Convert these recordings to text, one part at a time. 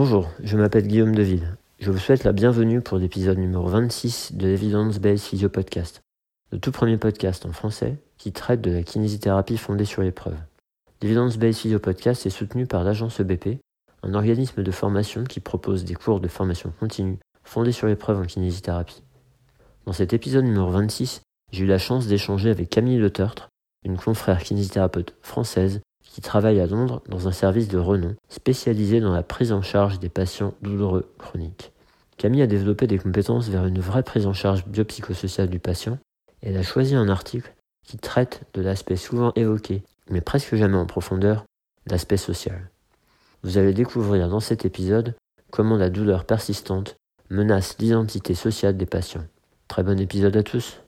Bonjour, je m'appelle Guillaume Deville. Je vous souhaite la bienvenue pour l'épisode numéro 26 de l'Evidence Based Physio Podcast, le tout premier podcast en français qui traite de la kinésithérapie fondée sur l'épreuve. L'Evidence Based Physio Podcast est soutenu par l'agence EBP, un organisme de formation qui propose des cours de formation continue fondés sur l'épreuve en kinésithérapie. Dans cet épisode numéro 26, j'ai eu la chance d'échanger avec Camille Le Tertre, une confrère kinésithérapeute française qui travaille à Londres dans un service de renom spécialisé dans la prise en charge des patients douloureux chroniques. Camille a développé des compétences vers une vraie prise en charge biopsychosociale du patient et elle a choisi un article qui traite de l'aspect souvent évoqué, mais presque jamais en profondeur, l'aspect social. Vous allez découvrir dans cet épisode comment la douleur persistante menace l'identité sociale des patients. Très bon épisode à tous.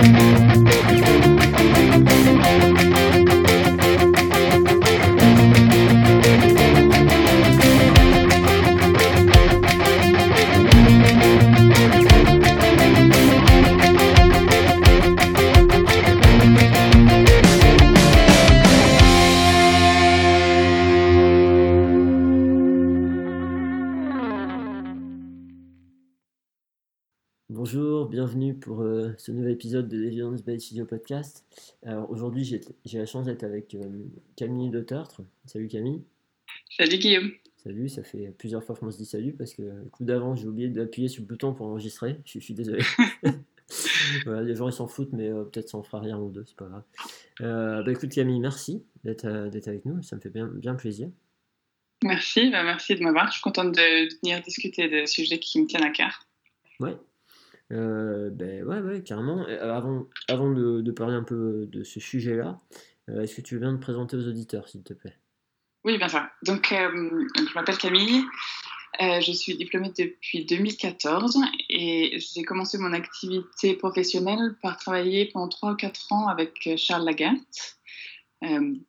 Thank you. Bienvenue pour euh, ce nouvel épisode de l'Evidence Based Studio Podcast. Alors aujourd'hui, j'ai la chance d'être avec euh, Camille de Tartre. Salut Camille. Salut Guillaume. Salut, ça fait plusieurs fois qu'on se dit salut parce que le coup d'avant, j'ai oublié d'appuyer sur le bouton pour enregistrer. Je, suis désolé. les gens ils s'en foutent, mais euh, peut-être ça en fera rien ou deux, c'est pas grave. bah, écoute Camille, merci d'être avec nous, ça me fait bien, bien plaisir. Merci, bah, merci de m'avoir. Je suis contente de venir discuter de sujets qui me tiennent à cœur. Ouais, euh, ben ouais, ouais, carrément. Euh, avant, avant de, parler un peu de ce sujet-là, euh, est-ce que tu veux bien te présenter aux auditeurs, s'il te plaît? Oui, bien sûr. Donc, je m'appelle Camille. je suis diplômée depuis 2014 et j'ai commencé mon activité professionnelle par travailler pendant 3 ou 4 ans avec Charles Lagarde.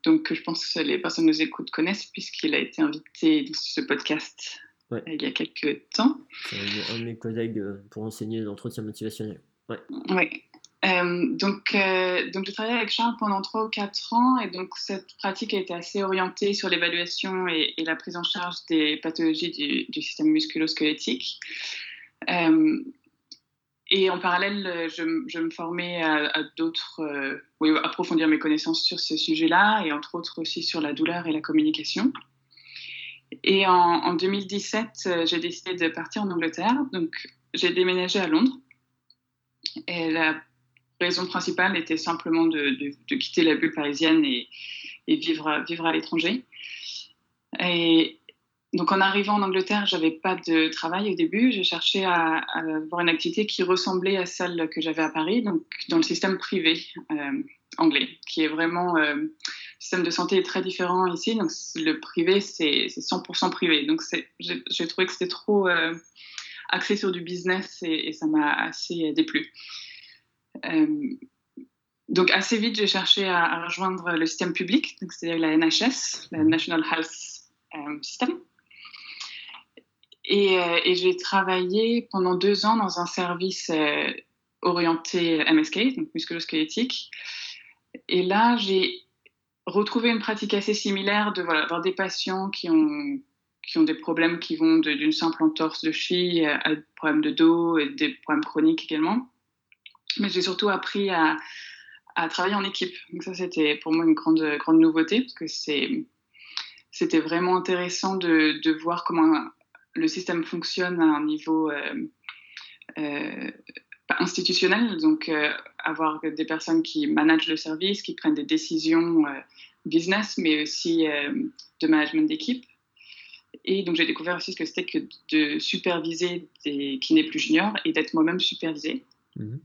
donc, je pense que les personnes qui nous écoutent connaissent puisqu'il a été invité dans ce podcast il y a quelques temps. Un de mes collègues euh, pour enseigner l'entretien motivationnel. Ouais. ouais. Euh, donc, euh, donc, j'ai travaillé avec Charles pendant 3 ou 4 ans et donc cette pratique a été assez orientée sur l'évaluation et, la prise en charge des pathologies du, du système musculo-squelettique. et en parallèle, je, je me formais à, à d'autres, oui, approfondir mes connaissances sur ce sujet-là et entre autres aussi sur la douleur et la communication. Et en, 2017, euh, j'ai décidé de partir en Angleterre. Donc, j'ai déménagé à Londres. Et la raison principale était simplement de, quitter la bulle parisienne et, vivre, vivre à l'étranger. Et donc, en arrivant en Angleterre, j'avais pas de travail au début. J'ai cherché à, avoir une activité qui ressemblait à celle que j'avais à Paris, donc dans le système privé euh, anglais, qui est vraiment euh, système de santé est très différent ici. Donc, le privé, c'est 100% privé. Donc, j'ai trouvé que c'était trop euh, axé sur du business et, ça m'a assez déplu. Euh, donc, assez vite, j'ai cherché à, rejoindre le système public, c'est-à-dire la NHS, la National Health euh, System. Et, et j'ai travaillé pendant deux ans dans un service orienté MSK, donc musculo-squelettique. Et là, j'ai retrouver une pratique assez similaire de voilà, avoir des patients qui ont, qui ont des problèmes qui vont d'une simple entorse de cheville à des problèmes de dos et des problèmes chroniques également. Mais j'ai surtout appris à, travailler en équipe. Donc ça, c'était pour moi une grande, grande nouveauté parce que c'était vraiment intéressant de, de, voir comment le système fonctionne à un niveau euh, euh, institutionnel, donc euh, avoir des personnes qui managent le service, qui prennent des décisions euh, business, mais aussi euh, de management d'équipe. Et donc j'ai découvert aussi ce que c'était que de superviser des kinés plus juniors et d'être moi-même supervisée. Mhm.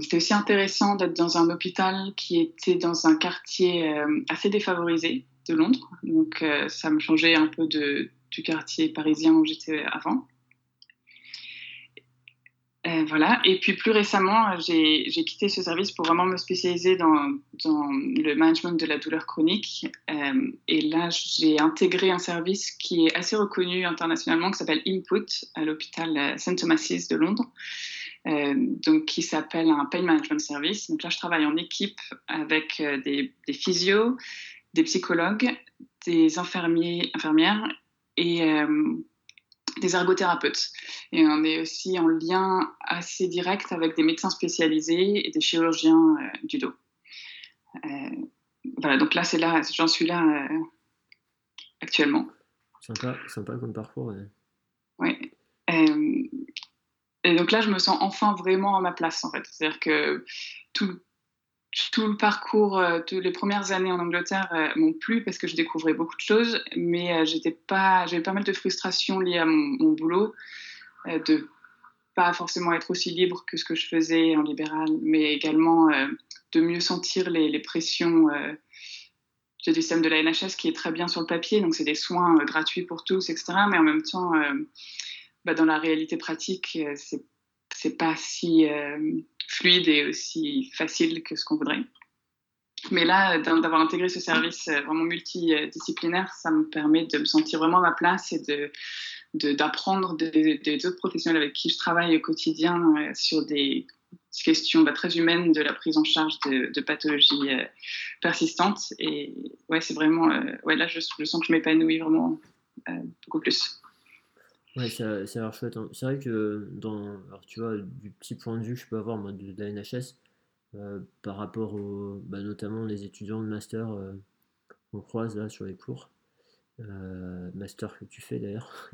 c'était aussi intéressant d'être dans un hôpital qui était dans un quartier assez défavorisé de Londres. Donc ça me changeait un peu de, du quartier parisien où j'étais avant. Euh, voilà. Et puis plus récemment, j'ai quitté ce service pour vraiment me spécialiser dans, dans le management de la douleur chronique. Euh, et là, j'ai intégré un service qui est assez reconnu internationalement, qui s'appelle Input, à l'hôpital St. Thomas's de Londres. donc qui s'appelle un Pain Management Service. Donc là, je travaille en équipe avec des, des physios, des psychologues, des infirmiers, infirmières et des ergothérapeutes. Et on est aussi en lien assez direct avec des médecins spécialisés et des chirurgiens du dos. voilà, donc là, c'est là, j'en suis là actuellement. Sympa, sympa comme parcours. Oui. Euh, et donc là, je me sens enfin vraiment à ma place, en fait. C'est-à-dire que tout, tout le parcours, euh, toutes les premières années en Angleterre euh, m'ont plu parce que je découvrais beaucoup de choses, mais j'étais pas, j'avais pas mal de frustration liées à mon, boulot, de pas forcément être aussi libre que ce que je faisais en libéral, mais également de mieux sentir les, pressions du système de la NHS qui est très bien sur le papier, donc c'est des soins euh, gratuits pour tous, etc. Mais en même temps, euh, bah, dans la réalité pratique, euh, c'est c'est pas si fluide et aussi facile que ce qu'on voudrait. Mais là, d'avoir intégré ce service vraiment multidisciplinaire, ça me permet de me sentir vraiment à ma place et de d'apprendre des, autres professionnels avec qui je travaille au quotidien sur des question bah, très humaine de la prise en charge de, pathologies euh, persistantes. Et ouais, c'est vraiment, euh, ouais, là, je, sens que je m'épanouis vraiment euh, beaucoup plus. Ouais, ça, ça a l'air chouette. Hein. C'est vrai que dans, alors tu vois, du petit point de vue que je peux avoir moi, de, la NHS, par rapport aux, bah, notamment les étudiants de master qu'on croise là sur les cours, master que tu fais d'ailleurs.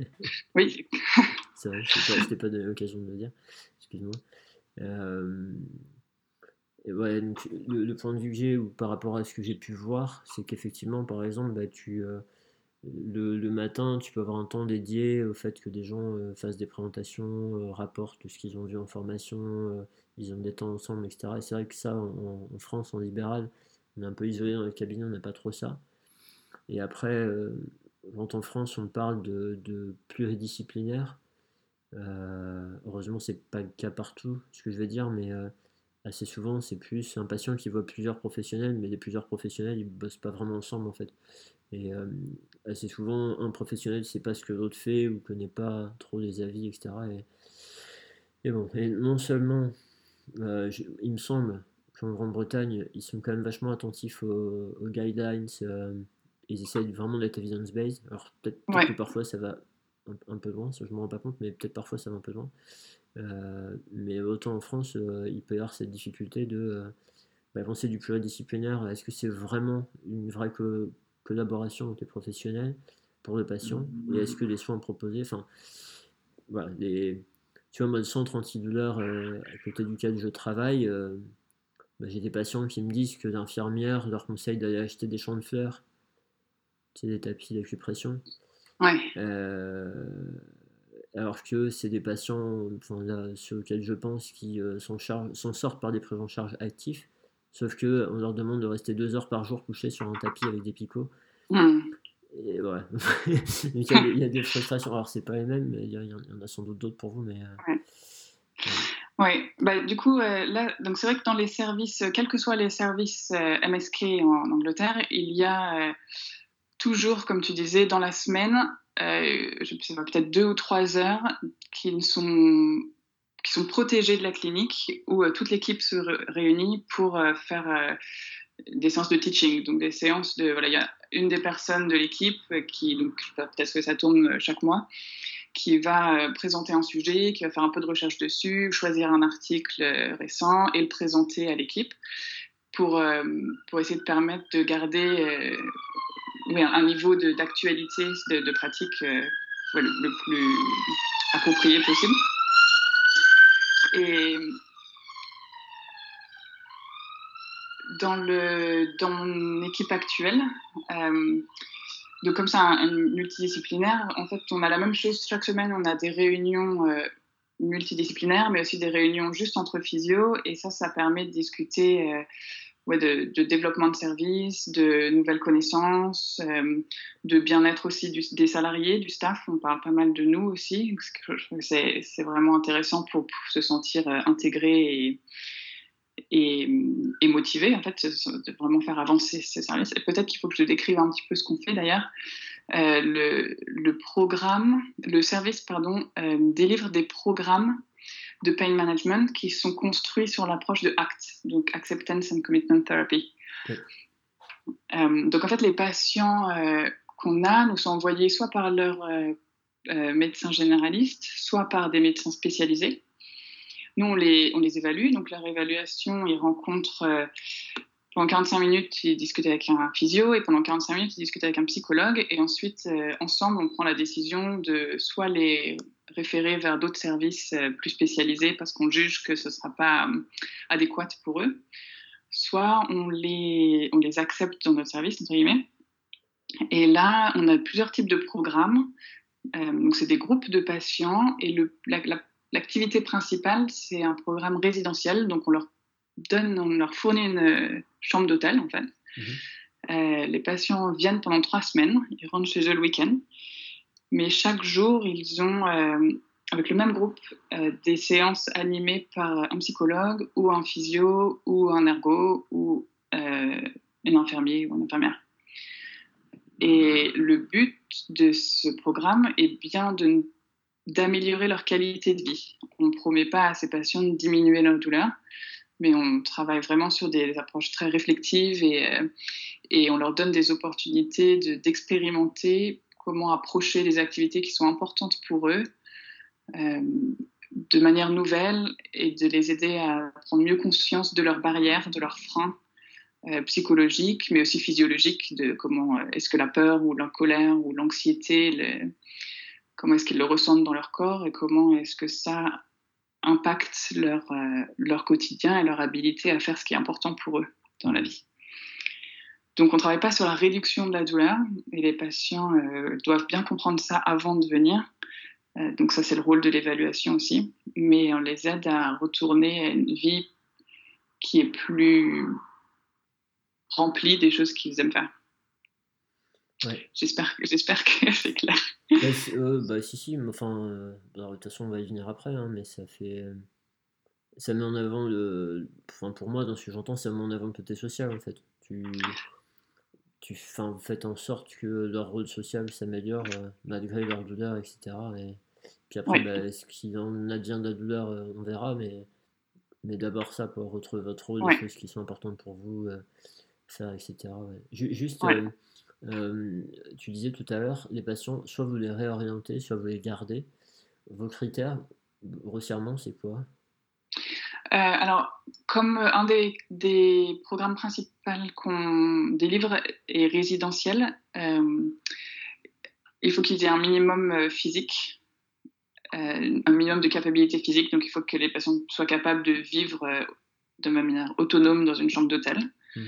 oui. c'est vrai, je t'ai pas, donné l'occasion de le dire, excuse-moi. Euh, ouais, le, point de vue que j'ai ou par rapport à ce que j'ai pu voir, c'est qu'effectivement, par exemple, bah, tu, euh, le, matin, tu peux avoir un temps dédié au fait que des gens euh, fassent des présentations, rapportent ce qu'ils ont vu en formation, ils ont des temps ensemble, etc. Et c'est vrai que ça, en, France, en libéral, on est un peu isolé dans le cabinet, on n'a pas trop ça. Et après, quand en France, on parle de, de pluridisciplinaire, euh, heureusement, c'est pas le cas partout, ce que je veux dire, mais euh, assez souvent, c'est plus un patient qui voit plusieurs professionnels, mais les plusieurs professionnels, ils bossent pas vraiment ensemble en fait. Et euh, assez souvent, un professionnel sait pas ce que l'autre fait ou connaît pas trop les avis, etc. Et, bon, et non seulement, il me semble qu'en Grande-Bretagne, ils sont quand même vachement attentifs aux, guidelines, ils essayent vraiment d'être evidence-based. Alors peut-être que parfois ça va un, peu loin, ça je me rends pas compte, mais peut-être parfois ça va un peu loin. Euh, mais autant en France, euh, il peut y avoir cette difficulté de euh, bah, penser du pluridisciplinaire. Est-ce que c'est vraiment une vraie collaboration entre les professionnels pour le patient Et est-ce que les soins proposés, enfin, voilà, les, tu vois, moi, le centre antidouleur à côté duquel je travaille, bah, j'ai des patients qui me disent que l'infirmière leur conseille d'aller acheter des champs de fleurs, c'est des tapis d'acupression. Ouais. Euh, alors que c'est des patients enfin, là, sur lesquels je pense qui euh, s'en sortent par des prises en charge actifs, sauf que on leur demande de rester deux heures par jour couchés sur un tapis avec des picots. Hmm. Et ouais, il, y a, des frustrations. Alors c'est pas les mêmes, mais il y, en a sans doute d'autres pour vous, mais. Euh, ouais. Bah, du coup, là, donc c'est vrai que dans les services, quels que soient les services MSK en, Angleterre, il y a toujours, comme tu disais, dans la semaine, euh, je sais pas, peut-être deux ou trois heures qui sont, qui sont protégées de la clinique où euh, toute l'équipe se réunit pour euh, faire des séances de teaching. Donc des séances de, voilà, il y a une des personnes de l'équipe qui, donc peut-être que ça tourne chaque mois, qui va présenter un sujet, qui va faire un peu de recherche dessus, choisir un article récent et le présenter à l'équipe pour, essayer de permettre de garder un niveau d'actualité, de, pratique euh, le, plus approprié possible. Et dans, le, dans mon équipe actuelle, euh, donc comme ça, un, multidisciplinaire, en fait, on a la même chose chaque semaine. On a des réunions euh, multidisciplinaires, mais aussi des réunions juste entre physio. Et ça, ça permet de discuter euh, ouais, de, développement de services, de nouvelles connaissances, euh, de bien-être aussi des salariés, du staff. On parle pas mal de nous aussi. C'est, c'est vraiment intéressant pour, se sentir euh, intégré et, motivé, en fait, de vraiment faire avancer ces services. Peut-être qu'il faut que je décrive un petit peu ce qu'on fait d'ailleurs. Euh, le, programme, le service, pardon, délivre des programmes de pain management qui sont construits sur l'approche de ACT, donc Acceptance and Commitment Therapy. donc en fait, les patients qu'on a nous sont envoyés soit par leur médecin généraliste, soit par des médecins spécialisés. Nous, on les, on les évalue. Donc, leur évaluation, ils rencontrent pendant 45 minutes, ils discutent avec un physio et pendant 45 minutes, ils discutent avec un psychologue. Et ensuite, euh, ensemble, on prend la décision de soit les référer vers d'autres services euh, plus spécialisés parce qu'on juge que ce ne sera pas euh, adéquat pour eux, soit on les, on les accepte dans notre service, entre guillemets. Et là, on a plusieurs types de programmes. donc, c'est des groupes de patients et l'activité principale, c'est un programme résidentiel. Donc, on leur donne, on leur fournit une chambre d'hôtel en fait. Mhm. Euh, les patients viennent pendant trois semaines, ils rentrent chez eux le week-end, mais chaque jour ils ont, euh, avec le même groupe, euh, des séances animées par un psychologue ou un physio ou un ergo ou un infirmier ou une infirmière. Et le but de ce programme est bien d'améliorer leur qualité de vie. On ne promet pas à ces patients de diminuer leur douleur, mais on travaille vraiment sur des approches très réflexives et, euh, et on leur donne des opportunités d'expérimenter comment approcher les activités qui sont importantes pour eux euh, de manière nouvelle et de les aider à prendre mieux conscience de leurs barrières, de leurs freins euh, psychologiques, mais aussi physiologiques, de comment est-ce que la peur ou la colère ou l'anxiété, comment est-ce qu'ils le ressentent dans leur corps et comment est-ce que ça euh, leur quotidien et leur habilité à faire ce qui est important pour eux dans la vie. Donc on ne travaille pas sur la réduction de la douleur et les patients euh, doivent bien comprendre ça avant de venir. Euh, donc ça c'est le rôle de l'évaluation aussi, mais on les aide à retourner à une vie qui est plus remplie des choses qu'ils aiment faire. J'espère, j'espère que c'est clair. Bah, euh, bah, si, si, enfin, bah, de toute façon, on va y venir après, hein, mais ça fait. Ça met en avant le. Enfin, pour moi, dans ce que j'entends, ça met en avant le côté social, en fait. Tu. Tu enfin, faites en sorte que leur rôle social s'améliore malgré leur douleur, etc. Et puis après, bah, ce qu'il en advient de la douleur, on verra, mais, mais d'abord ça pour retrouver votre rôle, les choses qui sont importantes pour vous, faire, etc. Juste. Euh, tu disais tout à l'heure, les patients, soit vous les réorientez, soit vous les gardez. Vos critères, grossièrement, c'est quoi? euh, alors, comme un des, programmes principaux qu'on délivre est résidentiel, euh, il faut qu'ils aient un minimum physique, un minimum de capacité physique. Donc, il faut que les patients soient capables de vivre de manière autonome dans une chambre d'hôtel. Mmh.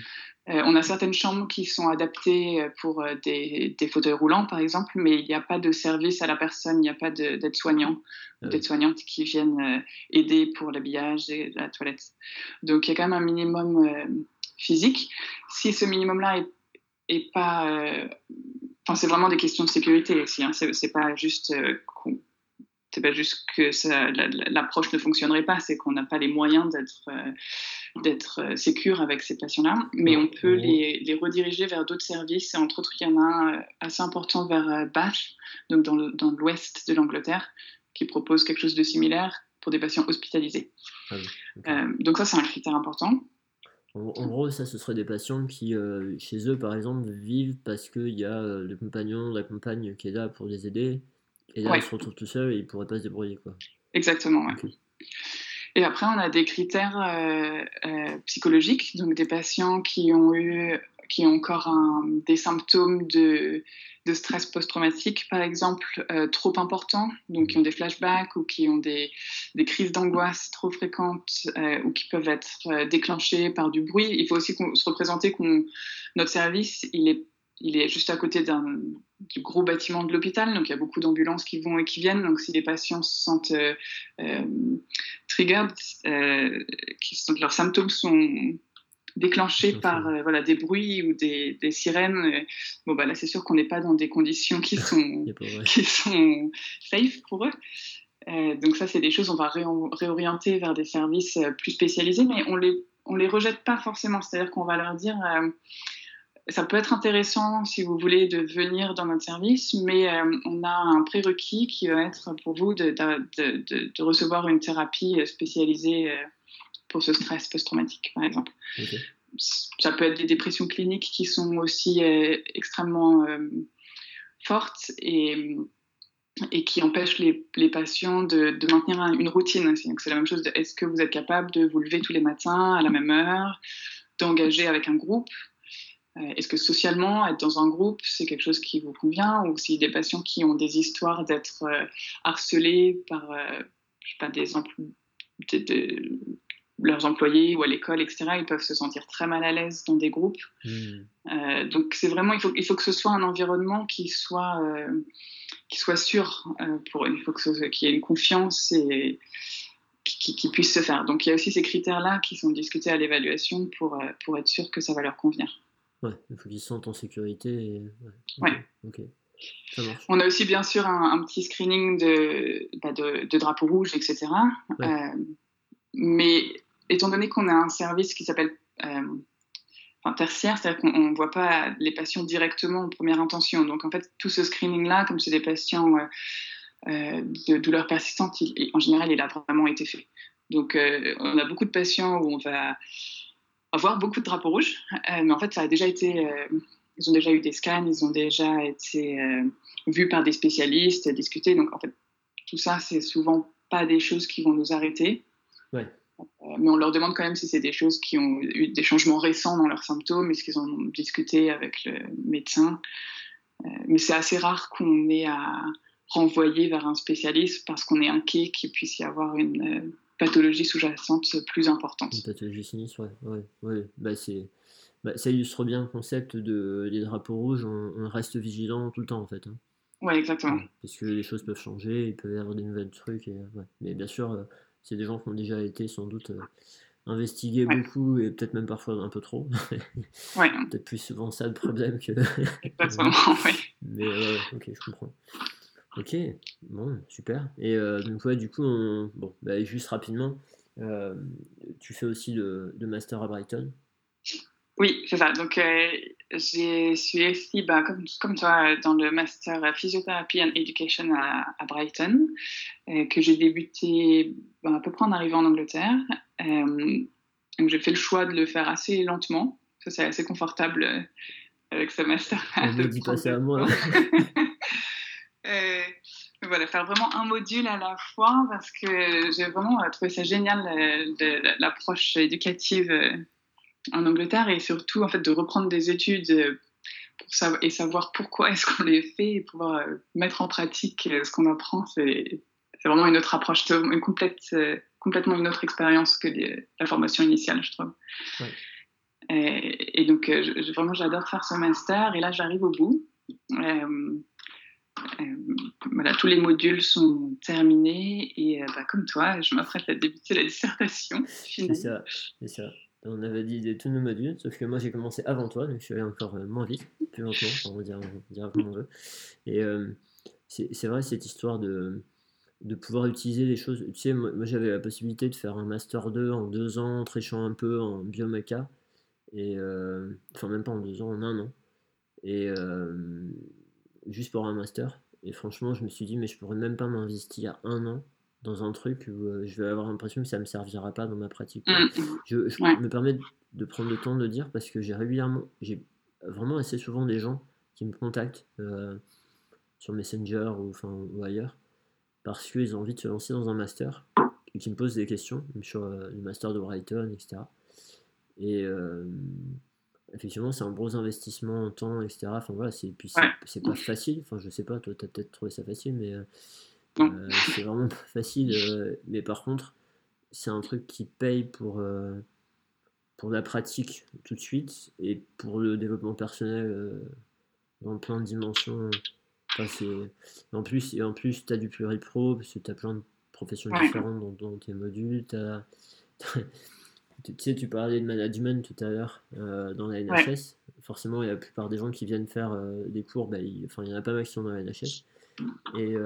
Euh, on a certaines chambres qui sont adaptées euh, pour euh, des, fauteuils roulants, par exemple, mais il n'y a pas de service à la personne, il n'y a pas d'aide-soignant ou d'aide-soignante qui viennent aider pour l'habillage et la toilette. Donc il y a quand même un minimum physique. Si ce minimum-là est, pas. Enfin, c'est vraiment des questions de sécurité aussi. Hein. C'est pas juste c'est pas juste que l'approche ne fonctionnerait pas, c'est qu'on n'a pas les moyens d'être d'être euh, sécure avec ces patients-là, mais on peut les, les, rediriger vers d'autres services. Et entre autres, il y en a un euh, assez important vers euh, Bath, donc dans l'ouest de l'Angleterre, qui propose quelque chose de similaire pour des patients hospitalisés. Ah donc ça, c'est un critère important. En, gros, ça, ce serait des patients qui, chez eux, par exemple, vivent parce qu'il y a le compagnon, la compagne qui est là pour les aider, et là, ils se retrouvent tout seuls et ils ne pourraient pas se débrouiller. Quoi. Exactement, ouais. Et après, on a des critères euh, euh, psychologiques, donc des patients qui ont eu, qui ont encore des symptômes de, de stress post-traumatique, par exemple, euh, trop importants, donc qui ont des flashbacks ou qui ont des, des crises d'angoisse trop fréquentes ou qui peuvent être déclenchées par du bruit. Il faut aussi se représenter que notre service, il est il est juste à côté du gros bâtiment de l'hôpital, donc il y a beaucoup d'ambulances qui vont et qui viennent. Donc si les patients se sentent euh, euh triggered, euh, leurs symptômes sont déclenchés par euh, voilà, des bruits ou des, sirènes, bon, bah, là c'est sûr qu'on n'est pas dans des conditions qui sont, qui sont safe pour eux. donc ça c'est des choses, on va réorienter vers des services plus spécialisés, mais on les, on les rejette pas forcément. C'est-à-dire qu'on va leur dire ça peut être intéressant si vous voulez de venir dans notre service, mais on a un prérequis qui va être pour vous de, de, de, recevoir une thérapie spécialisée pour ce stress post-traumatique, par exemple. Ça peut être des dépressions cliniques qui sont aussi extrêmement fortes et et qui empêche les, les patients de, maintenir une routine. C'est la même chose. Est-ce que vous êtes capable de vous lever tous les matins à la même heure, d'engager avec un groupe euh, Est-ce que socialement, être dans un groupe, c'est quelque chose qui vous convient Ou si des patients qui ont des histoires d'être euh, harcelés par euh, je sais pas, des de, de, leurs employés ou à l'école, etc., ils peuvent se sentir très mal à l'aise dans des groupes. Hmm. donc c'est vraiment, il faut, il faut que ce soit un environnement qui soit qui soit sûr euh, pour il faut qu'il y ait une confiance et qui, puisse se faire. Donc il y a aussi ces critères-là qui sont discutés à l'évaluation pour, euh, pour être sûr que ça va leur convenir. Ouais, il faut qu'ils se sentent en sécurité. Ouais. On a aussi bien sûr un, petit screening de, bah, de, de, drapeau rouge, etc. Euh, mais étant donné qu'on a un service qui s'appelle tertiaire, c'est-à-dire qu'on ne voit pas les patients directement en première intention. Donc en fait, tout ce screening-là, comme c'est des patients euh, euh, de douleurs persistantes, en général, il a vraiment été fait. Donc euh, on a beaucoup de patients où on va avoir beaucoup de drapeaux rouges, mais en fait, ça a déjà été, ils ont déjà eu des scans, ils ont déjà été vus par des spécialistes, discutés. Donc en fait, tout ça, c'est souvent pas des choses qui vont nous arrêter. Ouais. Euh, mais on leur demande quand même si c'est des choses qui ont eu des changements récents dans leurs symptômes, est-ce qu'ils ont discuté avec le médecin. Euh, mais c'est assez rare qu'on ait à renvoyer vers un spécialiste parce qu'on est inquiet qu'il puisse y avoir une euh, pathologie sous-jacente plus importante. Une pathologie sinistre, ouais. ouais, Bah, bah, ça illustre bien le concept de, des drapeaux rouges, on, reste vigilant tout le temps en fait. Hein. Oui, exactement. Parce que les choses peuvent changer, il peut y avoir des nouvelles trucs. Et, Mais bien sûr, c'est des gens qui ont déjà été sans doute euh, investigués beaucoup et peut-être même parfois un peu trop. ouais. peut-être plus souvent ça le problème que. Exactement, oui. Mais euh, ok, je comprends. Ok, bon, super. Et euh, donc, ouais, du coup, bon, bah, juste rapidement, tu fais aussi le, le master à Brighton? Oui, c'est ça. Donc, euh, je suis ici, bah, comme, comme, toi, dans le master physiothérapie and education à, Brighton, euh, que j'ai débuté bah, à peu près en arrivant en Angleterre. Euh, donc, j'ai fait le choix de le faire assez lentement. Ça, c'est assez confortable euh, avec ce master. Ne dit pas ça à moi. Voilà, faire vraiment un module à la fois parce que j'ai vraiment trouvé ça génial, l'approche éducative en Angleterre et surtout en fait de reprendre des études euh, pour savoir, et savoir pourquoi est-ce qu'on les fait et pouvoir euh, mettre en pratique euh, ce qu'on apprend, c'est vraiment une autre approche, une complète, complètement une autre expérience que la formation initiale, je trouve. Et, donc, vraiment, j'adore faire ce master. Et là, j'arrive au bout. Voilà, tous les modules sont terminés. Et bah, comme toi, je m'apprête à débuter la dissertation. C'est ça, on avait dit tous nos modules, sauf que moi j'ai commencé avant toi, donc je suis allé encore euh, moins vite, plus lentement, on va dire, on comme on veut. Et euh, c'est vrai cette histoire de, de pouvoir utiliser les choses. Tu sais, moi, j'avais la possibilité de faire un Master 2 en deux ans, trichant un peu en biomeca, et euh, enfin même pas en deux ans, en un an, juste pour un Master. Et franchement, je me suis dit, mais je pourrais même pas m'investir un an dans un truc où euh, je vais avoir l'impression que ça me servira pas dans ma pratique. Mm. Je, me permets de prendre le temps de dire parce que j'ai régulièrement, j'ai vraiment assez souvent des gens qui me contactent euh, sur Messenger ou, enfin, ou ailleurs parce qu'ils ont envie de se lancer dans un master et qui me posent des questions sur euh, le master de Brighton, etc. Et effectivement, c'est un gros investissement en temps, etc. Enfin voilà, c'est, puis c'est, pas facile. Enfin, je sais pas, toi, tu as peut-être trouvé ça facile, mais euh, c'est vraiment pas facile. Euh, mais par contre, c'est un truc qui paye pour, euh, pour la pratique tout de suite et pour le développement personnel dans plein de dimensions. en plus, et en plus tu as du pluripro parce que tu as plein de professions différentes dans, tes modules. tu sais, tu parlais de management tout à l'heure dans la NHS. Forcément, la plupart des gens qui viennent faire des cours, bah, il, enfin, il y en a pas mal qui sont dans la NHS. Et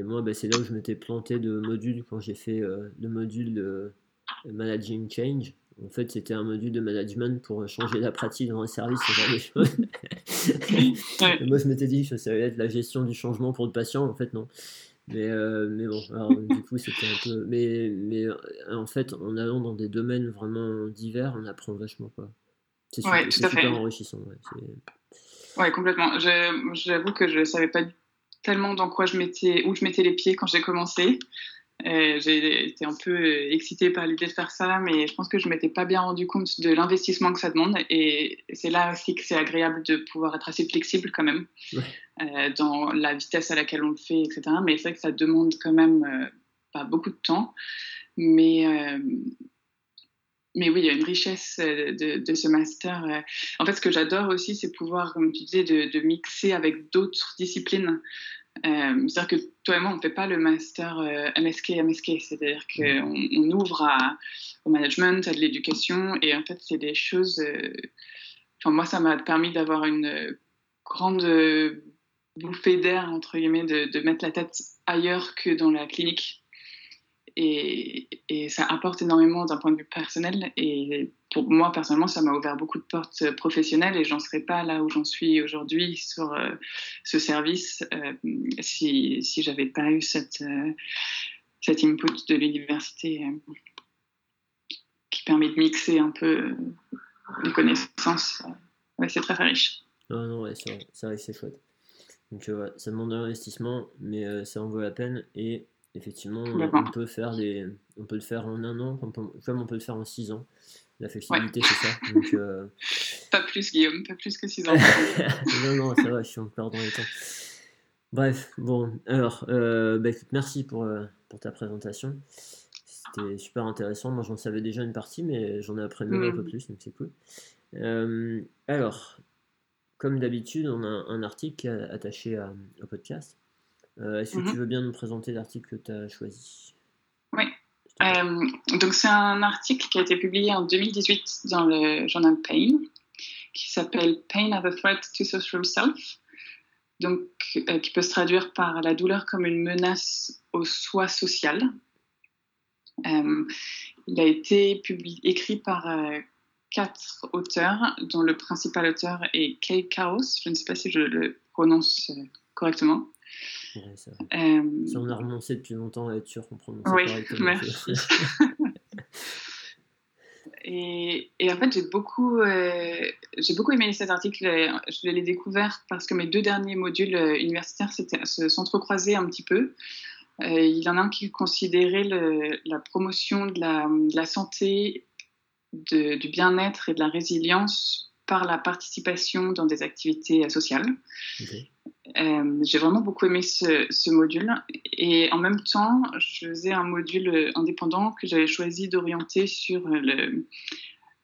et moi, bah, c'est là où je m'étais planté de modules quand j'ai fait euh, le module de Managing Change. En fait, c'était un module de management pour changer la pratique dans un service, ce genre de choses. Moi, je m'étais dit que ça allait être la gestion du changement pour le patient. En fait, non. Mais, euh, mais bon, alors, du coup, c'était un peu. Mais, mais en fait, en allant dans des domaines vraiment divers, on apprend vachement. Quoi. C'est super, super enrichissant. Ouais, ouais complètement. J'avoue que je ne savais pas tellement dans quoi je mettais, où je mettais les pieds quand j'ai commencé. Euh, j'ai été un peu euh, excitée par l'idée de faire ça, mais je pense que je ne m'étais pas bien rendu compte de l'investissement que ça demande. Et c'est là aussi que c'est agréable de pouvoir être assez flexible quand même euh, dans la vitesse à laquelle on le fait, etc. Mais c'est vrai que ça demande quand même pas beaucoup de temps. Mais, mais oui, il y a une richesse de, de ce master. En fait, ce que j'adore aussi, c'est pouvoir, comme tu disais, de, de mixer avec d'autres disciplines. Euh, c'est-à-dire que toi et moi, on ne fait pas le master euh, MSK, MSK. C'est-à-dire qu'on on ouvre à, au management, à de l'éducation. Et en fait, c'est des choses. Euh, enfin, moi, ça m'a permis d'avoir une grande bouffée d'air, entre guillemets, de, de, mettre la tête ailleurs que dans la clinique. Et, ça apporte énormément d'un point de vue personnel. Et pour moi, personnellement, ça m'a ouvert beaucoup de portes professionnelles et j'en serais pas là où j'en suis aujourd'hui sur euh, ce service euh, si, si j'avais pas eu cette, euh, cet input de l'université qui permet de mixer un peu les connaissances. Ouais, c'est très, très riche. Non, non, ouais, c'est c'est chouette. Donc, ça demande un investissement, mais ça en vaut la peine et effectivement, on peut, faire des, on peut le faire en un an, comme on peut le faire en six ans. La flexibilité, c'est ça. Euh, pas plus, Guillaume, pas plus que 6 ans. non, non, ça va, je suis encore dans les temps. Bref, bon, alors, euh, bah, merci pour, euh, pour ta présentation. C'était super intéressant. Moi, j'en savais déjà une partie, mais j'en ai appris même un peu mm. plus, donc c'est cool. alors, comme d'habitude, on a un article attaché au podcast. Est-ce que tu mm-hmm. veux bien nous présenter l'article que tu as choisi? Oui. Euh, donc c'est un article qui a été publié en 2018 dans le journal Pain, qui s'appelle Pain as a Threat to Social Self, donc euh, qui peut se traduire par la douleur comme une menace au soi social. Euh, il a été écrit par quatre auteurs, dont le principal auteur est Kay Chaos. Je ne sais pas si je le prononce correctement ça. Euh, on a renoncé depuis longtemps à être sûr qu'on prononce oui, merci. et, et, en fait, j'ai beaucoup, euh, j'ai beaucoup aimé cet article. Je l'ai découvert parce que mes deux derniers modules euh, universitaires se s'entrecroisaient un petit peu. il y en a un qui considérait le, la promotion de la, de la santé, de, du bien-être et de la résilience par la participation dans des activités sociales. Euh, j'ai vraiment beaucoup aimé ce, module. Et en même temps, je faisais un module indépendant que j'avais choisi d'orienter sur le,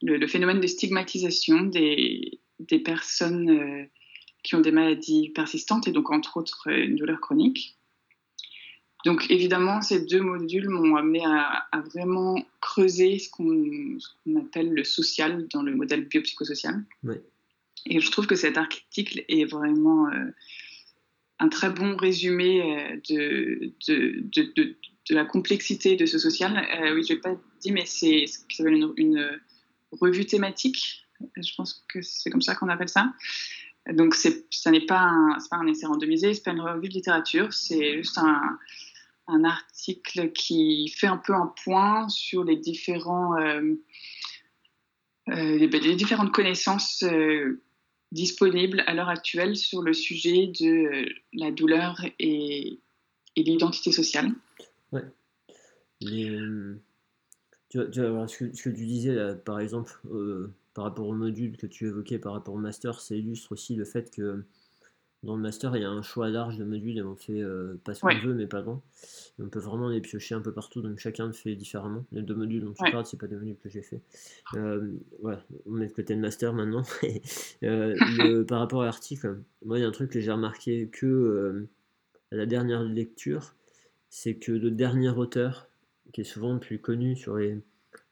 le, phénomène de stigmatisation des, des personnes euh, qui ont des maladies persistantes et donc entre autres une douleur chronique. Donc évidemment, ces deux modules m'ont amené à, vraiment creuser ce qu'on appelle le social dans le modèle biopsychosocial. Et je trouve que cet article est vraiment euh, un très bon résumé euh, de, de, de, la complexité de ce social. Euh, oui, je n'ai pas dit, mais c'est ce qui s'appelle une, revue thématique. Je pense que c'est comme ça qu'on appelle ça. Donc, ça n'est pas, un, pas un essai randomisé, ce n'est pas une revue de littérature, c'est juste un, un, article qui fait un peu un point sur les, différents, euh, euh les, différentes connaissances disponible à l'heure actuelle sur le sujet de euh, la douleur et, et l'identité sociale. Ouais. Euh, ce, que, tu disais, par exemple, euh, par rapport au module que tu évoquais, par rapport au master, ça illustre aussi le fait que dans le master, il y a un choix large de modules et on fait euh, pas ce qu'on veut, mais pas grand. on peut vraiment les piocher un peu partout, donc chacun le fait différemment. Les deux modules dont tu parles, c'est pas des modules que j'ai fait. Euh, voilà, on met de côté le master maintenant. euh, par rapport à l'article, moi, il y a un truc que j'ai remarqué que à la dernière lecture, c'est que le dernier auteur, qui est souvent le plus connu sur les.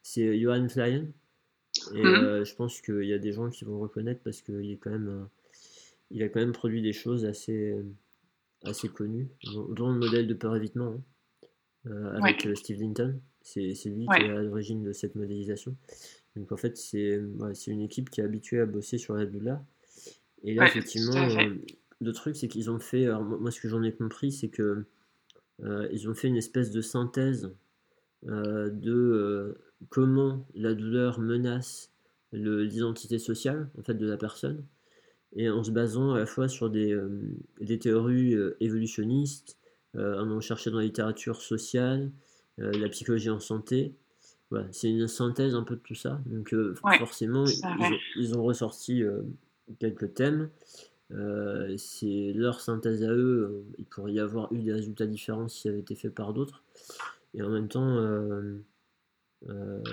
C'est Johan Flyen. Et mmh. je pense qu'il y a des gens qui vont reconnaître parce qu'il est quand même il a quand même produit des choses assez, assez connues, dont le modèle de peur évitement hein, avec euh, Steve Linton. C'est lui qui est à l'origine de cette modélisation. Donc en fait, c'est une équipe qui est habituée à bosser sur la douleur. Et là, effectivement, euh, le truc, c'est qu'ils ont fait. moi, ce que j'en ai compris, c'est que euh, ils ont fait une espèce de synthèse euh, de comment la douleur menace l'identité sociale en fait de la personne et en se basant à la fois sur des, des théories évolutionnistes, en allant chercher dans la littérature sociale, la psychologie en santé, c'est une synthèse un peu de tout ça. Donc forcément, ils ont, ressorti quelques thèmes. Euh, c'est leur synthèse à eux. Euh, il pourrait y avoir eu des résultats différents si ça avait été fait par d'autres. Et en même temps, euh,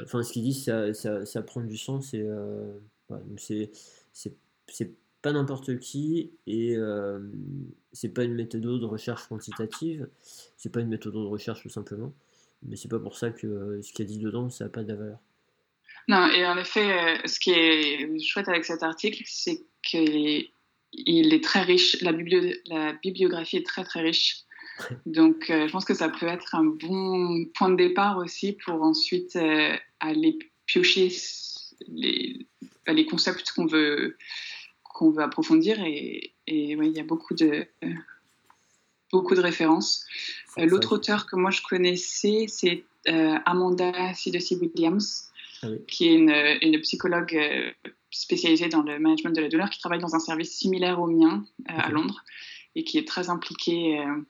enfin, ce qu'ils disent, ça, ça, ça, prend du sens. Et c'est, c'est, pas n'importe qui et c'est pas une méthode de recherche quantitative. C'est pas une méthode de recherche tout simplement. Mais c'est pas pour ça que ce qu'il y a dit dedans, ça n'a pas de valeur. Non, et en effet, euh, ce qui est chouette avec cet article, c'est qu'il est très riche, la, la, bibliographie est très très riche. Donc euh, je pense que ça peut être un bon point de départ aussi pour ensuite euh, aller piocher les, bah, les concepts qu'on veut, qu'on veut approfondir. Et, et il y a beaucoup de, beaucoup de références. L'autre auteur que moi je connaissais, c'est Amanda C. Williams. Ah qui est une, psychologue euh, spécialisée dans le management de la douleur, qui travaille dans un service similaire au mien euh, à Londres et qui est très impliquée euh,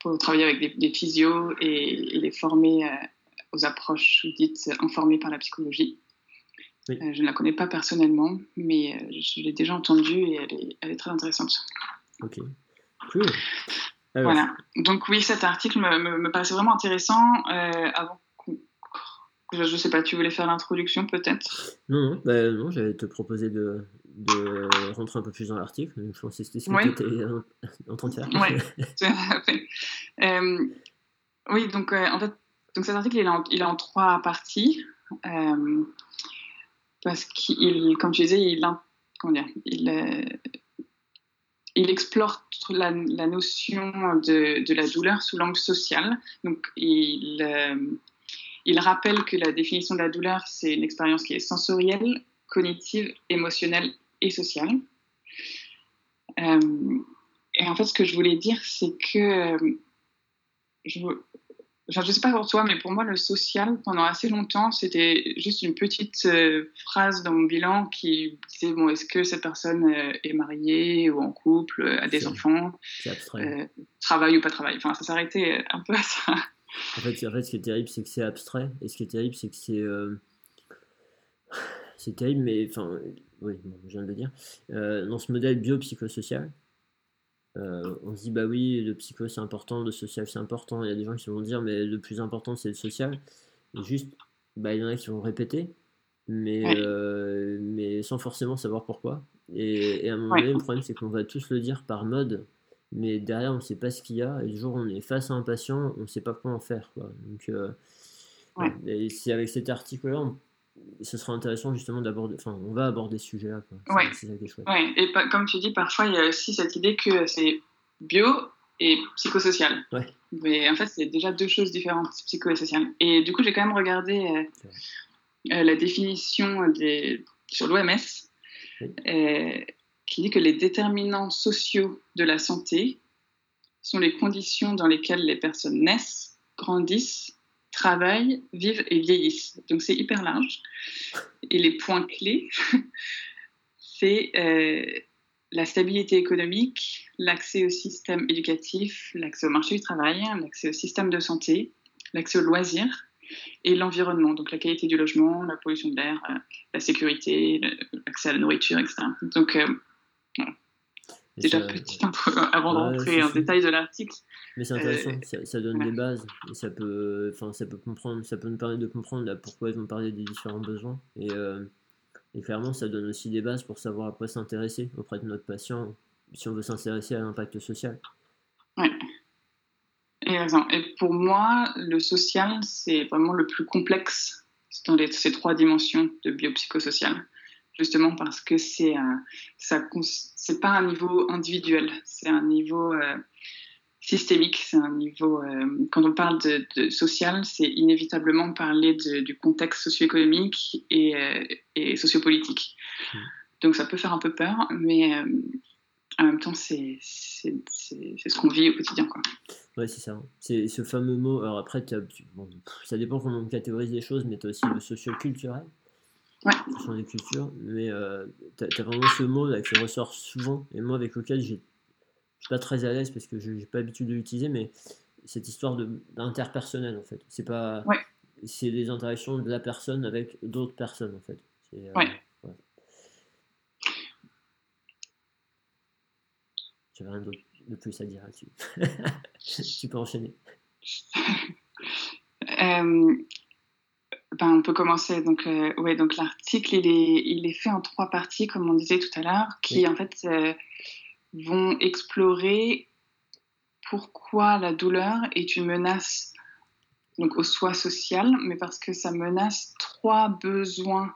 pour travailler avec des, physios et, les former aux approches dites informées par la psychologie. Je ne la connais pas personnellement, mais je l'ai déjà entendue et elle est, elle est, très intéressante. Ok, cool. Voilà. Donc oui, cet article me, me, paraissait vraiment intéressant. avant je ne sais pas, tu voulais faire l'introduction peut-être? Non, non, bah, non j'allais te proposer de, de, rentrer un peu plus dans l'article. Je pense que c'était ce que tu étais en, train de faire. Oui, tout à fait. Euh, oui, donc euh, en fait, donc cet article il est en, il est en trois parties. Euh, parce qu'il, comme tu disais, il, comment dire, il, il explore la, notion de, la douleur sous l'angle social. Donc il il rappelle que la définition de la douleur, c'est une expérience qui est sensorielle, cognitive, émotionnelle et sociale. Euh, et en fait, ce que je voulais dire, c'est que euh, je ne sais pas pour toi, mais pour moi, le social, pendant assez longtemps, c'était juste une petite euh, phrase dans mon bilan qui disait bon, est-ce que cette personne est mariée ou en couple, a des enfants, travaille ou pas travaille? Enfin, ça s'arrêtait un peu à ça. En fait, en fait, ce qui est terrible, c'est que c'est abstrait. Et ce qui est terrible, c'est que c'est. Euh, c'est terrible, mais. Enfin, oui, je viens de le dire. Euh, dans ce modèle biopsychosocial, euh, on se dit, bah oui, le psycho c'est important, le social c'est important. Il y a des gens qui vont dire, mais le plus important c'est le social. Et juste, bah, il y en a qui vont répéter, mais, mais sans forcément savoir pourquoi. Et, à un moment donné, le problème c'est qu'on va tous le dire par mode mais derrière on ne sait pas ce qu'il y a et le jour où on est face à un patient on ne sait pas quoi en faire quoi. donc euh, et si avec cet article là ce sera intéressant justement d'aborder enfin on va aborder ce sujet là quoi. c'est ça qui est chouette ouais. et comme tu dis parfois il y a aussi cette idée que c'est bio et psychosocial ouais. mais en fait c'est déjà deux choses différentes psycho et social et du coup j'ai quand même regardé euh, euh, la définition des sur l'OMS qui dit que les déterminants sociaux de la santé sont les conditions dans lesquelles les personnes naissent, grandissent, travaillent, vivent et vieillissent. Donc c'est hyper large. Et les points clés, c'est euh, la stabilité économique, l'accès au système éducatif, l'accès au marché du travail, l'accès au système de santé, l'accès aux loisirs et l'environnement, donc la qualité du logement, la pollution de l'air, euh, la sécurité, l'accès à la nourriture, etc. Donc euh, Déjà petit avant d'entrer en détail de l'article. Mais c'est intéressant, euh, ça, donne des bases et ça peut, enfin, ça peut comprendre, ça peut nous permettre de comprendre pourquoi ils vont parler des différents besoins et, euh, et, clairement ça donne aussi des bases pour savoir à quoi s'intéresser auprès de notre patient si on veut s'intéresser à l'impact social. Oui. Et, et pour moi, le social, c'est vraiment le plus complexe dans les, ces trois dimensions de biopsychosocial justement parce que c'est ça c'est pas un niveau individuel, c'est un niveau euh, systémique, c'est un niveau. quand on parle de, social, c'est inévitablement parler du contexte socio-économique et, et sociopolitique. Mmh. Donc ça peut faire un peu peur, mais en même temps, c'est ce qu'on vit au quotidien. Quoi. Ouais, c'est ça. C'est ce fameux mot. Alors après, ça dépend comment on catégorise les choses, mais tu as aussi le socio-culturel. Ouais. Sur les cultures. Mais euh, tu as, vraiment ce mot là qui ressort souvent, et moi avec lequel ne suis pas très à l'aise parce que je n'ai pas l'habitude de l'utiliser, mais cette histoire d'interpersonnel en fait. C'est pas. C'est des interactions de la personne avec d'autres personnes en fait. Euh, ouais. rien d'autre de plus à dire là-dessus. tu peux enchaîner. Euh, ben, on peut commencer. Donc, euh, ouais, donc l'article, il est, il est fait en trois parties, comme on disait tout à l'heure, qui en fait euh, vont explorer pourquoi la douleur est une menace donc au soi social, mais parce que ça menace trois besoins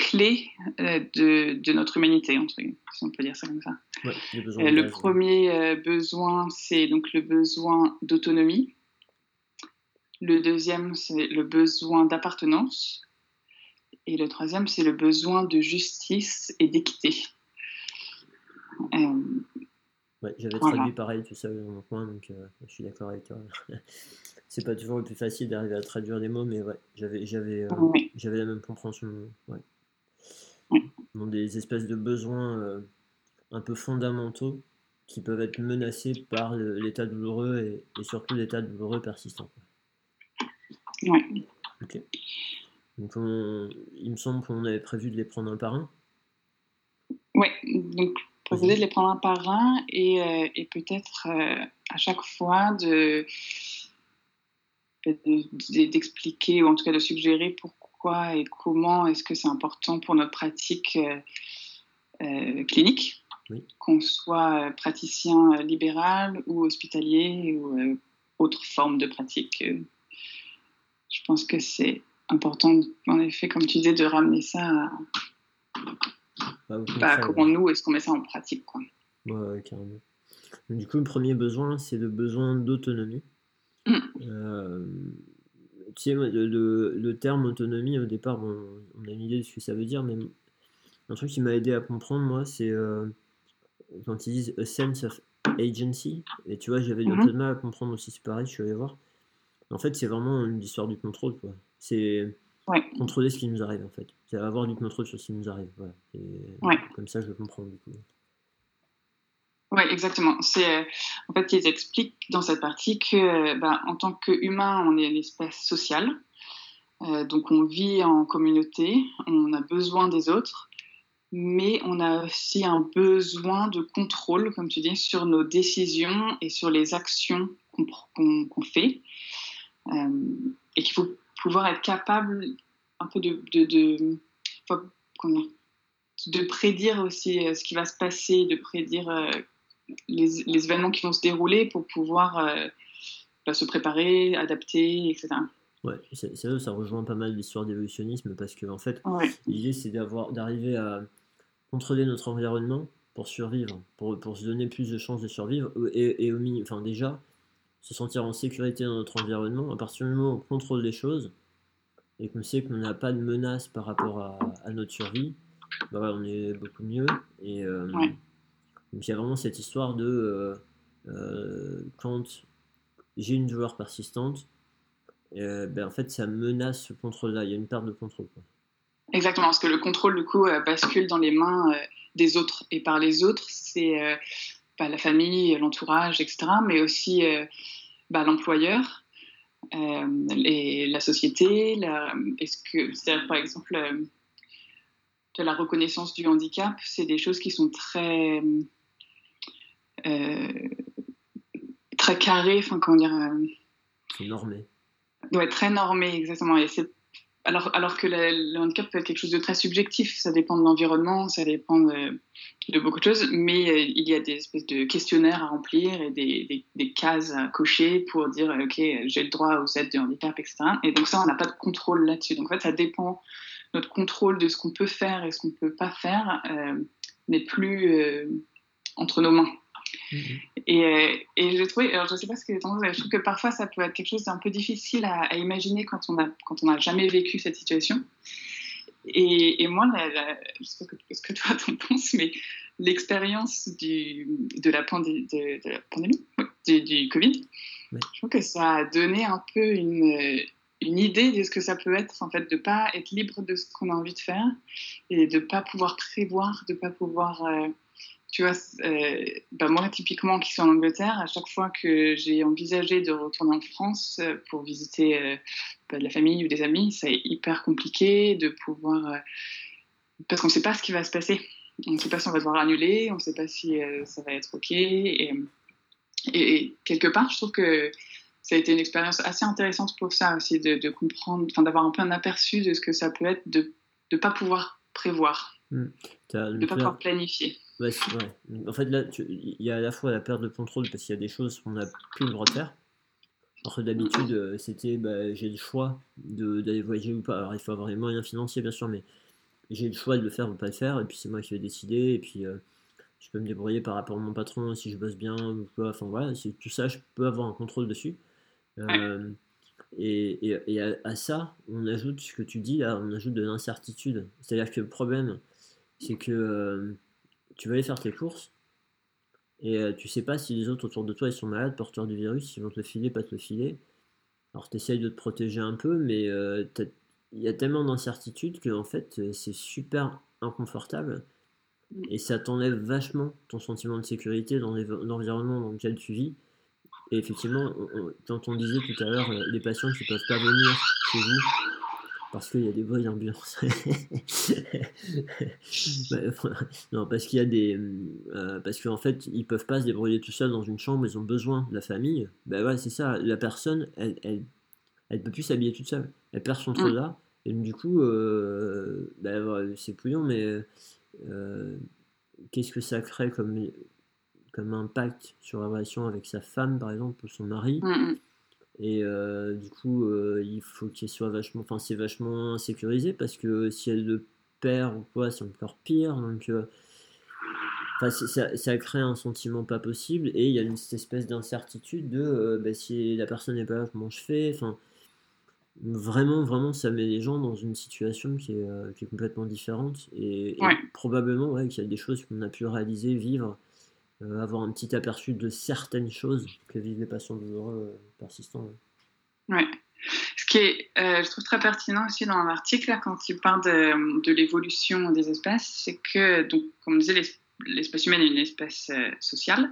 clé euh, de, notre humanité, si on peut dire ça comme ça. Euh, le premier euh, besoin, c'est donc le besoin d'autonomie. Le deuxième, c'est le besoin d'appartenance. Et le troisième, c'est le besoin de justice et d'équité. J'avais traduit pareil tout ça dans mon coin, donc je suis d'accord avec toi. c'est pas toujours le plus facile d'arriver à traduire des mots, mais ouais, j'avais, j'avais, j'avais la même compréhension. Ouais dans des espèces de besoins euh, un peu fondamentaux qui peuvent être menacés par l'état douloureux et, surtout l'état douloureux persistant. Oui. Ok. Donc il me semble qu'on avait prévu de les prendre un par un. Oui, donc proposer de les prendre un par un et, euh, et peut-être euh, à chaque fois de d'expliquer ou en tout cas de suggérer pour pourquoi et comment est-ce que c'est important pour notre pratique euh, clinique, qu'on soit praticien libéral ou hospitalier ou autre forme de pratique. je pense que c'est important, en effet, comme tu disais, de ramener ça à, bah, bah, comment nous est-ce qu'on met ça en pratique. Quoi. Ouais, carrément. Du coup, le premier besoin, c'est le besoin d'autonomie. Mmh tu sais, le, le, terme autonomie, au départ, on, a une idée de ce que ça veut dire, mais un truc qui m'a aidé à comprendre, moi, c'est euh, quand ils disent a sense of agency, et tu vois, j'avais peu de mal à comprendre aussi, c'est pareil, je suis allé voir. En fait, c'est vraiment une histoire du contrôle, quoi. C'est contrôler ce qui nous arrive, en fait. C'est avoir du contrôle sur ce qui nous arrive, voilà. Et comme ça, je le comprends, du coup. Oui, exactement. C'est euh, en fait ils expliquent dans cette partie que ben, en tant qu'humain, on est une espèce sociale. Euh, donc on vit en communauté, on a besoin des autres, mais on a aussi un besoin de contrôle, comme tu dis, sur nos décisions et sur les actions qu'on fait. Euh, et qu'il faut pouvoir être capable un peu de, de, de, de prédire aussi ce qui va se passer, de prédire les, événements qui vont se dérouler pour pouvoir euh, bah, se préparer, adapter, etc. Ouais, c'est ça rejoint pas mal l'histoire d'évolutionnisme parce que en fait, l'idée c'est d'arriver à contrôler notre environnement pour survivre, pour, pour, se donner plus de chances de survivre et, et au enfin déjà se sentir en sécurité dans notre environnement. À partir du moment où on contrôle les choses et qu'on sait qu'on n'a pas de menace par rapport à, notre survie, bah on est beaucoup mieux et euh, donc il y a vraiment cette histoire de euh, euh, quand j'ai une douleur persistante, ben, en fait ça menace ce contrôle-là, il y a une perte de contrôle. Exactement, parce que le contrôle du coup bascule dans les mains des autres. Et par les autres, c'est bah, la famille, l'entourage, etc., mais aussi bah, l'employeur. et la société, est-ce que, c'est par exemple, de la reconnaissance du handicap, c'est des choses qui sont très euh, très carré, enfin comment dire. Euh, normé. Ouais, très normé, exactement. Et c'est alors, alors que le, handicap peut être quelque chose de très subjectif, ça dépend de l'environnement, ça dépend de, beaucoup de choses, mais euh, il y a des espèces de questionnaires à remplir et des, des, cases à cocher pour dire, OK, j'ai le droit aux aides de handicap, etc. Et donc ça, on n'a pas de contrôle là-dessus. Donc en fait, ça dépend, notre contrôle de ce qu'on peut faire et ce qu'on ne peut pas faire n'est plus entre nos mains. Et, et je trouve, alors je sais pas ce que je trouve que parfois ça peut être quelque chose d'un peu difficile à, imaginer quand on a quand on n'a jamais vécu cette situation. Et, et moi, je sais pas ce que, toi t'en penses, mais l'expérience de, la, pandémie, de, la pandémie du, Covid, je trouve que ça a donné un peu une, une idée de ce que ça peut être, en fait, de pas être libre de ce qu'on a envie de faire et de pas pouvoir prévoir, de pas pouvoir. Euh, tu vois, euh, bah moi, typiquement, qui suis en Angleterre, à chaque fois que j'ai envisagé de retourner en France euh, pour visiter bah, de la famille ou des amis, c'est hyper compliqué de pouvoir. parce qu'on ne sait pas ce qui va se passer. On ne sait pas si on va devoir annuler, on ne sait pas si ça va être OK. Et, quelque part, je trouve que ça a été une expérience assez intéressante pour ça aussi, de, d'avoir un peu un aperçu de ce que ça peut être de ne pas pouvoir prévoir, hmm. de ne pas pouvoir planifier. Ouais, En fait, là, il y a à la fois la perte de contrôle parce qu'il y a des choses qu'on n'a plus le droit de faire. Alors que d'habitude, euh, c'était bah, j'ai le choix d'aller voyager ou pas. Alors il faut avoir les moyens financiers, bien sûr, mais j'ai le choix de le faire ou pas le faire. Et puis c'est moi qui vais décider. Et puis euh, je peux me débrouiller par rapport à mon patron si je bosse bien ou quoi. Enfin voilà, tout ça, je peux avoir un contrôle dessus. Euh, et, et, à, ça, on ajoute ce que tu dis là, on ajoute de l'incertitude. C'est-à-dire que le problème, c'est que euh, tu vas aller faire tes courses et euh, tu sais pas si les autres autour de toi ils sont malades, porteurs du virus, ils vont te le filer, pas te le filer. Alors tu essayes de te protéger un peu, mais il y a tellement d'incertitude que en fait c'est super inconfortable et ça t'enlève vachement ton sentiment de sécurité dans l'environnement dans lequel tu vis. Et effectivement, quand on disait tout à l'heure, euh, les patients qui peuvent pas venir chez vous parce qu'il y a des bruits d'ambulance. non, parce qu'il y a des. Euh, parce qu'en fait, ils peuvent pas se débrouiller tout seuls dans une chambre, ils ont besoin de la famille. Ben ouais, c'est ça. La personne, elle, elle, elle peut plus s'habiller toute seule. Elle perd son trou là. Et du coup, euh, ben, c'est couillon, mais qu'est-ce que ça crée comme comme impact sur la relation avec sa femme, par exemple, ou son mari? Mm, mm. Et euh, du coup, euh, il faut qu'il soit vachement, enfin, c'est vachement sécurisé parce que si elle le perd ou quoi, c'est encore pire. Donc, euh, ça, ça, crée un sentiment pas possible et il y a une cette espèce d'incertitude de bah, si la personne n'est pas là, comment je fais? Enfin, vraiment, vraiment, ça met les gens dans une situation qui est, qui est complètement différente et, probablement ouais, qu'il y a des choses qu'on a pu réaliser, vivre euh, avoir un petit aperçu de certaines choses que vivent les patients douloureux euh, persistants. Ouais. Ce qui est, euh, je trouve très pertinent aussi dans l'article, quand il parle de, de l'évolution des espèces, c'est que, donc, comme on disait, l'espèce humaine est une espèce sociale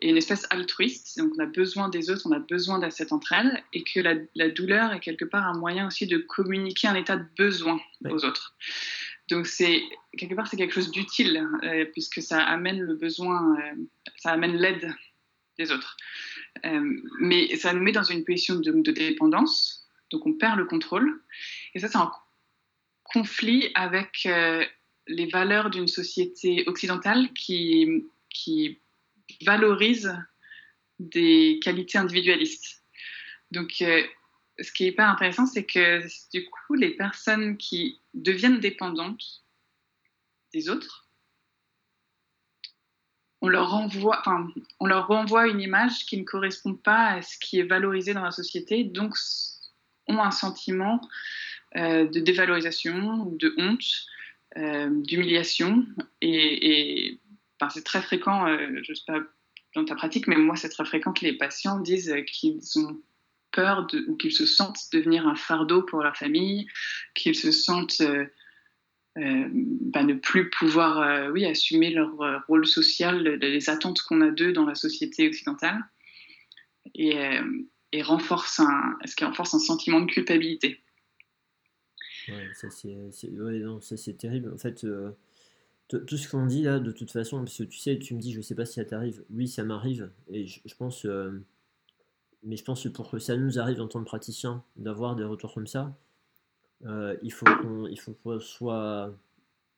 et une espèce altruiste. Donc, on a besoin des autres, on a besoin d'assez entre elles, et que la, la, douleur est quelque part un moyen aussi de communiquer un état de besoin aux autres. Donc c'est quelque part c'est quelque chose d'utile euh, puisque ça amène le besoin, euh, ça amène l'aide des autres. Euh, mais ça nous met dans une position de, dépendance, donc on perd le contrôle. Et ça c'est un conflit avec les valeurs d'une société occidentale qui, qui valorise des qualités individualistes. Donc ce qui est hyper intéressant, c'est que du coup, les personnes qui deviennent dépendantes des autres, on leur, renvoie, enfin, on leur renvoie une image qui ne correspond pas à ce qui est valorisé dans la société, donc ont un sentiment euh, de dévalorisation, de honte, euh, d'humiliation. Et, c'est très fréquent, euh, je ne sais pas dans ta pratique, mais moi c'est très fréquent que les patients disent qu'ils ont peur ou qu'ils se sentent devenir un fardeau pour leur famille, qu'ils se sentent euh, euh, bah, ne plus pouvoir euh, oui, assumer leur rôle social, les attentes qu'on a d'eux dans la société occidentale, et, renforce un, ce qui renforce un sentiment de culpabilité. Ouais, ça c'est terrible. En fait, tout ce qu'on dit là, de toute façon, parce que tu sais, tu me dis, je sais pas si ça t'arrive. Oui, ça m'arrive, et je pense mais je pense que pour que ça nous arrive en tant que praticien d'avoir des retours comme ça, euh, il faut qu'on soit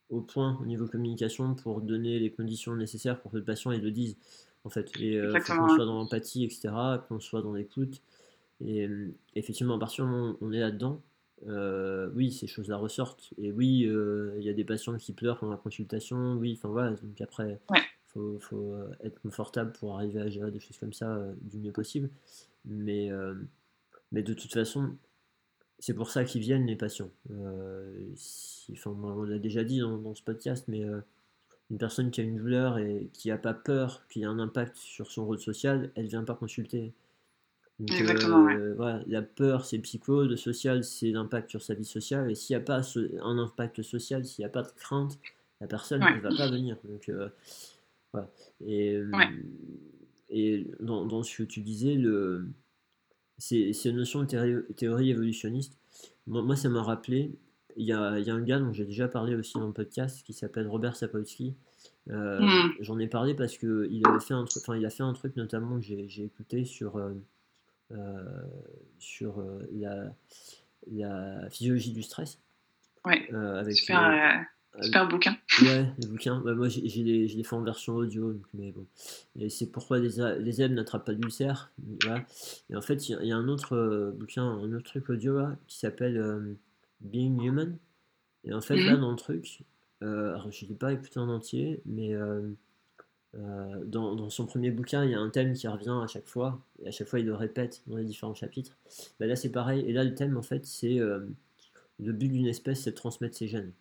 au point au niveau communication pour donner les conditions nécessaires pour que le patient le dise en fait. Et euh, qu'on soit dans l'empathie etc qu'on soit dans l'écoute. Et euh, effectivement à partir du moment où on est là dedans oui ces choses là ressortent. Et oui il y a des patients qui pleurent pendant la consultation oui enfin voilà. Donc après faut, faut être confortable pour arriver à gérer des choses comme ça du mieux possible. Mais, mais de toute façon, c'est pour ça qu'ils viennent les patients. on l'a déjà dit dans, ce podcast, mais une personne qui a une douleur et qui n'a pas peur qu'il y ait un impact sur son rôle social, elle ne vient pas consulter. Exactement, la peur, c'est psycho, le social, c'est l'impact sur sa vie sociale. Et s'il n'y a pas un impact social, s'il n'y a pas de crainte, la personne ne va pas venir. Donc, voilà. Et, et dans, ce que tu disais, le, ces, ces notions de théorie, évolutionniste, moi, ça m'a rappelé, il y, a, y, a, un gars dont j'ai déjà parlé aussi dans le podcast qui s'appelle Robert Sapolsky. Euh, hmm. J'en ai parlé parce qu'il avait fait un truc, enfin il a fait un truc notamment que j'ai écouté sur, euh, euh, sur la, la, physiologie du stress. Ouais. avec, super, Super bouquin. Ouais, les bouquins. Bah, moi, j'ai les, les fait en version audio, mais bon. Et c'est pourquoi les, les ailes n'attrapent pas d'ulcère. Voilà. Et en fait, il y, a un autre euh, bouquin, un autre truc audio là, qui s'appelle euh, Being Human. Et en fait, là, mhm. dans le truc, euh, alors je ne l'ai pas écouté en entier, mais dans, dans, son premier bouquin, il y a un thème qui revient à chaque fois, et à chaque fois, il le répète dans les différents chapitres. Bah, là, c'est pareil. Et là, le thème, en fait, c'est le but d'une espèce, c'est de transmettre ses gènes.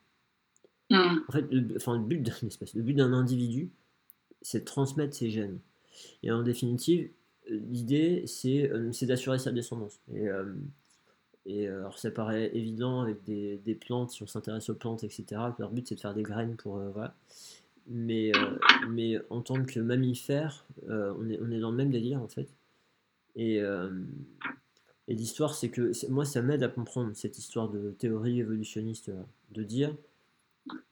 Mm. En fait, le, enfin, le but d'un le but d'un individu, c'est de transmettre ses gènes. Et en définitive, l'idée, c'est, euh, d'assurer sa descendance. Et, euh, euh, alors, ça paraît évident avec des, plantes, si on s'intéresse aux plantes, etc., leur but, c'est de faire des graines pour. voilà. Mais, mais en tant que mammifère, on, est, on est dans le même délire, en fait. Et, et l'histoire, c'est que moi, ça m'aide à comprendre cette histoire de théorie évolutionniste, de dire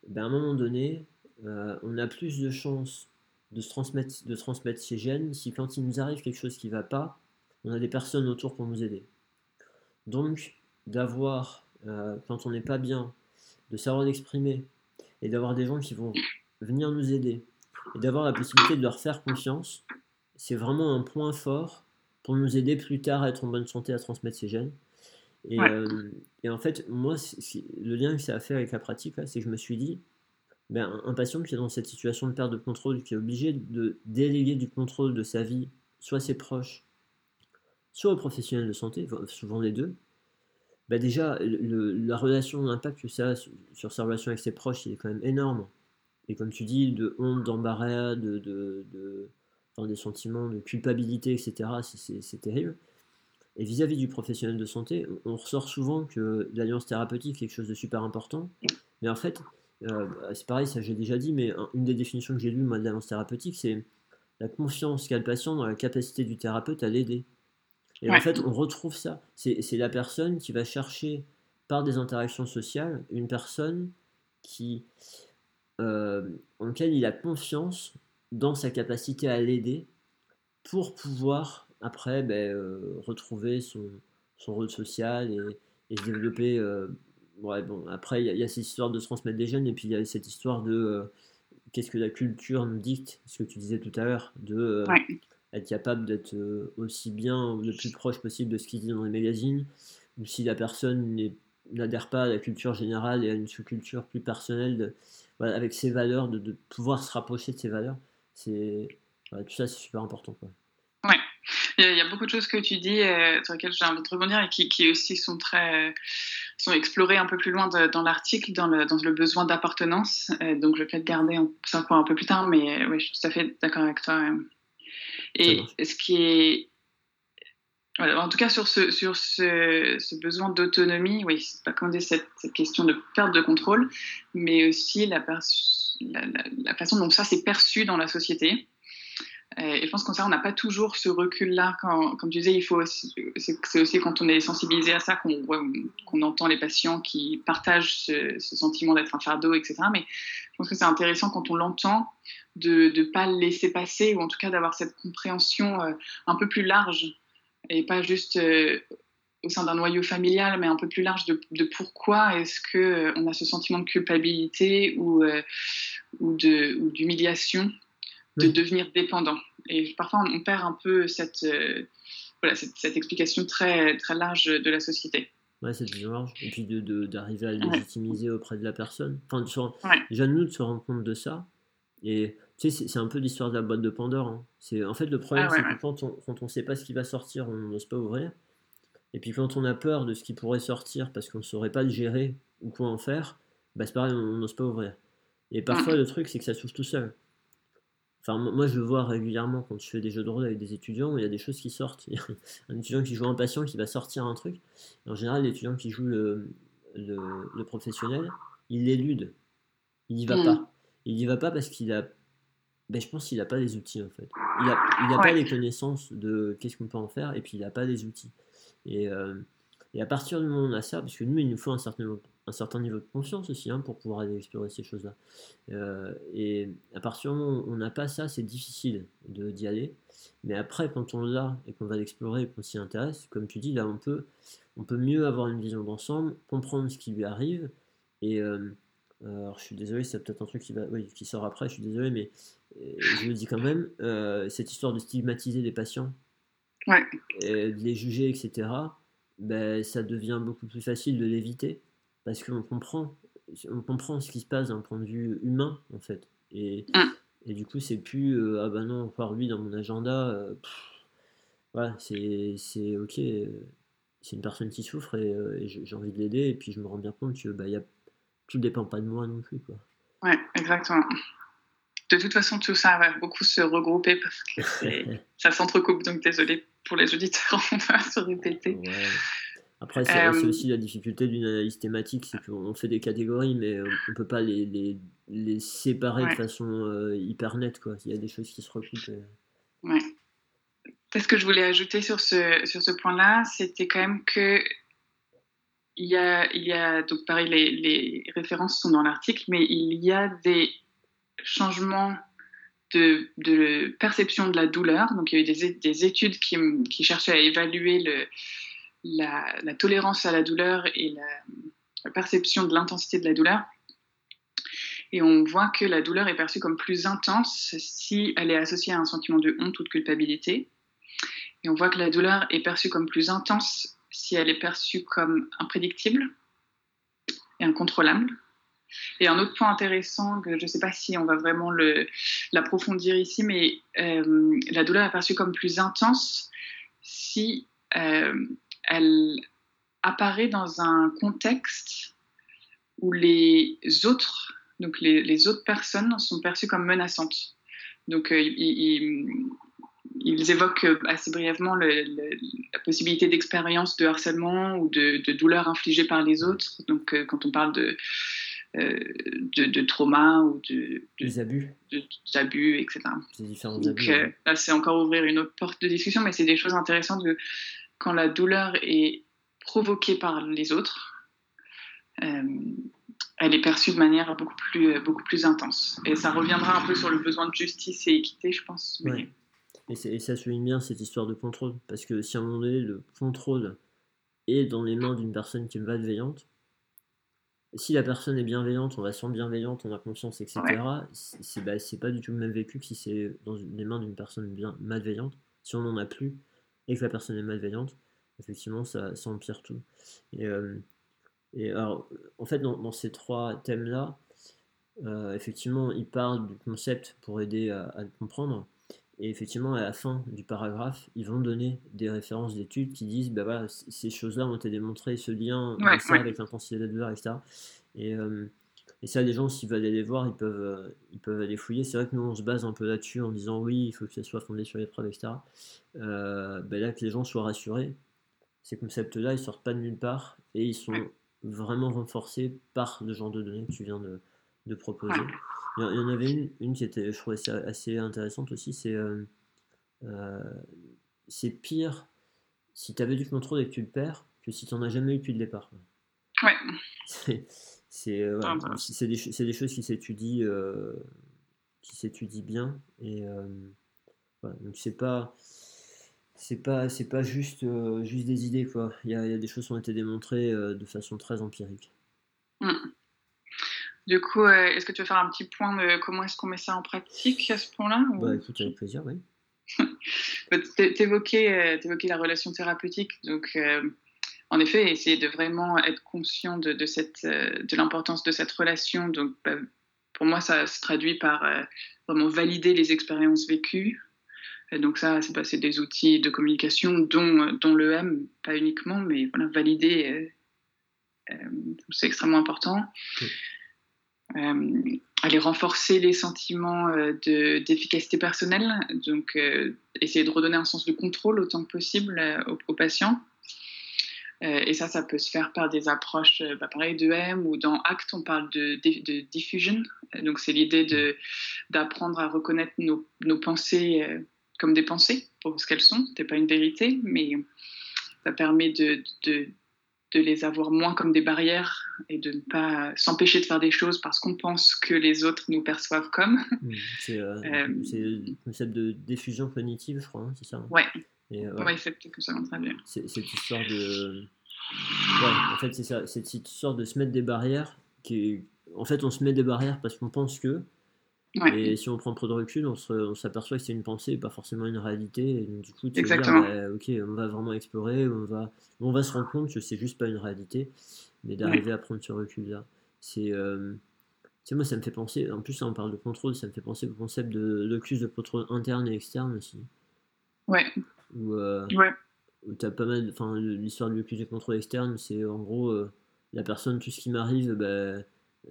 ben, à un moment donné, euh, on a plus de chances de, se transmettre, de transmettre ces gènes si quand il nous arrive quelque chose qui ne va pas, on a des personnes autour pour nous aider. Donc, d'avoir, euh, quand on n'est pas bien, de savoir l'exprimer et d'avoir des gens qui vont venir nous aider et d'avoir la possibilité de leur faire confiance, c'est vraiment un point fort pour nous aider plus tard à être en bonne santé à transmettre ces gènes. Euh, et, en fait, moi, le lien que ça a fait avec la pratique, c'est que je me suis dit, ben, un patient qui est dans cette situation de perte de contrôle, qui est obligé de déléguer du contrôle de sa vie, soit ses proches, soit aux professionnels de santé, souvent les deux, ben déjà, la relation, l'impact que ça a sur, sa relation avec ses proches, il est quand même énorme. Et comme tu dis, de honte, d'embarras, de, de, de des sentiments de culpabilité, etc., c'est terrible. Et vis-à-vis du professionnel de santé, on ressort souvent que l'alliance thérapeutique est quelque chose de super important. Mais en fait, euh, c'est pareil, ça j'ai déjà dit, mais une des définitions que j'ai lues, moi, de l'alliance thérapeutique, c'est la confiance qu'a le patient dans la capacité du thérapeute à l'aider. Et en fait, on retrouve ça. C'est la personne qui va chercher, par des interactions sociales, une personne qui, euh, en laquelle il a confiance dans sa capacité à l'aider pour pouvoir après ben, euh, retrouver son, son, rôle social et, et se développer. Euh, ouais, bon, après, il y, a cette histoire de se transmettre des gènes et puis il y a cette histoire de euh, qu'est-ce que la culture nous dicte, ce que tu disais tout à l'heure, de être capable d'être aussi bien le plus proche possible de ce qu'il dit dans les magazines, ou si la personne n'adhère pas à la culture générale et à une sous-culture plus personnelle, de, voilà, avec ses valeurs, de, de, pouvoir se rapprocher de ses valeurs, c'est tout ça c'est super important. Quoi. Il y a beaucoup de choses que tu dis euh, sur lesquelles j'ai envie de rebondir et qui, qui, aussi sont très sont explorées un peu plus loin dans l'article, dans le, dans le besoin d'appartenance. Euh, donc je vais peut-être garder ça pour un peu plus tard, mais oui, je suis tout à fait d'accord avec toi. Et ce qui est voilà, en tout cas, sur ce, sur ce, ce besoin d'autonomie, oui, c'est pas comme cette, cette, question de perte de contrôle, mais aussi la, la, la façon dont ça s'est perçu dans la société. Euh, et je pense qu'en ça, on n'a pas toujours ce recul-là. Comme tu disais, il faut c'est aussi quand on est sensibilisé à ça qu'on entend les patients qui partagent ce, sentiment d'être un fardeau, etc. Mais je pense que c'est intéressant quand on l'entend de ne pas le laisser passer ou en tout cas d'avoir cette compréhension euh, un peu plus large et pas juste euh, au sein d'un noyau familial, mais un peu plus large de, pourquoi est-ce qu'on a ce sentiment de culpabilité ou, ou d'humiliation de devenir dépendant. Et parfois, on perd un peu cette, euh, voilà, cette, explication très, très large de la société. Ouais, c'est large. Et puis d'arriver à légitimiser auprès de la personne. Enfin, de, déjà, nous, de se rendre compte de ça. Et tu sais, c'est un peu l'histoire de la boîte de Pandore. Hein. C'est En fait, le problème, Ah ouais, c'est que quand on quand on sait pas ce qui va sortir, on n'ose pas ouvrir. Et puis quand on a peur de ce qui pourrait sortir parce qu'on ne saurait pas le gérer ou quoi en faire, bah c'est pareil, on n'ose pas ouvrir. Et parfois, Mm. le truc, c'est que ça s'ouvre tout seul. Enfin, moi, je le vois régulièrement quand je fais des jeux de rôle avec des étudiants, où il y a des choses qui sortent. Il y a un étudiant qui joue un patient qui va sortir un truc. En général, l'étudiant qui joue le, le, le professionnel, il l'élude. Il n'y va Mm. pas. Il n'y va pas parce qu'il a. Ben, je pense qu'il n'a pas les outils en fait. Il n'a il a pas les connaissances de qu'est-ce qu'on peut en faire et puis il n'a pas les outils. Et, euh, et à partir du moment où on a ça, parce que nous, il nous faut un certain niveau, un certain niveau de confiance aussi hein, pour pouvoir aller explorer ces choses-là. Euh, et à partir du moment où on n'a pas ça, c'est difficile de- d'y aller. Mais après, quand on l'a et qu'on va l'explorer et qu'on s'y intéresse, comme tu dis, là, on peut, on peut mieux avoir une vision d'ensemble, comprendre ce qui lui arrive. Et euh, alors, je suis désolé, c'est peut-être un truc qui, va, oui, qui sort après, je suis désolé, mais euh, je le dis quand même, euh, cette histoire de stigmatiser les patients, Ouais. et de les juger, etc., ben, ça devient beaucoup plus facile de l'éviter parce qu'on comprend, on comprend ce qui se passe d'un point de vue humain, en fait. Et, et du coup, c'est plus euh, ah ben non, voir lui dans mon agenda, euh, pff, voilà, c'est c'est ok, euh, c'est une personne qui souffre et, euh, et j'ai envie de l'aider, et puis je me rends bien compte que bah, y a, tout dépend pas de moi non plus, quoi. Ouais, exactement. De toute façon, tout ça va beaucoup se regrouper parce que ça s'entrecoupe. Donc, désolé pour les auditeurs, on va se répéter. Ouais. Après, c'est Euh, aussi la difficulté d'une analyse thématique, c'est qu'on fait des catégories, mais euh, on peut pas les, les, les séparer de façon euh, hyper nette, quoi. Il y a des choses qui se recoupent. et- Ouais. Ce que je voulais ajouter sur ce, sur ce point-là, c'était quand même que il y a, il y a donc pareil, les, les références sont dans l'article, mais il y a des changements de, de perception de la douleur. Donc il y a eu des, études qui, qui cherchaient à évaluer le, la, tolérance à la douleur et la, perception de l'intensité de la douleur. Et on voit que la douleur est perçue comme plus intense si elle est associée à un sentiment de honte ou de culpabilité. Et on voit que la douleur est perçue comme plus intense si elle est perçue comme imprédictible et incontrôlable. Et un autre point intéressant, que je ne sais pas si on va vraiment l'approfondir ici, mais euh, la douleur est perçue comme plus intense si euh, elle apparaît dans un contexte où les autres, donc les, les autres personnes sont perçues comme menaçantes. Donc euh, ils, évoquent assez brièvement le- le- la possibilité d'expérience de harcèlement ou de, de douleur infligée par les autres. Donc euh, quand on parle de, euh, de, de trauma ou de, de, Les abus, de- d'abus, etc. ces différents Donc abus. euh, ouais. là, c'est encore ouvrir une autre porte de discussion, mais c'est des choses intéressantes de, quand la douleur est provoquée par les autres, euh, elle est perçue de manière beaucoup plus, beaucoup plus intense. Et ça reviendra un peu sur le besoin de justice et équité, je pense. mais- Ouais. Et, ça souligne bien cette histoire de contrôle. Parce que si à un moment donné, le contrôle est dans les mains d'une personne qui est malveillante, si la personne est bienveillante, on la sent bienveillante, on a confiance, etc., c'est c'est- bah, c'est pas du tout le même vécu que si c'est dans les mains d'une personne bien malveillante. Si on n'en a plus et que la personne est malveillante, effectivement, ça, ça empire tout. Et, euh, et alors, en fait, dans, dans ces trois thèmes-là, euh, effectivement, il parle du concept pour aider à, comprendre. Et effectivement, à la fin du paragraphe, ils vont donner des références d'études qui disent, bah voilà, ces choses-là ont été démontrées, ce lien Ouais, de ça ouais. avec l'intensité de la douleur, etc. Et, euh, et ça, les gens, s'ils veulent aller les voir, ils peuvent, euh, ils peuvent aller fouiller. C'est vrai que nous, on se base un peu là-dessus en disant, oui, il faut que ça soit fondé sur les preuves, etc. Euh, bah là, que les gens soient rassurés, ces concepts-là, ils sortent pas de nulle part et ils sont vraiment renforcés par le genre de données que tu viens de, de proposer. Il y en- il y en avait une, une qui était, je trouvais ça assez intéressante aussi, c'est euh, euh, c'est pire si tu avais du contrôle et que tu le perds que si tu n'en as jamais eu depuis le départ. Ouais. C'est euh, Ah bah. c'est des, choses qui s'étudient euh, qui s'étudient bien et euh, voilà, donc c'est pas c'est pas c'est pas juste euh, juste des idées quoi. Il y a, il y a des choses qui ont été démontrées euh, de façon très empirique. Mm. Du coup, euh, est-ce que tu veux faire un petit point de comment est-ce qu'on met ça en pratique à ce point-là ou- Bah écoute avec plaisir, oui. Bah, t'é- T'évoquais euh, la relation thérapeutique, donc euh, en effet, essayer de vraiment être conscient de, de cette, euh, de l'importance de cette relation, donc bah, pour moi, ça se traduit par vraiment valider les expériences vécues. Et donc ça, c'est passer des outils de communication, dont, dont l'EM, pas uniquement, mais voilà, valider, c'est extrêmement important. aller renforcer les sentiments d'efficacité personnelle, donc essayer de redonner un sens de contrôle autant que possible aux, aux patients. Euh, et ça, ça peut se faire par des approches, euh, bah, pareil, d'EM ou dans ACT, on parle de, de, diffusion. Euh, donc, c'est l'idée d'apprendre à reconnaître nos, nos pensées comme des pensées pour ce qu'elles sont. Ce n'est pas une vérité, mais ça permet de, de, de, les avoir moins comme des barrières et de ne pas s'empêcher de faire des choses parce qu'on pense que les autres nous perçoivent comme. Mmh, c'est le concept de diffusion cognitive, je crois, hein, c'est ça hein Ouais, euh, ouais. c'est peut-être que ça traduire. Cette histoire de. Ouais, en fait, c'est ça. Cette histoire de se mettre des barrières. Qui En fait, on se met des barrières parce qu'on pense que. Et si on prend trop de recul, on s'aperçoit que c'est une pensée et pas forcément une réalité. Et du coup, tu Exactement. Dire, bah, ok, on va vraiment explorer, on va, on va se rendre compte que c'est juste pas une réalité, mais d'arriver à prendre ce recul-là. C'est. Euh... Tu sais, moi, ça me fait penser, en plus, on parle de contrôle, ça me fait penser au concept de l'occus de contrôle interne et externe aussi. Ouais. Où, euh, as pas mal. Enfin, l'histoire du de contrôle externe, c'est en gros euh, la personne, tout ce qui m'arrive, bah,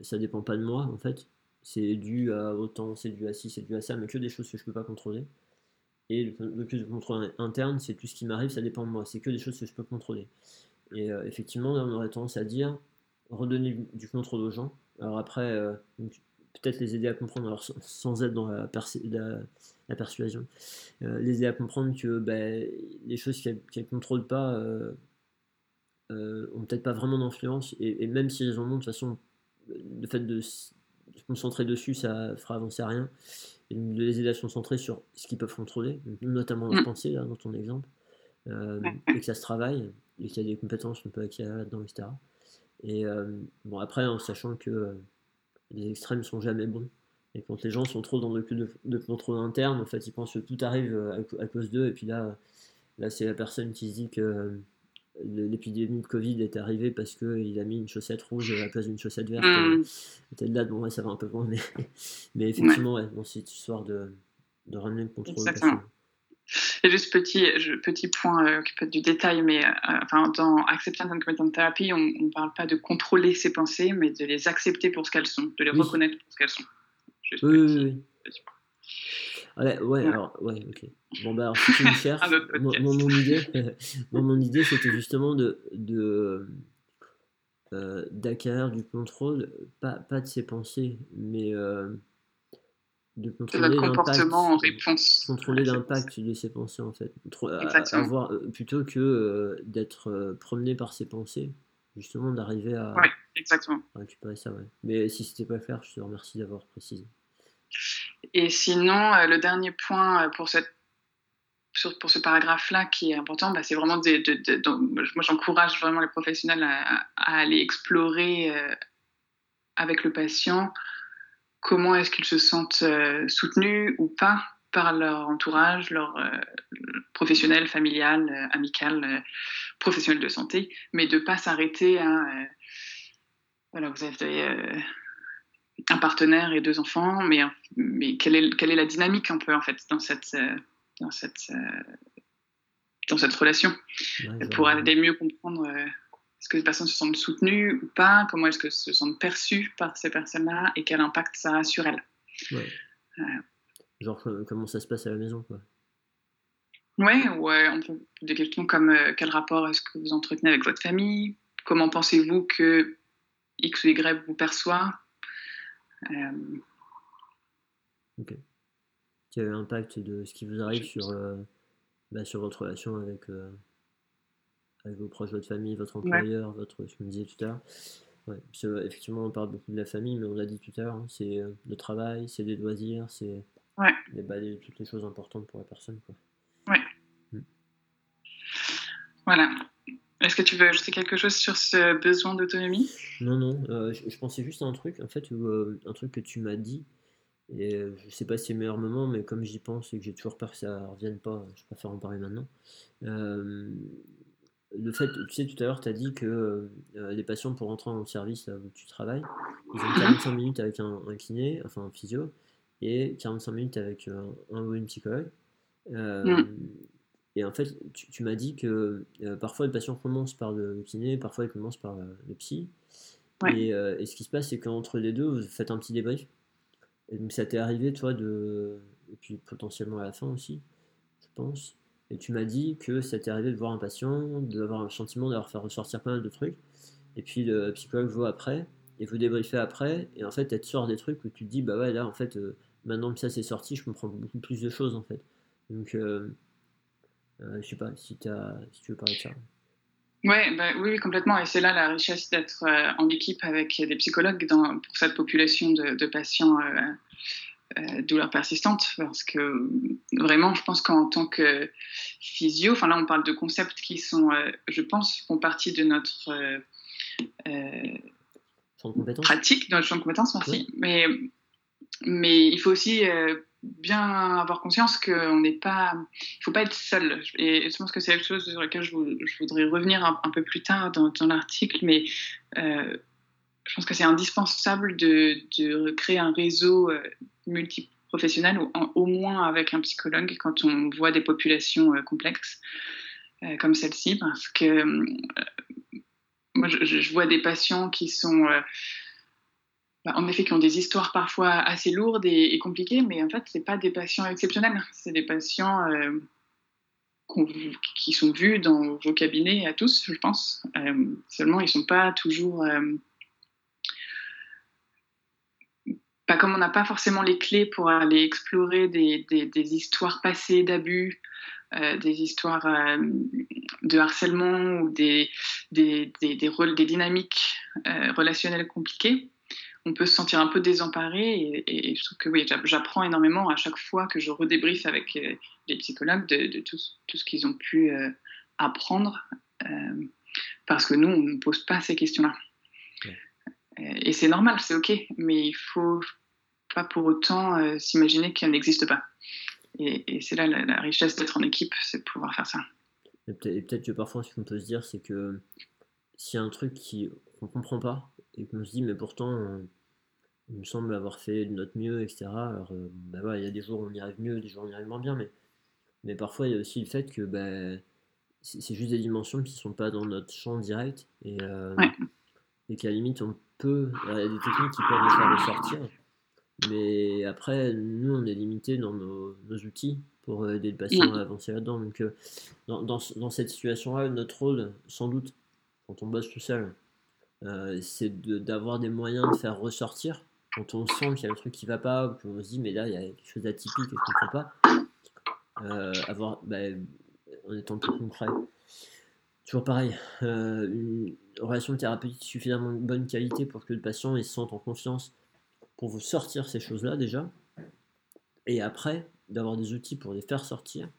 ça dépend pas de moi en fait. C'est dû à autant, c'est dû à ci, c'est dû à ça, mais que des choses que je peux pas contrôler. Et le, de contrôle interne, c'est tout ce qui m'arrive, ça dépend de moi. C'est que des choses que je peux contrôler. Et euh, effectivement, on aurait tendance à dire redonner du contrôle aux gens. Alors après, euh, peut-être les aider à comprendre, alors sans être dans la, la, persuasion, euh, les aider à comprendre que ben, les choses qu'elles ne contrôlent pas euh, euh, ont peut-être pas vraiment d'influence, et, même si elles en ont, de toute façon, le fait de se concentrer dessus, ça fera avancer à rien, et de les aider à se concentrer sur ce qu'ils peuvent contrôler, notamment leur mm. pensée, là, dans ton exemple, et que ça se travaille, et qu'il y a des compétences qu'on peut acquérir là-dedans, etc. Et bon, après, en sachant que les extrêmes sont jamais bons. Et quand les gens sont trop dans le de, de contrôle interne, en fait, ils pensent que tout arrive euh, à, cause d'eux. Et puis là, là c'est la personne qui se dit que euh, l'épidémie de Covid est arrivée parce qu'il a mis une chaussette rouge à la place d'une chaussette verte. Mm. Peut-être là, bon, ça va un peu loin, mais, mais effectivement, ouais. bon, c'est histoire de, de ramener le contrôle. Et juste petit, petit point euh, qui peut être du détail, mais euh, enfin, dans Acceptance and Commitment Therapy, on ne parle pas de contrôler ses pensées, mais de les accepter pour ce qu'elles sont, de les reconnaître pour ce qu'elles sont. Oui, oui, oui. Ouais, ouais, alors, ouais, ok. Bon, bah, alors, si tu me cherches, mon, mon, idée, mon idée c'était justement de, de euh, d'acquérir du contrôle, pas, pas de ses pensées, mais euh, de contrôler comportement en réponse. Contrôler l'impact de ses pensées en fait. Avoir, euh, plutôt que euh, d'être promené par ses pensées, justement d'arriver à, ouais, exactement. récupérer ça. Ouais. Mais si c'était pas clair, je te remercie d'avoir précisé. Et sinon, le dernier point pour cette pour ce paragraphe-là qui est important, bah, c'est vraiment de, moi j'encourage vraiment les professionnels à, à aller explorer avec le patient comment est-ce qu'ils se sentent euh, soutenus ou pas par leur entourage, leur euh, professionnel, familial, euh, amical, professionnel de santé, mais de ne pas s'arrêter à voilà, vous avez un partenaire et deux enfants, mais, mais quelle, est, quelle est la dynamique un peu en fait dans cette, dans cette, dans cette relation? Pour aller mieux comprendre est-ce que les personnes se sentent soutenues ou pas? Comment est-ce que se sentent perçues par ces personnes-là? Et quel impact ça a sur elles? Ouais. Euh. Genre, comment ça se passe à la maison quoi. Ouais, ouais, on peut des questions comme euh, quel rapport est-ce que vous entretenez avec votre famille? Comment pensez-vous que X ou Y vous perçoit? Euh. Ok. Quel impact de ce qui vous arrive sur, bah, sur votre relation avec, avec vos proches, votre famille, votre employeur, votre, ce que vous disiez tout à l'heure? Ouais, effectivement, on parle beaucoup de la famille, mais on l'a dit tout à l'heure, hein, c'est euh, le travail, c'est des loisirs, c'est ouais. bah, toutes les choses importantes pour la personne. Quoi. Ouais. Mm. Voilà. Est-ce que tu veux ajouter quelque chose sur ce besoin d'autonomie? Non, non. Euh, je, pensais juste à un truc, en fait, euh, un truc que tu m'as dit. Et je sais pas si c'est le meilleur moment, mais comme j'y pense et que j'ai toujours peur que ça revienne pas, je préfère en parler maintenant le fait, tu sais, tout à l'heure, tu as dit que les patients, pour rentrer en service où tu travailles, ils ont 45 minutes avec un, kiné, enfin un physio, et 45 minutes avec un, ou une psychologue. Mm. Et en fait, tu, m'as dit que parfois le patient commence par le kiné, parfois il commence par le psy. Et, et, ce qui se passe, c'est qu'entre les deux, vous faites un petit débrief. Et donc ça t'est arrivé, toi, de. Et puis potentiellement à la fin aussi, je pense. Et tu m'as dit que ça t'est arrivé de voir un patient, d'avoir un sentiment d'avoir fait ressortir pas mal de trucs. Et puis le psychologue voit après, et vous débriefez après, et en fait, elle te sort des trucs où tu te dis, bah ouais, là, en fait, euh, maintenant que ça c'est sorti, je comprends beaucoup plus de choses, en fait. Donc, euh, euh, je sais pas si, as, si tu veux parler de ça. Ouais, bah, oui, complètement. Et c'est là la richesse d'être en équipe avec des psychologues dans, pour cette population de, de patients euh, douleurs persistantes parce que vraiment je pense qu'en tant que physio enfin là on parle de concepts qui sont euh, je pense font partie de notre euh, pratique dans le champ de compétences merci mais mais il faut aussi bien avoir conscience qu'on n'est pas il faut pas être seul. Et, je pense que c'est quelque chose sur laquelle je, voudrais revenir un, peu plus tard dans, l'article mais je pense que c'est indispensable de, créer un réseau multiprofessionnel ou au moins avec un psychologue quand on voit des populations euh, complexes euh, comme celle-ci parce que euh, moi je, vois des patients qui sont bah, en effet qui ont des histoires parfois assez lourdes et, compliquées mais en fait c'est pas des patients exceptionnels. C'est des patients qui sont vus dans vos cabinets à tous je pense. Seulement ils sont pas toujours Bah, comme on n'a pas forcément les clés pour aller explorer des, histoires passées d'abus, euh, des histoires euh, de harcèlement ou des, dynamiques euh, relationnelles compliquées, on peut se sentir un peu désemparé. Et, je trouve que oui, j'apprends énormément à chaque fois que je redébriefe avec les psychologues de, tout, tout, ce qu'ils ont pu apprendre, parce que nous, on ne pose pas ces questions-là. Et c'est normal, c'est ok, mais il faut pas pour autant euh, s'imaginer qu'elle n'existe pas. Et, c'est là la, richesse d'être en équipe, c'est de pouvoir faire ça. Et peut-être que parfois, ce qu'on peut se dire, c'est que s'il y a un truc qu'on ne comprend pas et qu'on se dit, mais pourtant, on, il me semble avoir fait de notre mieux, etc. Alors, euh, bah il y a des jours où on y arrive mieux, des jours où on y arrive moins bien, mais, mais parfois, il y a aussi le fait que bah, c'est juste des dimensions qui ne sont pas dans notre champ direct et, euh, et qu'à la limite, on peut. Il y a des techniques qui peuvent le faire ressortir. Mais après, nous, on est limité dans nos, outils pour aider le patient à avancer là-dedans. Donc, euh, dans, dans, cette situation-là, notre rôle, sans doute, quand on bosse tout seul, euh, c'est d'avoir des moyens de faire ressortir. Quand on sent qu'il y a un truc qui va pas, qu'on se dit, mais là, il y a quelque chose d'atypique et je ne pas. Euh, avoir, en étant plus concret. Toujours pareil, une relation thérapeutique suffisamment de bonne qualité pour que le patient se sente en confiance pour vous sortir ces choses-là déjà, et après d'avoir des outils pour les faire sortir.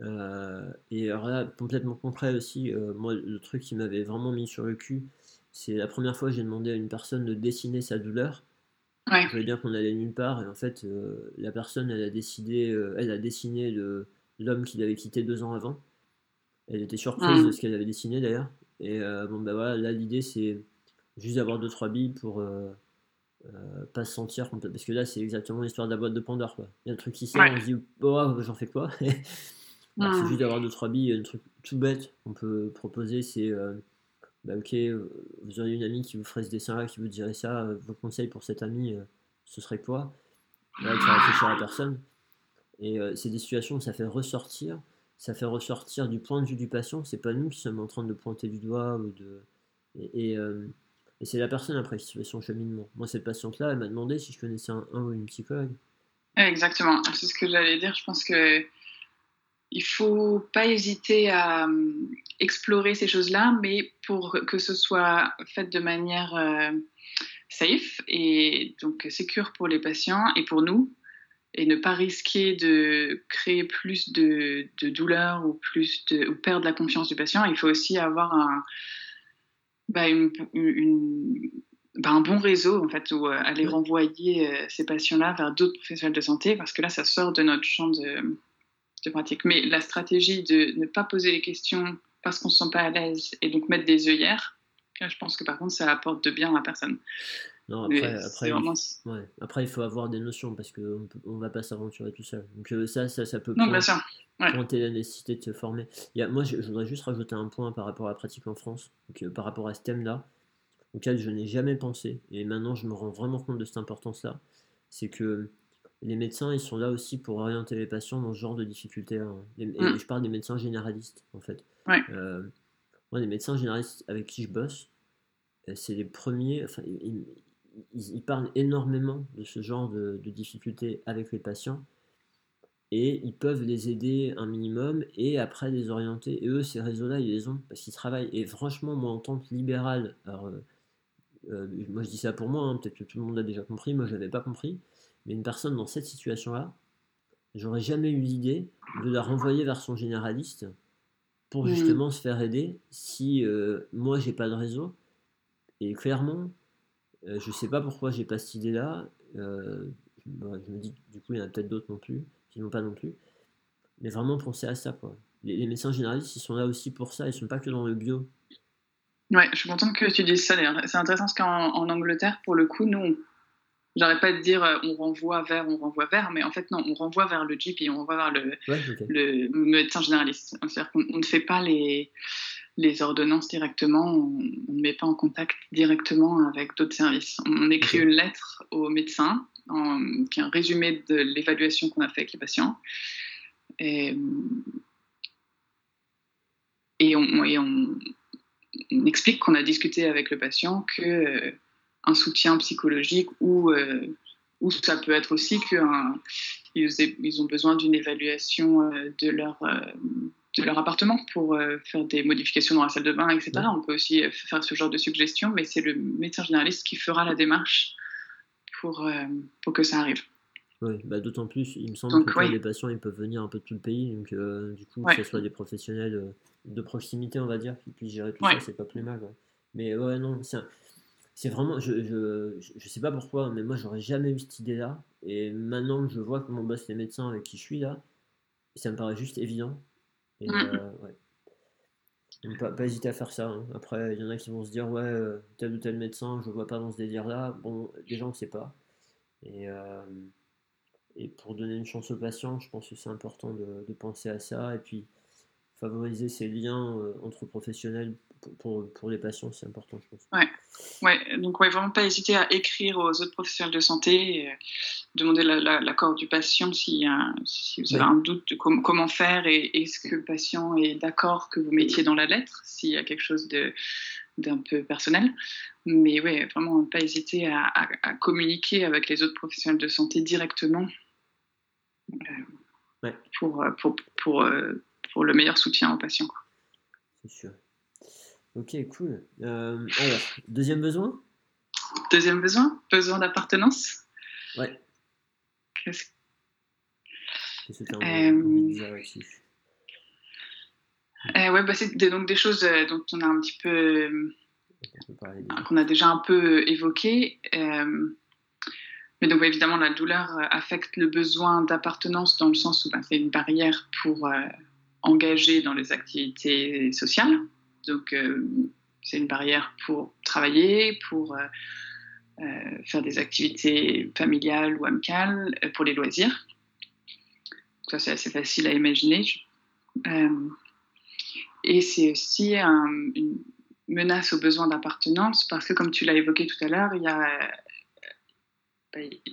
Euh, et alors là, complètement concret aussi, euh, moi le truc qui m'avait vraiment mis sur le cul, c'est la première fois que j'ai demandé à une personne de dessiner sa douleur. Ouais. Je voulais bien qu'on allait nulle part, et en fait, euh, la personne, elle a décidé, elle a dessiné l'homme qu'il avait quitté deux ans avant. Elle était surprise de ce qu'elle avait dessiné d'ailleurs. Et bon, bah voilà, là l'idée c'est juste d'avoir deux trois billes pour euh, pas se sentir parce que là c'est exactement l'histoire de la boîte de Pandore quoi. il y a un truc qui sort on se dit oh, j'en fais quoi c'est juste d'avoir deux trois billes un truc tout bête qu'on peut proposer c'est euh, bah, ok vous auriez une amie qui vous ferait ce dessin là qui vous dirait ça euh, vos conseils pour cette amie ce serait quoi? Là faut réfléchir à la personne et c'est des situations où ça fait ressortir ça fait ressortir du point de vue du patient c'est pas nous qui sommes en train de pointer du doigt ou de et c'est la personne après qui fait son cheminement. Moi, cette patiente-là, elle m'a demandé si je connaissais un, ou une psychologue. Exactement, c'est ce que j'allais dire. Je pense que il faut pas hésiter à euh, explorer ces choses-là, mais pour que ce soit fait de manière euh, safe et donc sécure pour les patients et pour nous, et ne pas risquer de créer plus de, de douleur ou plus de ou perdre la confiance du patient. Il faut aussi avoir un, bah, bah, un bon réseau, en fait, où euh, aller renvoyer euh, ces patients-là vers d'autres professionnels de santé, parce que là, ça sort de notre champ de, de, pratique. Mais la stratégie de ne pas poser les questions parce qu'on ne se sent pas à l'aise et donc mettre des œillères, je pense que par contre ça apporte de bien à la personne. Non, après, après, il, ouais. après, il faut avoir des notions parce qu'on ne va pas s'aventurer tout seul. Donc euh, ça, ça, ça peut non, la nécessité de se former. Il y a, moi, je, voudrais juste rajouter un point par rapport à la pratique en France, donc, euh, par rapport à ce thème-là, auquel je n'ai jamais pensé, et maintenant je me rends vraiment compte de cette importance-là, c'est que les médecins, ils sont là aussi pour orienter les patients dans ce genre de difficultés. Hein. Et, mm. je parle des médecins généralistes, en fait. Euh, moi, les médecins généralistes avec qui je bosse, euh, c'est les premiers. Enfin, ils, ils, parlent énormément de ce genre de, difficultés avec les patients et ils peuvent les aider un minimum et après les orienter. Et eux, ces réseaux-là, ils les ont parce qu'ils travaillent. Et franchement, moi, en tant que libéral, alors, euh, moi je dis ça pour moi, hein, peut-être que tout le monde l'a déjà compris, moi je l'avais pas compris, mais une personne dans cette situation-là, j'aurais jamais eu l'idée de la renvoyer vers son généraliste pour mmh. justement se faire aider si euh, moi j'ai pas de réseau. Et clairement, euh, je sais pas pourquoi j'ai pas cette idée-là. Euh, je me dis du coup il y en a peut-être d'autres non plus qui n'ont pas non plus. Mais vraiment penser à ça quoi. Les, médecins généralistes ils sont là aussi pour ça, ils sont pas que dans le bio. Ouais, je suis contente que tu dises ça d'ailleurs. C'est intéressant parce qu'en Angleterre, pour le coup, nous, J'arrête pas de dire euh, on renvoie vers, on renvoie vers, mais en fait non, on renvoie vers le GP, on renvoie vers le, le médecin généraliste. C'est-à-dire qu'on ne fait pas les, les ordonnances directement, on ne met pas en contact directement avec d'autres services. On écrit une lettre au médecin qui est un résumé de l'évaluation qu'on a fait avec les patients. Et, et, on, et on, on, explique qu'on a discuté avec le patient que un soutien psychologique ou, euh, ou ça peut être aussi qu'ils ils ont besoin d'une évaluation euh, de leur, euh, de leur appartement pour faire des modifications dans la salle de bain, etc. On peut aussi faire ce genre de suggestions, mais c'est le médecin généraliste qui fera la démarche pour, pour que ça arrive. Oui, bah d'autant plus, il me semble que les patients ils peuvent venir un peu de tout le pays, donc du coup, que ce soit des professionnels de proximité, on va dire, qui puissent gérer tout ça, c'est pas plus mal. Mais ouais, non, c'est c'est vraiment, je, je, je, sais pas pourquoi, mais moi j'aurais jamais eu cette idée-là. Et maintenant que je vois que mon boss est médecin avec qui je suis là, ça me paraît juste évident. Et, mm. euh, ouais. pas, pas, hésiter à faire ça. Hein. Après, il y en a qui vont se dire, ouais, euh, tel ou tel médecin, je vois pas dans ce délire-là. Bon, déjà on sait pas. Et, euh, et pour donner une chance aux patients, je pense que c'est important de, de, penser à ça. Et puis favoriser ces liens entre professionnels pour, pour, les patients, c'est important, je pense. Ouais. Ouais, donc ouais, vraiment pas hésiter à écrire aux autres professionnels de santé, et, euh, demander l'accord du patient si, si vous avez un doute de comment faire et est-ce que le patient est d'accord que vous mettiez dans la lettre s'il y a quelque chose de d'un peu personnel. Mais ouais, vraiment pas hésiter à, à, communiquer avec les autres professionnels de santé directement euh, pour, pour, pour, euh, pour, le meilleur soutien aux patients. C'est sûr. Ok, cool. Euh, alors, deuxième besoin? Deuxième besoin? Besoin d'appartenance? Ouais. Qu'est-ce que de dire euh, ouais, bah, c'est donc des choses euh, dont on a un petit peu. qu'on a déjà un peu évoqué. mais donc, évidemment, la douleur affecte le besoin d'appartenance dans le sens où bah, c'est une barrière pour engager dans les activités sociales. Donc, euh, c'est une barrière pour travailler, pour euh, euh, faire des activités familiales ou amicales, pour les loisirs. Ça, c'est assez facile à imaginer. et c'est aussi une menace aux besoins d'appartenance parce que, comme tu l'as évoqué tout à l'heure, il,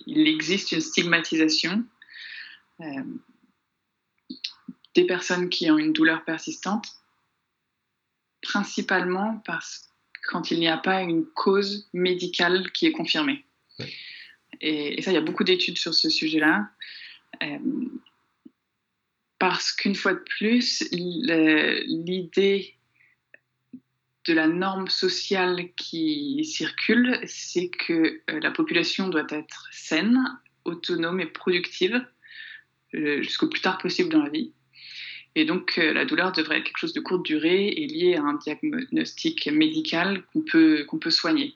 il existe une stigmatisation des personnes qui ont une douleur persistante principalement parce quand il n'y a pas une cause médicale qui est confirmée. Et, ça, il y a beaucoup d'études sur ce sujet-là. Euh, parce qu'une fois de plus, l'idée de la norme sociale qui circule, c'est que euh, la population doit être saine, autonome et productive euh, jusqu'au plus tard possible dans la vie. Et donc, euh, la douleur devrait être quelque chose de courte durée et lié à un diagnostic médical qu'on peut, qu'on peut soigner.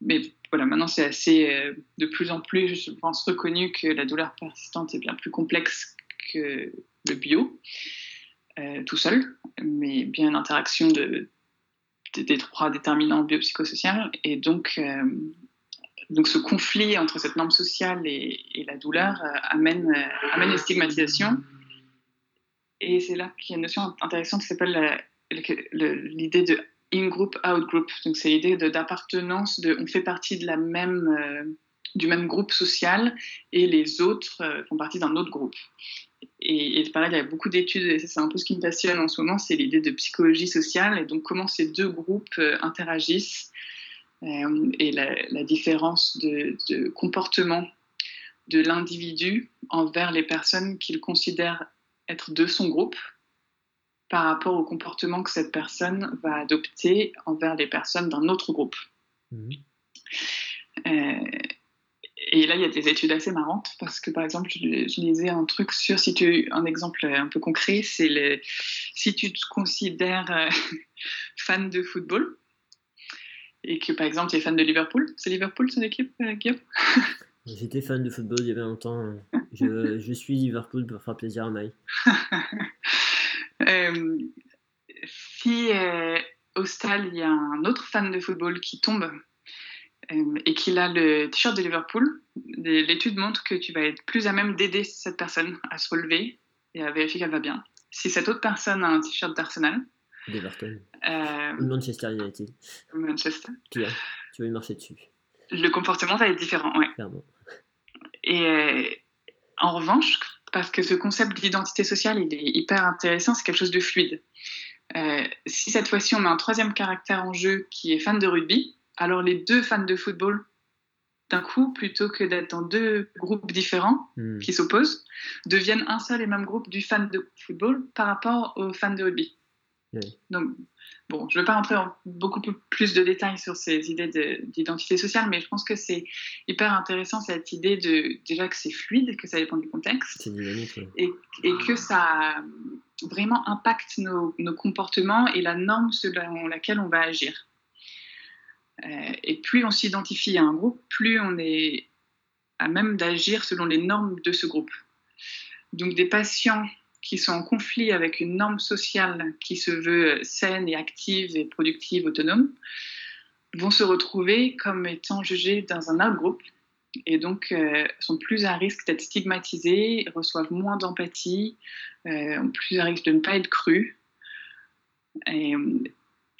mais voilà, maintenant, c'est assez, euh, de plus en plus, je pense, reconnu que la douleur persistante est bien plus complexe que le bio. tout seul, mais bien une interaction de, des trois déterminants biopsychosociaux. Et donc, donc ce conflit entre cette norme sociale et, la douleur amène, amène une stigmatisation. Et c'est là qu'il y a une notion intéressante qui s'appelle l'idée de in-group, out-group. Donc c'est l'idée d'appartenance, on fait partie euh, du même groupe social et les autres euh, font partie d'un autre groupe. Et, et pareil, il y a beaucoup d'études, et c'est un peu ce qui me passionne en ce moment, c'est l'idée de psychologie sociale et donc comment ces deux groupes euh, interagissent et la, différence de comportement de l'individu envers les personnes qu'il considère être de son groupe par rapport au comportement que cette personne va adopter envers les personnes d'un autre groupe. Mhm. Euh, et là, il y a des études assez marrantes parce que, par exemple, je, lisais un truc sur, si tu, un exemple un peu concret, c'est si tu te considères euh, fan de football et que, par exemple, tu es fan de Liverpool, c'est Liverpool son équipe, euh, Guillaume? J'étais fan de football il y avait longtemps. Je, je suis Liverpool pour faire plaisir à Mike. Euh, si euh, au stade, il y a un autre fan de football qui tombe euh, et qu'il a le t-shirt de Liverpool, l'étude montre que tu vas être plus à même d'aider cette personne à se relever et à vérifier qu'elle va bien. Si cette autre personne a un t-shirt d'Arsenal, d'Everton, euh, Manchester United, Manchester, tu vas, tu vas y marcher dessus. Le comportement va être différent, ouais. Et en revanche, parce que ce concept d'identité sociale, il est hyper intéressant, c'est quelque chose de fluide. Euh, si cette fois-ci on met un troisième caractère en jeu qui est fan de rugby, alors les deux fans de football, d'un coup, plutôt que d'être dans deux groupes différents hmm. qui s'opposent, deviennent un seul et même groupe du fan de football par rapport aux fans de rugby. Donc, bon, je ne vais pas rentrer en beaucoup plus de détails sur ces idées d'identité sociale, mais je pense que c'est hyper intéressant cette idée de déjà que c'est fluide, que ça dépend du contexte, et, et, que ça vraiment impacte nos, nos, comportements et la norme selon laquelle on va agir. Euh, et plus on s'identifie à un groupe, plus on est à même d'agir selon les normes de ce groupe. Donc des patients qui sont en conflit avec une norme sociale qui se veut saine et active et productive, autonome, vont se retrouver comme étant jugés dans un autre groupe et donc euh, sont plus à risque d'être stigmatisés, reçoivent moins d'empathie, euh, ont plus à risque de ne pas être crus. Et,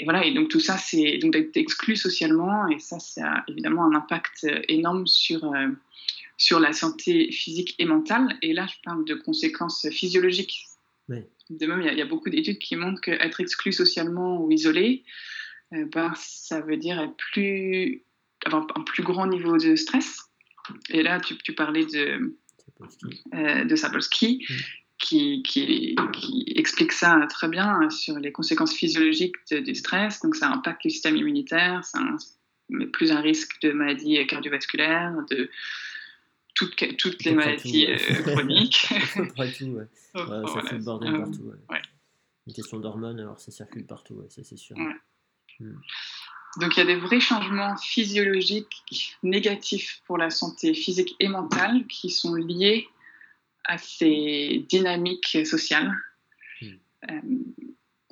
voilà, et donc tout ça, c'est d'être exclu socialement, et ça, ça a évidemment un impact énorme sur, euh, sur la santé physique et mentale. Et là, je parle de conséquences physiologiques. De même, il y, a beaucoup d'études qui montrent qu'être exclu socialement ou isolé, euh, ben, ça veut dire être plus, avoir un plus grand niveau de stress. Et là, tu, tu parlais de, euh, de Sapolsky, qui, qui, qui, explique ça très bien sur les conséquences physiologiques du stress. Donc, ça impacte le système immunitaire, ça met plus un risque de maladies cardiovasculaires, de, toutes, toutes les maladies euh, chroniques. Après tout, ouais. ça fait le bordel partout. Ouais. Une question d'hormones, alors ça circule partout, ça c'est sûr. Hmm. Donc il y a des vrais changements physiologiques négatifs pour la santé physique et mentale qui sont liés à ces dynamiques sociales hmm. euh,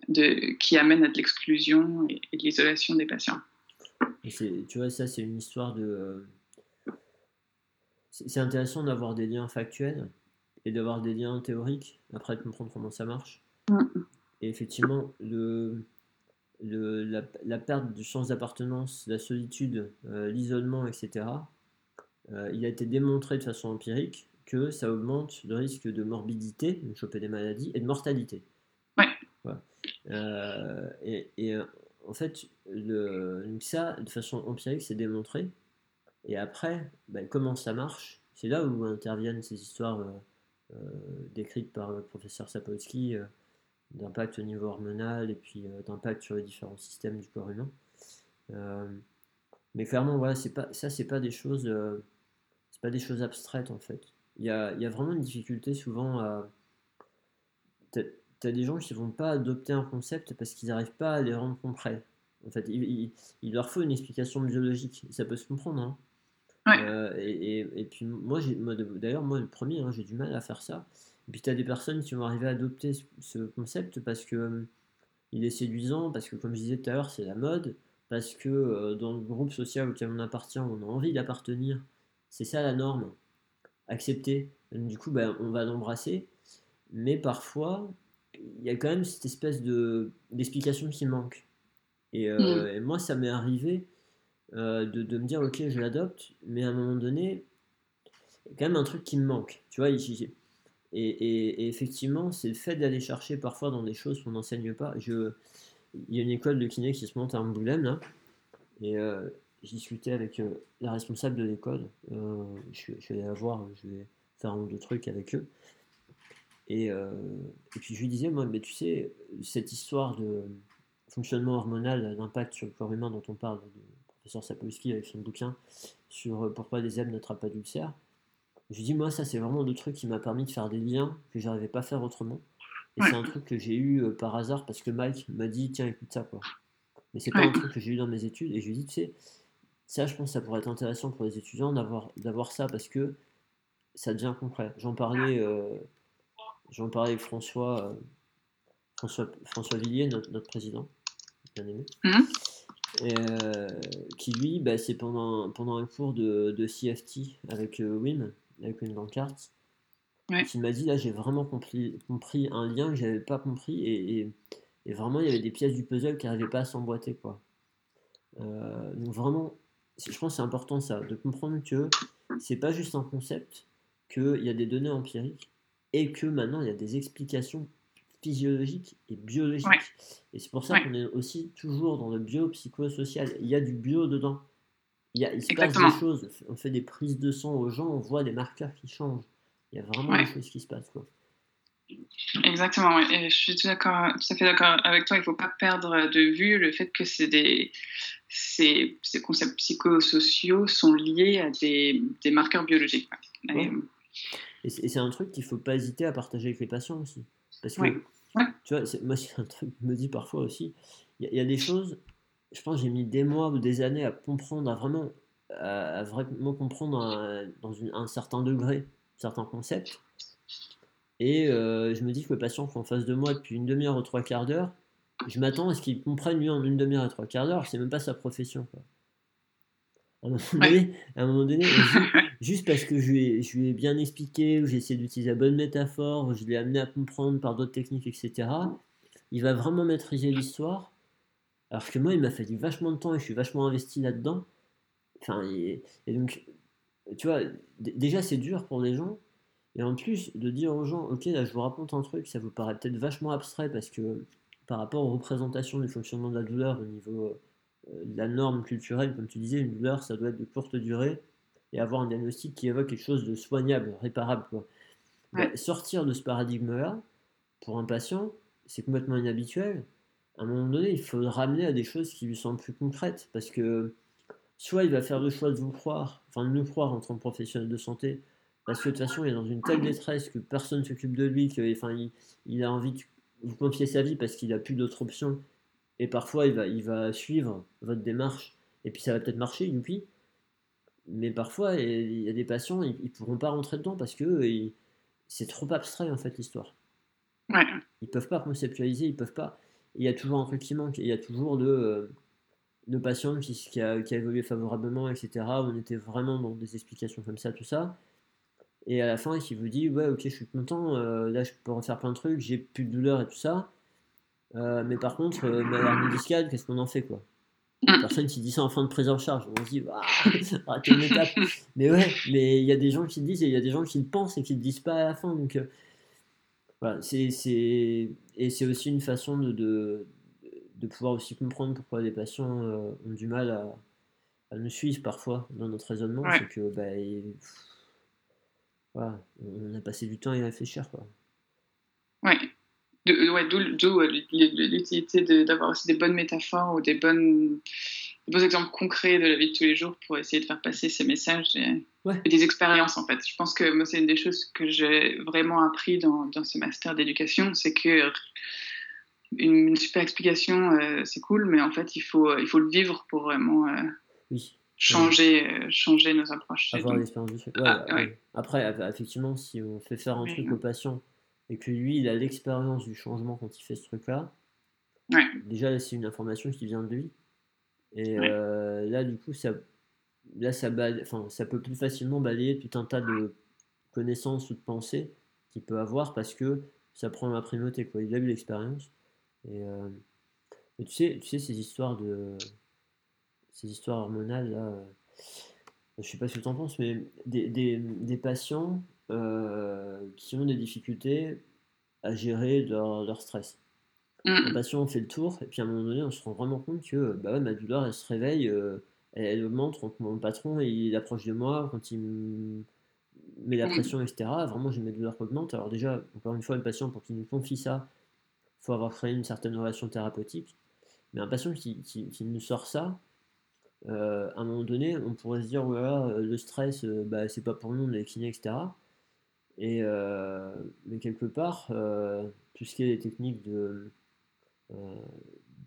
de, qui amènent à de l'exclusion et, de l'isolation des patients. tu vois, ça c'est une histoire de... C'est intéressant d'avoir des liens factuels et d'avoir des liens théoriques, après de comprendre comment ça marche. Mm. Et effectivement, le, le, la, perte du sens d'appartenance, la solitude, euh, l'isolement, etc., euh, il a été démontré de façon empirique que ça augmente le risque de morbidité, de choper des maladies, et de mortalité. Ouais. Euh, et, et, en fait, le, ça, de façon empirique, c'est démontré. Et après, ben, comment ça marche C'est là où interviennent ces histoires euh, euh, décrites par le professeur Sapolsky euh, d'impact au niveau hormonal et puis d'impact sur les différents systèmes du corps humain. mais clairement, voilà, c'est pas, ça, c'est pas des choses, pas des choses abstraites en fait. Il y a, vraiment une difficulté souvent à. As des gens qui vont pas adopter un concept parce qu'ils n'arrivent pas à les rendre concrets. En fait, il, il, leur faut une explication biologique. Ça peut se comprendre. Hein. Euh, et, et, puis moi, d'ailleurs, moi le premier, hein, j'ai du mal à faire ça. Et puis tu as des personnes qui vont arriver à adopter ce concept parce que euh, il est séduisant, parce que comme je disais tout à l'heure, c'est la mode, parce que euh, dans le groupe social auquel on appartient, on a envie d'appartenir. C'est ça la norme. Accepter. du coup, ben, on va l'embrasser. Mais parfois, il y a quand même cette espèce de, d'explication qui manque. Et, mm. moi, ça m'est arrivé de, de, me dire, ok, je l'adopte, mais à un moment donné, il y a quand même un truc qui me manque. Tu vois, ici, et, effectivement, c'est le fait d'aller chercher parfois dans des choses qu'on n'enseigne pas. Je, il y a une école de kiné qui se monte à Angoulême, là, et euh, j'ai avec euh, la responsable de l'école. Euh, je, vais la voir, je vais faire un ou deux trucs avec eux. Et, puis je lui disais, moi, mais tu sais, cette histoire de fonctionnement hormonal, d'impact sur le corps humain dont on parle, professeur Sapolsky avec son bouquin sur pourquoi les zèbres n'attrapent pas d'ulcères je dis, moi, ça, c'est vraiment le truc qui m'a permis de faire des liens que j'arrivais pas à faire autrement. Et c'est un truc que j'ai eu euh, par hasard parce que Mike m'a dit, tiens, écoute ça, quoi. Mais c'est pas un truc que j'ai eu dans mes études. Et je lui ai dit, tu sais, ça, je pense que ça pourrait être intéressant pour les étudiants d'avoir, d'avoir ça parce que ça devient concret. J'en parlais, euh, j'en parlais avec François, euh, François, François Villiers, notre, notre président, bien aimé. Mmh. qui lui, bah, c'est pendant, pendant un cours de, de CFT avec Wim, avec une pancarte. Qui m'a dit là j'ai vraiment compris, compris un lien que j'avais pas compris et, et, vraiment il y avait des pièces du puzzle qui n'arrivaient pas à s'emboîter quoi. Euh, donc vraiment, je pense c'est important ça, de comprendre que c'est pas juste un concept, qu'il y a des données empiriques et que maintenant il y a des explications physiologiques et biologiques. Et c'est pour ça qu'on est aussi toujours dans le biopsychosocial. Il y a du bio dedans. Il, y a, il se passe des choses, on fait des prises de sang aux gens, on voit des marqueurs qui changent. Il y a vraiment des choses qui se passent. Quoi. Exactement, et je suis tout, d'accord, tout à fait d'accord avec toi. Il ne faut pas perdre de vue le fait que des, ces, ces, concepts psychosociaux sont liés à des, des marqueurs biologiques. Et, c'est un truc qu'il ne faut pas hésiter à partager avec les patients aussi. Parce que, tu vois, moi, c'est un truc que je me dis parfois aussi. Il y, y, a des choses, je pense j'ai mis des mois ou des années à comprendre, à vraiment, à vraiment comprendre un, dans un certain degré certains concepts. Et euh, je me dis que le patient qui en face de moi depuis une demi-heure ou trois quarts d'heure, je m'attends à ce qu'il comprenne lui en une demi-heure et trois quarts d'heure, c'est même pas sa profession. À, un moment donné, juste parce que je lui, ai, je lui ai bien expliqué, ou j'ai essayé d'utiliser la bonne métaphore, ou je l'ai amené à comprendre par d'autres techniques, etc., il va vraiment maîtriser l'histoire alors que moi, il m'a fallu vachement de temps et je suis vachement investi là-dedans. Enfin, et, donc, tu vois, déjà c'est dur pour les gens. Et en plus, de dire aux gens, ok, là je vous raconte un truc, ça vous paraît peut-être vachement abstrait parce que par rapport aux représentations du fonctionnement de la douleur au niveau la norme culturelle, comme tu disais, une douleur ça doit être de courte durée et avoir un diagnostic qui évoque quelque chose de soignable, réparable. Quoi. Bah, sortir de ce paradigme-là, pour un patient, c'est complètement inhabituel à un moment donné, il faut le ramener à des choses qui lui semblent plus concrètes. Parce que soit il va faire le choix de vous croire, enfin de nous croire en tant que professionnel de santé, parce que de toute façon, il est dans une telle détresse que personne ne s'occupe de lui, qu'il enfin, il, a envie de vous confier sa vie parce qu'il n'a plus d'autre option. Et parfois, il va, il va suivre votre démarche, et puis ça va peut-être marcher, youpi. Mais parfois, il y a des patients, ils ne pourront pas rentrer dedans parce que c'est trop abstrait, en fait, l'histoire. Ouais. Ils peuvent pas conceptualiser, ils peuvent pas il y a toujours un truc qui manque. Il y a toujours de, euh, de patients qui, qui, a, qui, a, évolué favorablement, etc. On était vraiment dans des explications comme ça, tout ça. Et à la fin, il vous dit Ouais, ok, je suis content, euh, là je peux refaire plein de trucs, j'ai plus de douleur et tout ça. Euh, mais par contre, hernie discale, qu'est-ce qu'on en fait quoi? Mm. Personne qui dit ça en fin de prise en charge. On se dit, ah, arrêtez une étape. Mais ouais, mais il y a des gens qui le disent et il y a des gens qui le pensent et qui le disent pas à la fin. Donc, voilà, c'est, et c'est aussi une façon de, de, de, pouvoir aussi comprendre pourquoi les patients euh, ont du mal à, à, nous suivre parfois dans notre raisonnement. C'est que bah, voilà, on a passé du temps à y réfléchir. Quoi. Ouais. Ouais d'où l'utilité d'avoir aussi des bonnes métaphores ou des bonnes des bons exemples concrets de la vie de tous les jours pour essayer de faire passer ces messages et, des expériences en fait. Je pense que moi c'est une des choses que j'ai vraiment appris dans, dans ce master d'éducation, c'est que une, super explication euh, c'est cool, mais en fait il faut il faut le vivre pour vraiment euh, changer euh, changer nos approches. Avoir l'expérience du ah, Après effectivement si on fait faire un truc au patient et que lui, il a l'expérience du changement quand il fait ce truc-là, déjà, c'est une information qui vient de lui. Et euh, là, du coup, ça, là, ça, peut plus facilement balayer tout un tas de connaissances ou de pensées qu'il peut avoir parce que ça prend la primauté. Quoi. Il a eu l'expérience. Et, euh, tu, sais, tu sais, ces histoires de. Ces histoires hormonales, là. Euh, je sais pas ce que tu en penses, mais des, des, des patients qui ont des difficultés à gérer leur, leur stress. Mm. patient, on fait le tour, et puis à un moment donné, on se rend vraiment compte que bah ouais, ma douleur, elle se réveille, euh, elle, augmente quand mon patron il approche de moi, quand il me met la mm. pression, etc. Vraiment, j'ai mes douleurs qui augmentent. Alors, déjà, encore une fois, le patient, pour qu'il nous confie ça, il faut avoir créé une certaine relation thérapeutique. Mais un patient qui, qui, nous sort ça, euh, à un moment donné, on pourrait se dire, voilà, euh, le stress, bah, c'est pas pour nous, on est kiné, etc. Et, mais quelque part, tout ce qui est les techniques de euh,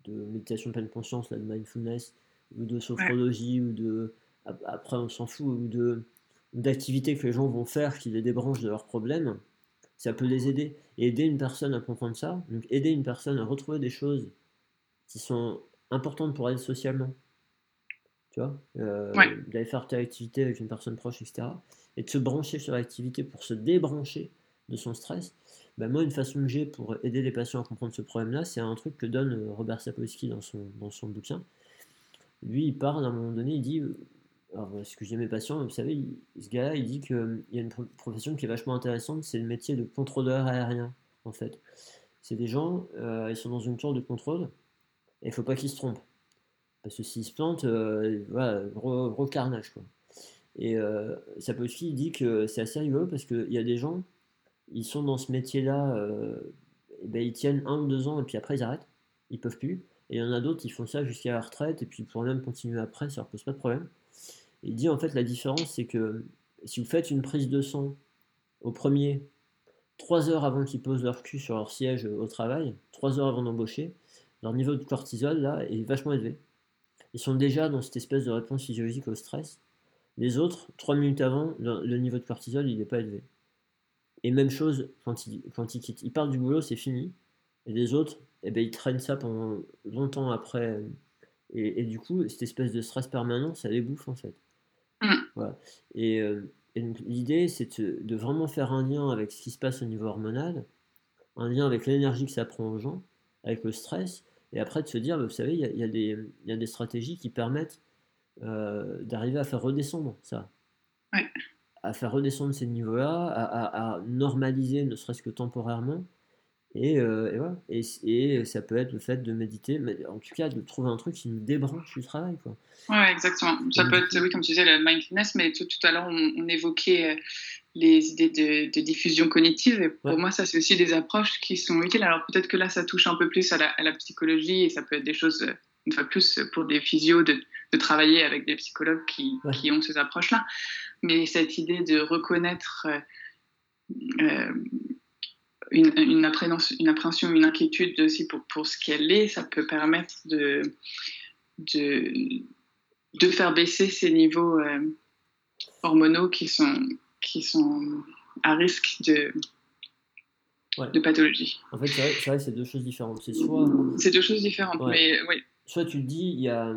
de méditation pleine conscience, là, de mindfulness, ou de sophrologie, ou de. Après, on s'en fout, ou de d'activités que les gens vont faire qui les débranchent de leurs problèmes, ça peut les aider. Et aider une personne à comprendre ça, donc aider une personne à retrouver des choses qui sont importantes pour elle socialement. Tu vois euh, D'aller faire telle activité avec une personne proche, etc. Et de se brancher sur l'activité pour se débrancher de son stress. Bah, moi, une façon que j'ai pour aider les patients à comprendre ce problème-là, c'est un truc que donne euh, Robert Sapolsky dans son, dans son bouquin. Lui, il parle à un moment donné, il dit, euh, alors ce que j'ai mes patients, vous savez, ce gars-là, il dit qu'il y a une profession qui est vachement intéressante, c'est le métier de contrôleur aérien, en fait. C'est des gens, euh, ils sont dans une tour de contrôle, et il faut pas qu'ils se trompent. Parce que s'ils se plantent, voilà, gros, carnage, quoi. Et Sapolsky, il dit que c'est assez rigolo parce qu'il y a des gens ils sont dans ce métier-là, euh, ben, ils tiennent un ou deux ans et puis après ils arrêtent, ils peuvent plus. Et il y en a d'autres, qui font ça jusqu'à la retraite et puis ils pourraient même continuer après, ça leur pose pas de problème. il dit en fait la différence, c'est que si vous faites une prise de sang au premier, trois heures avant qu'ils posent leur cul sur leur siège au travail, trois heures avant d'embaucher, leur niveau de cortisol là est vachement élevé. Ils sont déjà dans cette espèce de réponse physiologique au stress. Les autres, trois minutes avant, le niveau de cortisol il n'est pas élevé. Et même chose, quand ils, quand quittent, ils partent du boulot, c'est fini. Et les autres, eh ben, ils traînent ça pendant longtemps après. Et, du coup, cette espèce de stress permanent, ça les bouffe en fait. Mm. Voilà. Et, euh, l'idée, c'est de, vraiment faire un lien avec ce qui se passe au niveau hormonal, un lien avec l'énergie que ça prend aux gens, avec le stress, et après de se dire, vous savez, il y, y, a, des stratégies qui permettent euh, d'arriver à faire redescendre ça. Ouais à faire redescendre ces niveaux-là, à, normaliser, ne serait-ce que temporairement. Et, euh, et, voilà. et, ça peut être le fait de méditer, mais en tout cas de trouver un truc qui nous débranche du travail. Quoi. Ouais, exactement. Ça peut être, oui, comme tu disais, le mindfulness, mais tout, tout à l'heure, on, évoquait euh, les idées de, diffusion cognitive. Et pour moi, ça, c'est aussi des approches qui sont utiles. Alors peut-être que là, ça touche un peu plus à la, psychologie et ça peut être des choses, une fois plus, pour des physios, de, de travailler avec des psychologues qui, qui ont ces approches-là mais cette idée de reconnaître euh, euh, une, une, appréhension, une, appréhension, une inquiétude aussi pour, pour ce qu'elle est, ça peut permettre de, de, de faire baisser ces niveaux euh, hormonaux qui sont, qui sont à risque de, de pathologie. En fait, c'est vrai, c'est deux choses différentes. C'est soit. C'est deux choses différentes, mais oui. Soit tu te dis, il y a,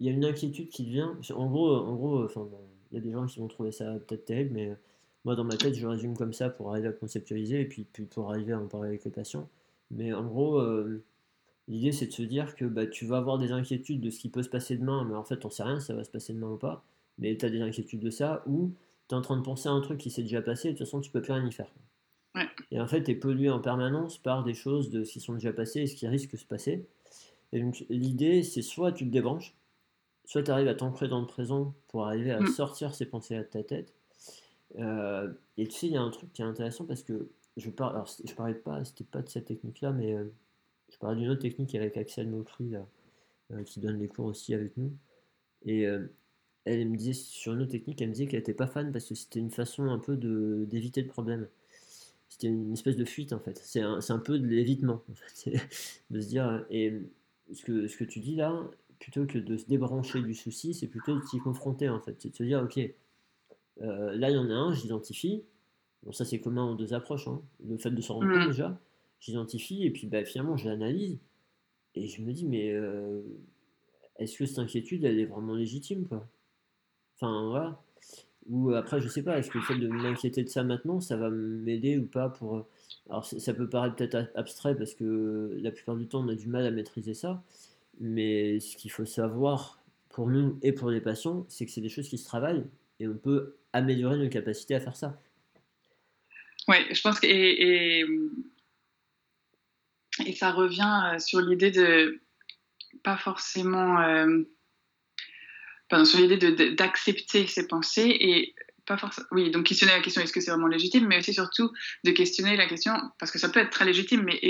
il y a une inquiétude qui vient. En gros, en gros enfin, il y a des gens qui vont trouver ça peut-être terrible, mais moi dans ma tête je résume comme ça pour arriver à conceptualiser et puis, puis pour arriver à en parler avec les patients. Mais en gros, euh, l'idée c'est de se dire que bah, tu vas avoir des inquiétudes de ce qui peut se passer demain, mais en fait on sait rien si ça va se passer demain ou pas, mais tu as des inquiétudes de ça, ou tu es en train de penser à un truc qui s'est déjà passé, et de toute façon tu peux plus rien y faire. Et en fait tu es pollué en permanence par des choses de ce qui sont déjà passées et ce qui risque de se passer. Et donc l'idée c'est soit tu te débranches, soit tu arrives à t'ancrer dans le présent pour arriver à mm. sortir ces pensées de ta tête. Euh, et tu sais, il y a un truc qui est intéressant parce que je parle, alors je parlais pas, c'était pas de cette technique-là, mais euh, je parlais d'une autre technique avec Axel Mokri, euh, qui donne des cours aussi avec nous. Et elle me disait, sur une autre technique, elle me disait qu'elle n'était pas fan parce que c'était une façon un peu d'éviter le problème. C'était une espèce de fuite en fait. C'est un, un, peu de l'évitement, en fait. de se dire. Et ce que, ce que tu dis là, plutôt que de se débrancher du souci, c'est plutôt de s'y confronter en fait. C'est de se dire, ok, euh, là il y en a un, j'identifie, bon, ça c'est commun aux deux approches, hein. le fait de se rendre compte Mm. déjà, j'identifie et puis bah, finalement je l'analyse et je me dis mais euh, est-ce que cette inquiétude elle est vraiment légitime quoi? Enfin voilà. Ou après je sais pas, est-ce que le fait de m'inquiéter de ça maintenant, ça va m'aider ou pas pour... Alors c'est- ça peut paraître peut-être abstrait parce que la plupart du temps on a du mal à maîtriser ça, mais ce qu'il faut savoir pour nous et pour les patients, c'est que c'est des choses qui se travaillent et on peut améliorer nos capacités à faire ça. Oui, je pense que et, et, ça revient euh, sur l'idée de pas forcément euh, pardon, sur l'idée d'accepter ses pensées et pas forcément oui donc questionner la question est-ce que c'est vraiment légitime mais aussi surtout de questionner la question parce que ça peut être très légitime mais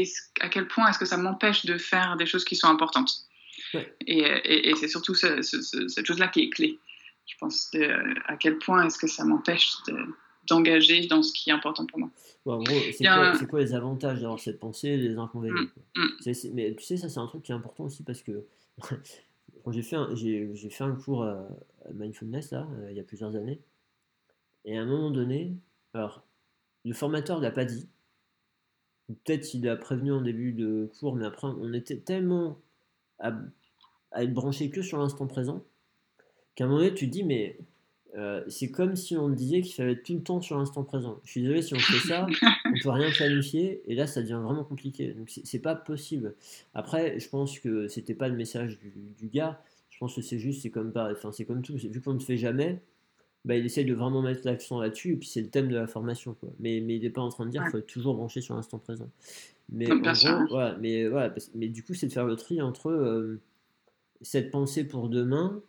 à quel point est-ce que ça m'empêche de faire des choses qui sont importantes Ouais. et, et- et c'est surtout ce- ce- ce- cette chose là qui est clé je pense de, à quel point est-ce que ça m'empêche de- d'engager dans ce qui est important pour moi en gros, c'est quoi, un- c'est quoi les avantages d'avoir cette pensée les inconvénients Mm, mm. Mais tu sais, ça c'est un truc qui est important aussi parce que quand j'ai fait un, cours à, à mindfulness là, euh, il y a plusieurs années, et à un moment donné, alors le formateur ne l'a pas dit, peut-être il a prévenu en début de cours, mais après on était tellement à, à être branché que sur l'instant présent qu'à un moment donné tu te dis mais euh, c'est comme si on disait qu'il fallait être tout le temps sur l'instant présent. Je suis désolé si on fait ça, on peut rien planifier et là ça devient vraiment compliqué. Donc c'est pas possible. Après, je pense que c'était pas le message du, du gars. Je pense que c'est juste, c'est comme pas, enfin c'est comme tout. Vu qu'on ne fait jamais, bah, il essaye de vraiment mettre l'accent là-dessus et puis c'est le thème de la formation quoi. Mais mais il n'est pas en train de dire qu'il faut être toujours branché sur l'instant présent. Mais en gros, voilà, mais voilà, parce- mais du coup c'est de faire le tri entre euh, cette pensée pour demain.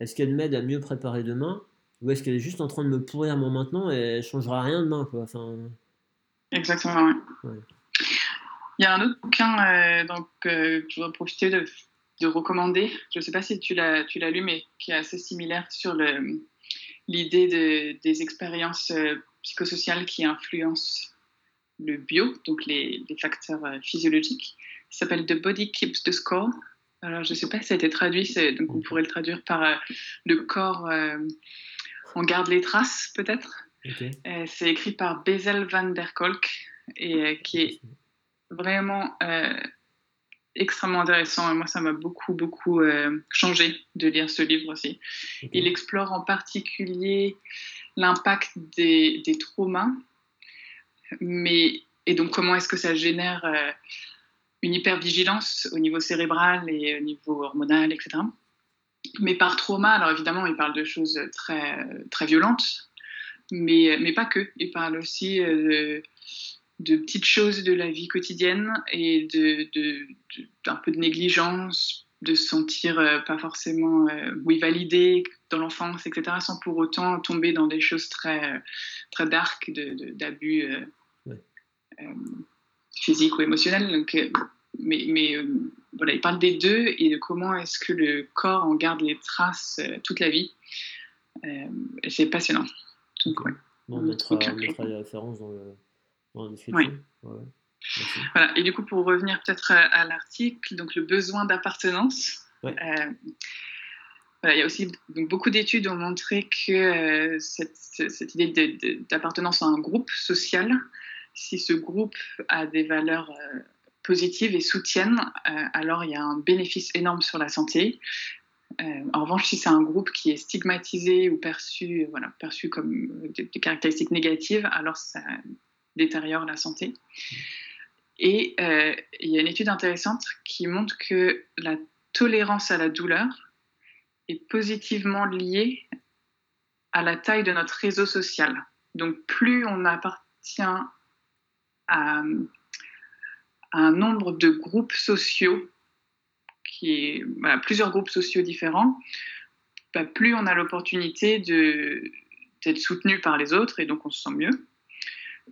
Est-ce qu'elle m'aide à mieux préparer demain ou est-ce qu'elle est juste en train de me pourrir mon maintenant et elle changera rien demain quoi. Enfin, Exactement. Ouais. Il y a un autre bouquin euh, donc, euh, que je voudrais profiter de, de recommander. Je ne sais pas si tu l'as, tu l'as lu, mais qui est assez similaire sur le, l'idée de, des expériences euh, psychosociales qui influencent le bio, donc les, les facteurs physiologiques. Ça s'appelle The Body Keeps the Score. Alors, je ne sais pas si ça a été traduit, c'est- donc on pourrait le traduire par le corps en garde les traces, peut-être. Euh, c'est écrit par Bezel van der Kolk et euh, qui est vraiment euh, extrêmement intéressant. Et moi, ça m'a beaucoup, beaucoup euh, changé de lire ce livre aussi. Il explore en particulier l'impact des, des traumas, mais, et donc comment est-ce que ça génère euh, une hypervigilance au niveau cérébral et au niveau hormonal, etc. Mais par trauma, alors évidemment, il parle de choses très, très violentes, mais, mais pas que. Il parle aussi euh, de, de petites choses de la vie quotidienne et de, de, de- d'un peu de négligence, de se sentir euh, pas forcément euh, oui, validé dans l'enfance, etc., sans pour autant tomber dans des choses très, très dark de- de- d'abus euh, Ouais. euh, physiques ou émotionnels. Donc, mais mais voilà, il parle des deux et de comment est-ce que le corps en garde les traces euh, toute la vie. Euh, et c'est passionnant. Donc, ouais. Bon, on mettra, les références dans, le, dans la description. Oui. Ouais. Voilà. Et du coup, pour revenir peut-être à, à l'article, donc le besoin d'appartenance. Ouais. euh, voilà, il y a aussi donc, beaucoup d'études ont montré que euh, cette, cette idée d'appartenance à un groupe social, si ce groupe a des valeurs euh, positives et soutiennent, euh, alors il y a un bénéfice énorme sur la santé. Euh, en revanche, si c'est un groupe qui est stigmatisé ou perçu, voilà, perçu comme euh, des, caractéristiques négatives, alors ça détériore la santé. Et euh, il y a une étude intéressante qui montre que la tolérance à la douleur est positivement liée à la taille de notre réseau social. Donc plus on appartient à un nombre de groupes sociaux, qui plusieurs groupes sociaux différents, bah, plus on a l'opportunité d'être soutenu par les autres et donc on se sent mieux.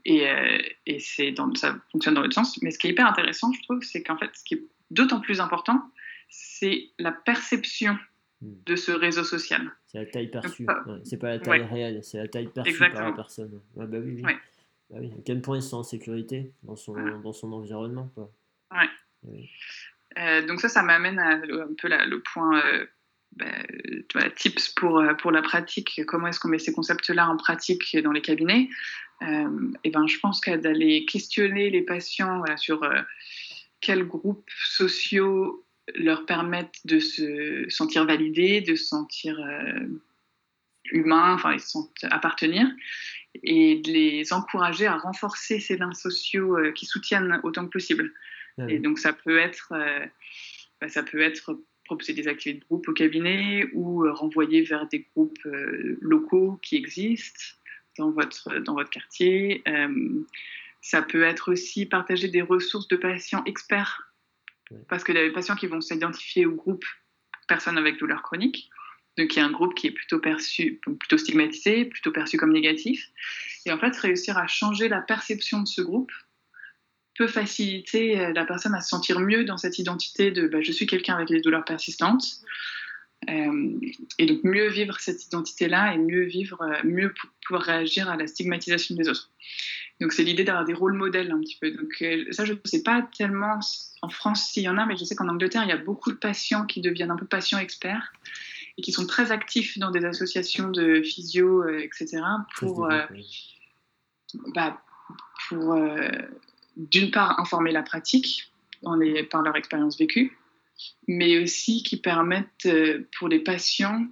Et, euh, et c'est dans, ça fonctionne dans l'autre sens. Mais ce qui est hyper intéressant, je trouve, c'est qu'en fait, ce qui est d'autant plus important, c'est la perception Hmm. de ce réseau social. C'est la taille perçue. pas- ouais. C'est pas la taille Ouais. réelle, c'est la taille perçue par la personne. Ouais, bah oui, oui. Ouais. Bah oui. À quel point il se sent en sécurité dans son, Voilà. dans son environnement. Quoi. Ouais. Oui. Euh, donc ça, ça m'amène à un peu la- le point euh, bah, tips pour, euh, pour la pratique. Comment est-ce qu'on met ces concepts-là en pratique dans les cabinets? Et ben, je pense qu'à d'aller questionner les patients sur quels groupes sociaux leur permettent de se sentir validés, de se sentir humains, enfin, ils sont appartenir, et de les encourager à renforcer ces liens sociaux qui soutiennent autant que possible. Ah et donc ça peut être, bah, ça peut être proposer des activités de groupe au cabinet ou euh, renvoyer vers des groupes euh, locaux qui existent dans votre, dans votre quartier. Euh, ça peut être aussi partager des ressources de patients experts, parce qu'il y a des patients qui vont s'identifier au groupe personnes avec douleur chronique. Donc, il y a un groupe qui est plutôt perçu, plutôt stigmatisé, plutôt perçu comme négatif. Et en fait, réussir à changer la perception de ce groupe peut faciliter euh, la personne à se sentir mieux dans cette identité de bah, je suis quelqu'un avec des douleurs persistantes. Euh, et donc mieux vivre cette identité-là et mieux vivre, euh, mieux pouvoir réagir à la stigmatisation des autres. Donc c'est l'idée d'avoir des rôles modèles un petit peu. Donc ça je ne sais pas tellement en France s'il y en a, mais je sais qu'en Angleterre il y a beaucoup de patients qui deviennent un peu patients experts et qui sont très actifs dans des associations de physio, etc. pour, bah, pour d'une part informer la pratique par leur expérience vécue, mais aussi qui permettent euh, pour les patients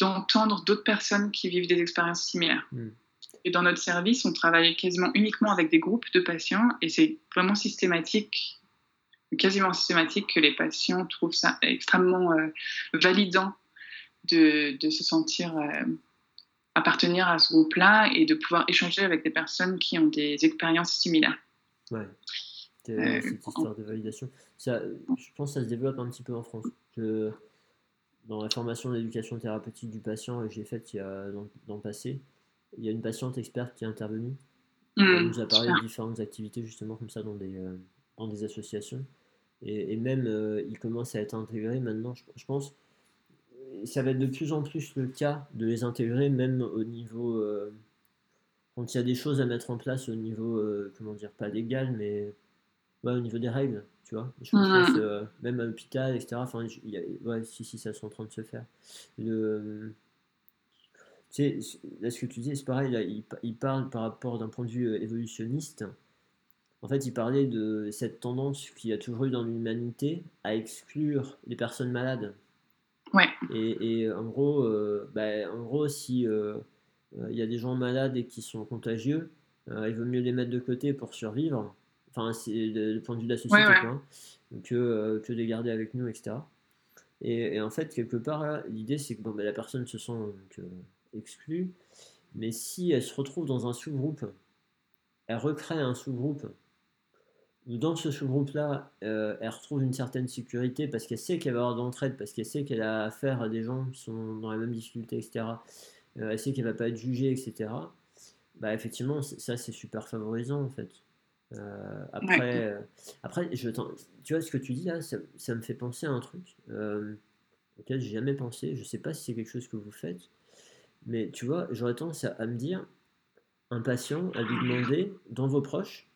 d'entendre d'autres personnes qui vivent des expériences similaires. Hmm. Et dans notre service, on travaille quasiment uniquement avec des groupes de patients et c'est vraiment systématique, quasiment systématique que les patients trouvent ça extrêmement euh, validant de, se sentir euh, appartenir à ce groupe-là et de pouvoir échanger avec des personnes qui ont des expériences similaires. Ouais. Euh, cette histoire de validation. Ça, je pense que ça se développe un petit peu en France. Que dans la formation d'éducation thérapeutique du patient que j'ai faite il y a, dans, le passé, il y a une patiente experte qui est intervenue. Mmh, Elle nous a parlé de différentes activités justement comme ça dans des, euh, dans des associations. Et, et même, euh, il commence à être intégré maintenant, je, je, pense. Ça va être de plus en plus le cas de les intégrer, même au niveau quand il y a des choses à mettre en place au niveau, euh, comment dire, pas légal, mais au niveau des règles, tu vois. Je pense, mmh. euh, même à l'hôpital, etc. Enfin, ouais, si, si, ça c'est en train de se faire. Le, tu sais, là, ce que tu dis, c'est pareil, là, il, il, parle par rapport d'un point de vue euh, évolutionniste. En fait, il parlait de cette tendance qu'il y a toujours eu dans l'humanité à exclure les personnes malades. Ouais. Et, et en gros, bah, en gros, si euh, il y a des gens malades et qui sont contagieux, euh, il vaut mieux les mettre de côté pour survivre. Enfin, c'est le, point de vue de la société, Quoi, que, euh, que de les garder avec nous, etc. Et, en fait, quelque part, l'idée, c'est que bon, ben, la personne se sent exclue, mais si elle se retrouve dans un sous-groupe, elle recrée un sous-groupe, dans ce sous-groupe-là, elle retrouve une certaine sécurité parce qu'elle sait qu'elle va avoir d'entraide, parce qu'elle sait qu'elle a affaire à des gens qui sont dans la même difficulté, etc euh, elle sait qu'elle va pas être jugée, etc. Bah effectivement, ça c'est super favorisant en fait. Euh, après, euh, après je tu vois ce que tu dis là, ça, me fait penser à un truc auquel j'ai jamais pensé. Je sais pas si c'est quelque chose que vous faites, mais tu vois, j'aurais tendance à, me dire, un patient, à lui demander dans vos proches,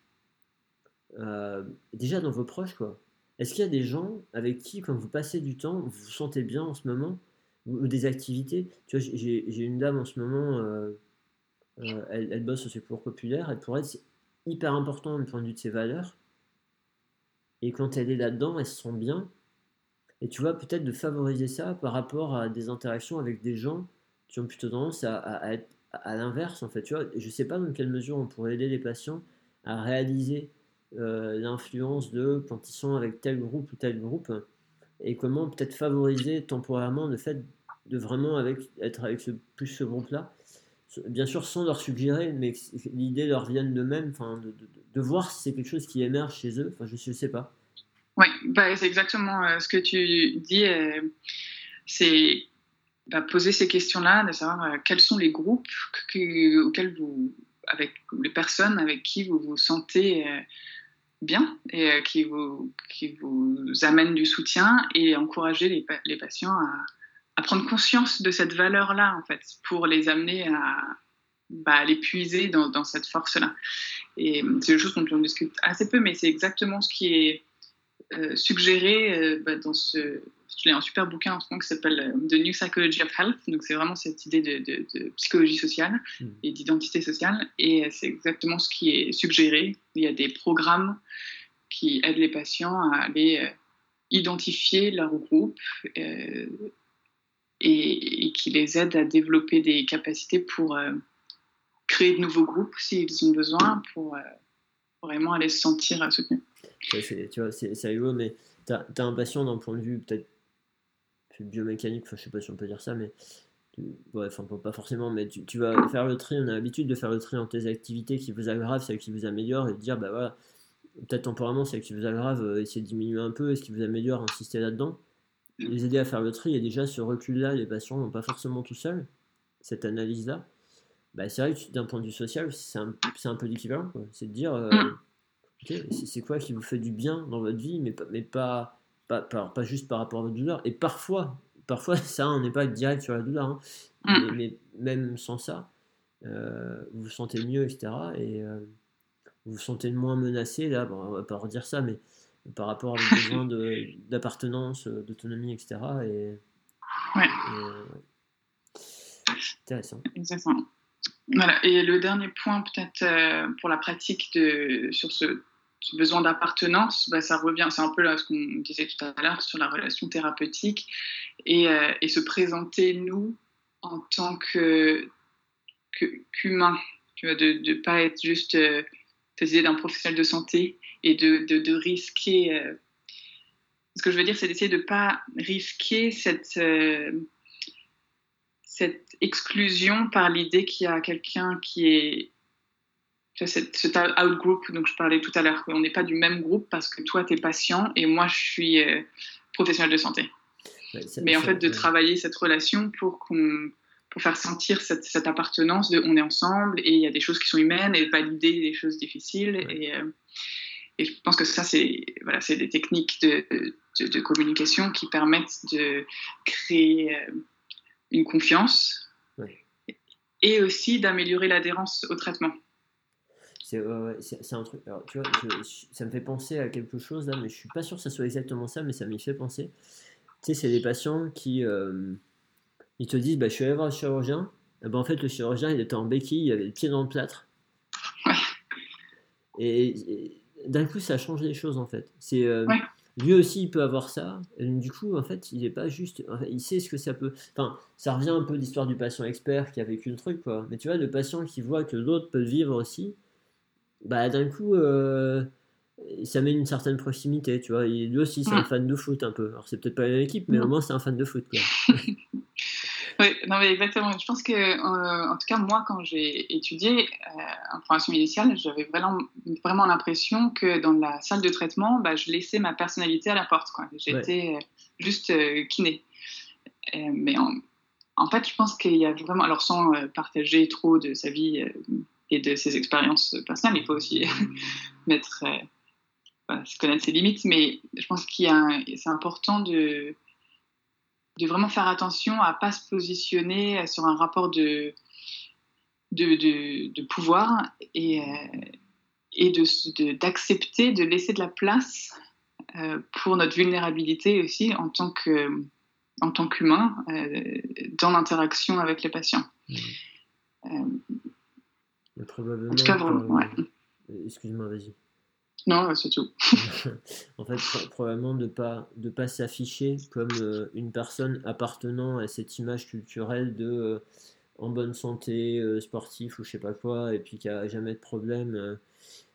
déjà dans vos proches quoi. Est-ce qu'il y a des gens avec qui, quand vous passez du temps, vous vous sentez bien en ce moment? Ou, des activités? Tu vois, j'ai une dame en ce moment, euh, euh, elle, elle, bosse au secours populaire, elle, pour elle, c'est hyper important du point de vue de ses valeurs. Et quand elle est là-dedans, elle se sent bien. Et tu vois, peut-être de favoriser ça par rapport à des interactions avec des gens qui ont plutôt tendance à, être à l'inverse, en fait. Tu vois, je sais pas dans quelle mesure on pourrait aider les patients à réaliser euh, l'influence de quand ils sont avec tel groupe ou tel groupe et comment peut-être favoriser temporairement le fait de vraiment être avec plus ce groupe-là. Bien sûr, sans leur suggérer, mais l'idée leur vienne d'eux-mêmes, de, de, voir si c'est quelque chose qui émerge chez eux. Je ne sais pas. Oui, bah, c'est exactement euh, ce que tu dis. Euh, c'est bah, poser ces questions-là, de savoir euh, quels sont les groupes auxquels vous, avec les personnes avec qui vous vous sentez bien et euh, qui, vous, qui vous amène du soutien et encourager les, les patients à, prendre conscience de cette valeur-là, en fait, pour les amener à, bah, les puiser dans, dans cette force-là. Et c'est une chose dont on discute assez peu, mais c'est exactement ce qui est suggéré bah, dans ce j'ai un super bouquin en ce moment qui s'appelle The New Psychology of Health. Donc, c'est vraiment cette idée de, psychologie sociale hmm. et d'identité sociale. Et c'est exactement ce qui est suggéré. Il y a des programmes qui aident les patients à aller identifier leur groupe euh, et, qui les aident à développer des capacités pour euh, créer de nouveaux groupes s'ils ont besoin pour euh, vraiment aller se sentir soutenus. Tu vois, c'est rigolo, mais tu as, un patient d'un point de vue peut-être biomécanique, je sais pas si on peut dire ça, mais ouais, pas forcément, mais tu, vas faire le tri, on a l'habitude de faire le tri entre tes activités qui vous aggravent, celles qui vous améliorent, et de dire, bah voilà, peut-être temporairement, celles qui vous aggravent, euh, essayer de diminuer un peu, et ce qui vous améliore, insister là-dedans. Les aider à faire le tri, et déjà ce recul-là, les patients n'ont pas forcément tout seuls, cette analyse-là. Bah, c'est vrai que d'un point de vue social, c'est un, un, peu l'équivalent. C'est de dire, euh, c'est quoi qui vous fait du bien dans votre vie, mais, mais pas, pas, pas, juste par rapport à votre douleur? Et parfois, parfois ça, on n'est pas direct sur la douleur, hein. mm. mais, même sans ça, euh, vous vous sentez mieux, etc. Et vous vous sentez moins menacé, là, bon, on va pas redire ça, mais par rapport à vos besoins d'appartenance, euh, d'autonomie, etc. Et, ouais. Euh, intéressant. Exactement. Voilà. Et le dernier point, peut-être euh, pour la pratique de, sur ce, besoin d'appartenance, bah, ça revient, c'est un peu ce qu'on disait tout à l'heure sur la relation thérapeutique et, et se présenter, nous, en tant qu'humain. Que, vois, de ne pas être juste idée d'un professionnel de santé et de, risquer. Euh, ce que je veux dire, c'est d'essayer de ne pas risquer euh, cette exclusion par l'idée qu'il y a quelqu'un qui est. Cette, cet out-group dont je parlais tout à l'heure, qu'on n'est pas du même groupe parce que toi, tu es patient et moi, je suis euh, professionnel de santé. Mais en fait, de travailler cette relation pour qu'on pour faire sentir cette, cette, appartenance de on est ensemble et il y a des choses qui sont humaines et valider des choses difficiles. Et, euh, et, je pense que ça, c'est voilà, des techniques de, de, communication qui permettent de créer euh, une confiance et aussi d'améliorer l'adhérence au traitement. C'est un truc. Alors, tu vois, ça me fait penser à quelque chose là, mais je suis pas sûr que ça soit exactement ça, mais ça m'y fait penser. Tu sais, c'est des patients qui. Euh, ils te disent bah, Je suis allé voir le chirurgien. Et ben, en fait, le chirurgien, il était en béquille, il avait le pied dans le plâtre. Et, d'un coup, ça change les choses en fait. C'est. Euh, lui aussi, il peut avoir ça. Et du coup, en fait, il n'est pas juste. Il sait ce que ça peut. Enfin, ça revient un peu l'histoire du patient expert qui a vécu le truc, quoi. Mais tu vois, le patient qui voit que l'autre peut vivre aussi, bah, d'un coup, euh, ça met une certaine proximité, tu vois. lui aussi, c'est un fan de foot un peu. Alors, c'est peut-être pas une équipe, mais au moins, c'est un fan de foot. Oui, non, mais exactement. Je pense que, euh, en tout cas, moi, quand j'ai étudié euh, en formation initiale, j'avais vraiment, vraiment l'impression que dans la salle de traitement, bah, je laissais ma personnalité à la porte. J'étais euh, juste kiné. mais en, fait, je pense qu'il y a vraiment, alors sans partager trop de sa vie et de ses expériences personnelles, il faut aussi mettre, connaître ses limites, mais je pense qu'il c'est important de de vraiment faire attention à pas se positionner sur un rapport de, de, pouvoir et, euh, et d'accepter de, laisser de la place euh, pour notre vulnérabilité aussi en tant que en tant qu'humain euh, dans l'interaction avec les patients. Mmh. En tout cas, vraiment, Excuse-moi, vas-y. Non, c'est tout. en fait, probablement de pas de pas s'afficher comme euh, une personne appartenant à cette image culturelle de euh, en bonne santé, euh, sportif ou je sais pas quoi, et puis qui a jamais de problème,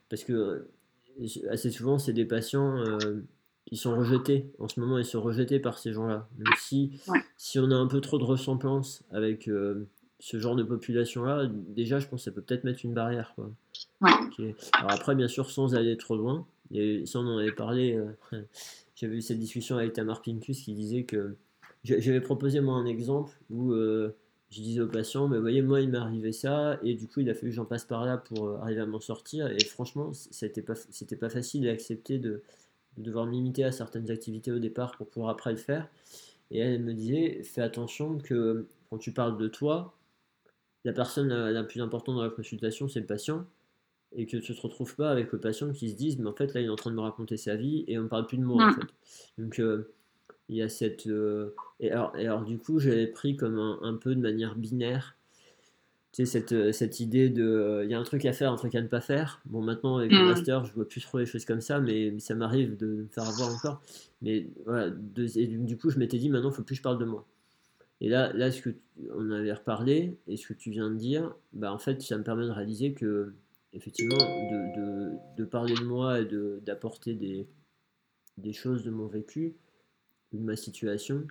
parce que assez souvent c'est des patients qui sont rejetés. En ce moment, ils sont rejetés par ces gens-là. Donc si si on a un peu trop de ressemblance avec ce genre de population-là, déjà, je pense que ça peut peut-être mettre une barrière. Quoi. Alors après, bien sûr, sans aller trop loin, et ça on en avait parlé, euh, j'avais eu cette discussion avec Tamar Pincus qui disait que j'avais proposé moi un exemple où euh, je disais au patient, mais voyez, moi il m'est arrivé ça, et du coup il a fallu que j'en passe par là pour euh, arriver à m'en sortir, et franchement, c'était pas, c'était pas facile d'accepter de, de devoir m'imiter à certaines activités au départ pour pouvoir après le faire. Et elle me disait, fais attention que quand tu parles de toi, la personne la plus importante dans la consultation, c'est le patient. et que tu te retrouves pas avec le patient qui se dise mais en fait là il est en train de me raconter sa vie et on ne parle plus de moi en mm. fait donc euh, il y a cette et, alors, et, alors, du coup j'avais pris comme un, peu de manière binaire tu sais cette, cette idée de il y a un truc à faire un truc à ne pas faire bon maintenant avec le mm. master je vois plus trop les choses comme ça mais ça m'arrive de me faire avoir encore mais voilà et du coup je m'étais dit maintenant il faut plus que je parle de moi et là, là ce que on avait reparlé et ce que tu viens de dire, bah en fait, ça me permet de réaliser que effectivement, de, parler de moi et d'apporter des, des choses de mon vécu, de ma situation,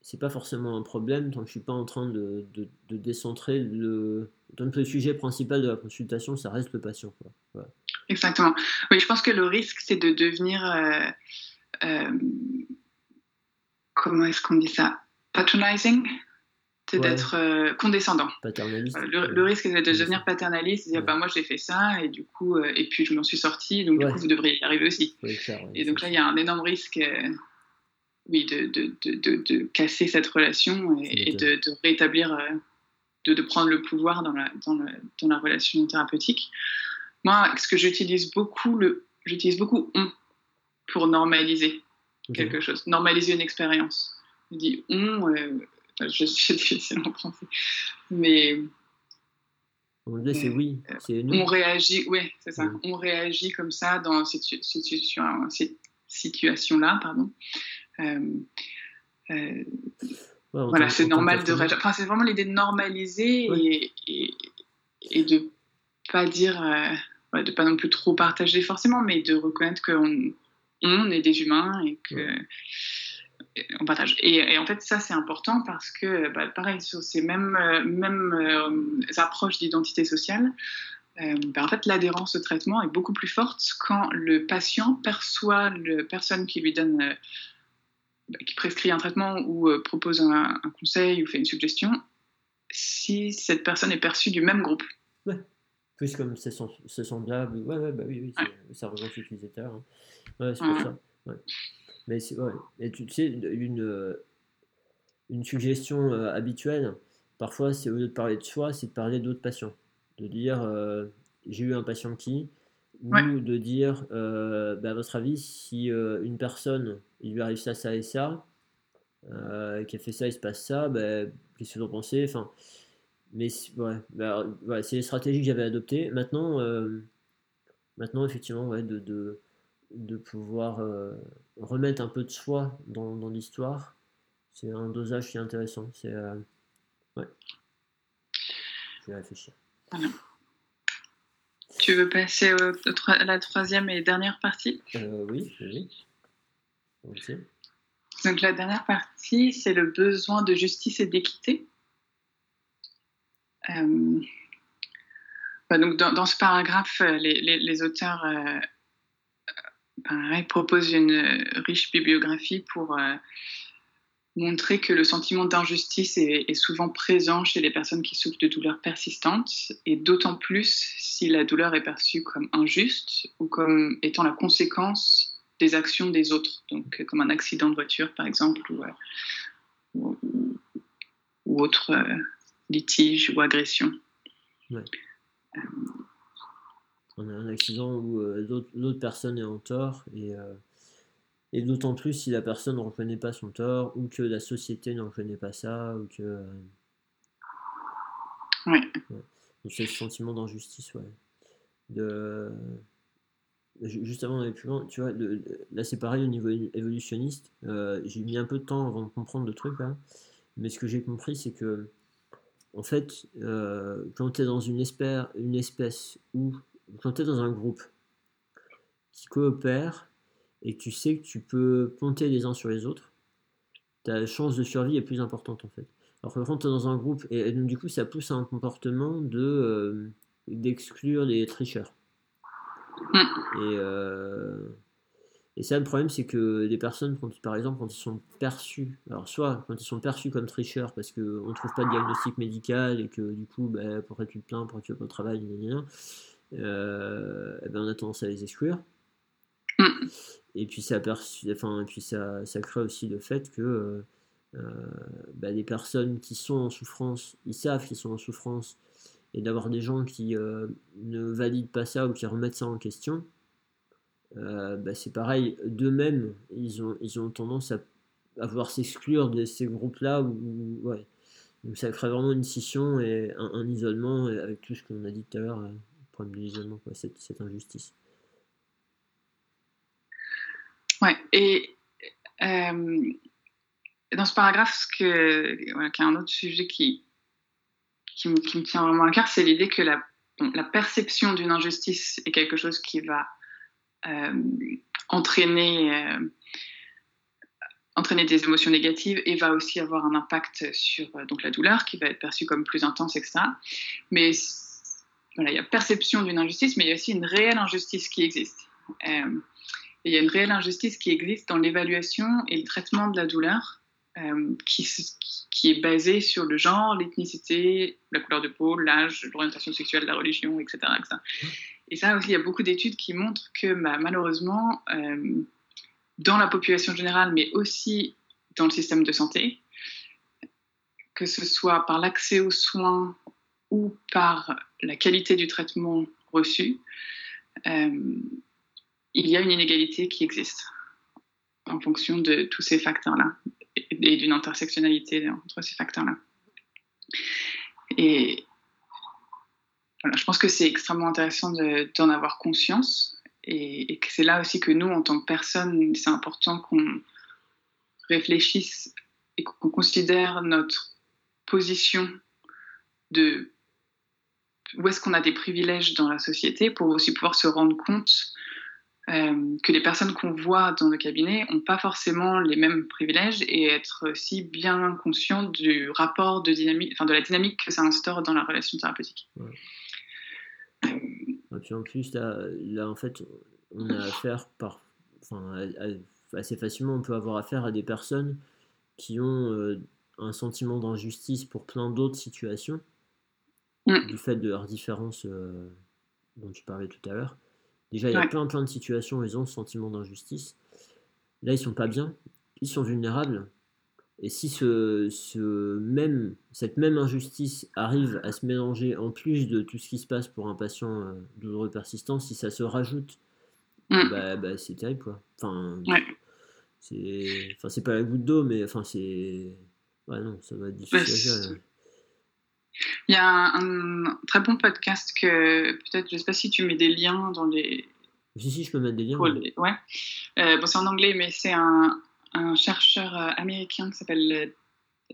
c'est pas forcément un problème tant que je suis pas en train de, de, décentrer le. Donc le sujet principal de la consultation, ça reste le patient. Quoi. Exactement. Oui, je pense que le risque, c'est de devenir. Euh, euh, comment est-ce qu'on dit ça? Patronizing, c'est d'être euh, condescendant. Paternaliste. le, risque, c'est de devenir paternaliste, de dire bah, moi j'ai fait ça, et du coup, euh, et puis je m'en suis sorti, donc du coup vous devriez y arriver aussi. et donc là, il y a un énorme risque. Euh, oui, de, de, de, de, casser cette relation et, de, rétablir, de, prendre le pouvoir dans la, dans, dans la relation thérapeutique. Moi, ce que j'utilise beaucoup, le, j'utilise beaucoup on pour normaliser quelque chose, normaliser une expérience. Je dis on, euh, je suis difficile en français, mais. C'est oui, euh, nous. On réagit, oui, c'est ça. On réagit comme ça dans cette, situation, cette situation-là, pardon. Euh, voilà, c'est normal de réagir. Enfin, c'est vraiment l'idée de normaliser et, et, et, de pas dire, euh, de pas non plus trop partager forcément, mais de reconnaître qu'on on est des humains et que on partage. Et, en fait, ça, c'est important parce que, bah, pareil, sur ces mêmes, euh, mêmes euh, approches d'identité sociale, euh, bah, en fait, l'adhérence au traitement est beaucoup plus forte quand le patient perçoit la personne qui lui donne, bah, qui prescrit un traitement ou propose un, conseil ou fait une suggestion, si cette personne est perçue du même groupe. Ouais. Plus comme c'est semblable. Ouais, ouais, bah oui, oui, ça rejoint l'utilisateur. Hein. Ouais, c'est pour ça. Ouais. Mais ouais. Et tu sais, une, une suggestion euh, habituelle, parfois, c'est au lieu de parler de soi, c'est de parler d'autres patients. De dire euh, j'ai eu un patient qui, ou de dire euh, bah, à votre avis, si une personne, il lui arrive ça, ça et ça, qui a fait ça, il se passe ça, bah, qu'est-ce que vous en pensez? Enfin, Mais ouais, bah, c'est les stratégies que j'avais adoptées. Maintenant, maintenant effectivement, ouais, de, de de pouvoir euh, remettre un peu de soi dans, dans l'histoire, c'est un dosage qui est intéressant. C'est euh, ouais. Je vais réfléchir. Tu veux passer à la troisième et dernière partie? Euh, Oui, oui. Donc la dernière partie, c'est le besoin de justice et d'équité. Bah, donc dans, ce paragraphe, les, les, les auteurs pareil, propose une euh, riche bibliographie pour euh, montrer que le sentiment d'injustice est, souvent présent chez les personnes qui souffrent de douleurs persistantes, et d'autant plus si la douleur est perçue comme injuste ou comme étant la conséquence des actions des autres, donc euh, comme un accident de voiture par exemple, ou, ou, autre litige ou agression on a un accident où euh, l'autre personne est en tort et, euh, et d'autant plus si la personne ne reconnaît pas son tort ou que la société ne reconnaît pas ça ou que euh, oui. c'est le sentiment d'injustice ouais. De juste avant d'aller plus loin tu vois là c'est pareil au niveau évolutionniste j'ai mis un peu de temps avant de comprendre le truc là. Mais ce que j'ai compris c'est que en fait, quand tu es dans une, une espèce où quand tu es dans un groupe qui coopère et que tu sais que tu peux compter les uns sur les autres, ta chance de survie est plus importante en fait. Alors que quand tu es dans un groupe, et, du coup ça pousse à un comportement de euh, d'exclure les tricheurs. Mm. Et, euh, et ça, le problème, c'est que les personnes, par exemple, quand ils sont perçus, alors soit quand ils sont perçus comme tricheurs parce qu'on ne trouve pas de diagnostic médical et que du coup, bah, pourquoi tu te plains, pourquoi tu pas travail, euh, eh ben on a tendance à les exclure. Mm. Et puis, ça, enfin, et puis ça, ça crée aussi le fait que euh, euh bah, les personnes qui sont en souffrance, ils savent qu'ils sont en souffrance et d'avoir des gens qui ne valident pas ça ou qui remettent ça en question, bah, c'est pareil, d'eux-mêmes, ils ont, ils ont tendance à, à vouloir s'exclure de ces groupes-là. Où, ouais. Donc ça crée vraiment une scission et un, isolement avec tout ce qu'on a dit tout à l'heure, le de l'isolement, cette, injustice. Ouais, et euh, dans ce paragraphe, ce que, voilà, y a un autre sujet qui, qui me tient vraiment à cœur, c'est l'idée que la, la perception d'une injustice est quelque chose qui va euh, entraîner, euh, entraîner des émotions négatives et va aussi avoir un impact sur donc, la douleur qui va être perçue comme plus intense, etc. Mais il y a perception d'une injustice, mais il y a aussi une réelle injustice qui existe. Euh, il y a une réelle injustice qui existe dans l'évaluation et le traitement de la douleur euh, qui, qui, est basée sur le genre, l'ethnicité, la couleur de peau, l'âge, l'orientation sexuelle, la religion, etc., Et ça aussi, il y a beaucoup d'études qui montrent que bah, malheureusement, euh, dans la population générale, mais aussi dans le système de santé, que ce soit par l'accès aux soins ou par la qualité du traitement reçu, euh, il y a une inégalité qui existe en fonction de tous ces facteurs-là et d'une intersectionnalité entre ces facteurs-là. Et voilà, je pense que c'est extrêmement intéressant d'en avoir conscience et, que c'est là aussi que nous, en tant que personne, c'est important qu'on réfléchisse et qu'on considère notre position de où est-ce qu'on a des privilèges dans la société pour aussi pouvoir se rendre compte euh, que les personnes qu'on voit dans le cabinet n'ont pas forcément les mêmes privilèges et être aussi bien conscient du rapport de dynamique, enfin de la dynamique que ça instaure dans la relation thérapeutique. Et puis en plus, là, en fait, on a affaire par, enfin, assez facilement, on peut avoir affaire à des personnes qui ont euh, un sentiment d'injustice pour plein d'autres situations, mm. du fait de leurs différences euh, dont tu parlais tout à l'heure. Déjà, il y a plein, plein de situations où ils ont ce sentiment d'injustice. Là, ils sont pas bien, ils sont vulnérables. Et si ce, ce même, cette même injustice arrive à se mélanger en plus de tout ce qui se passe pour un patient euh, douloureux persistant, si ça se rajoute, mm. bah, bah, c'est terrible quoi. Enfin, c'est, enfin, pas la goutte d'eau, mais enfin, c'est. Ouais, non, ça va être difficile il y a un, très bon podcast que peut-être, je ne sais pas si tu mets des liens dans les. Si, si, je peux mettre des liens. Ouais. Euh, bon, c'est en anglais, mais c'est un, un, chercheur euh, américain qui s'appelle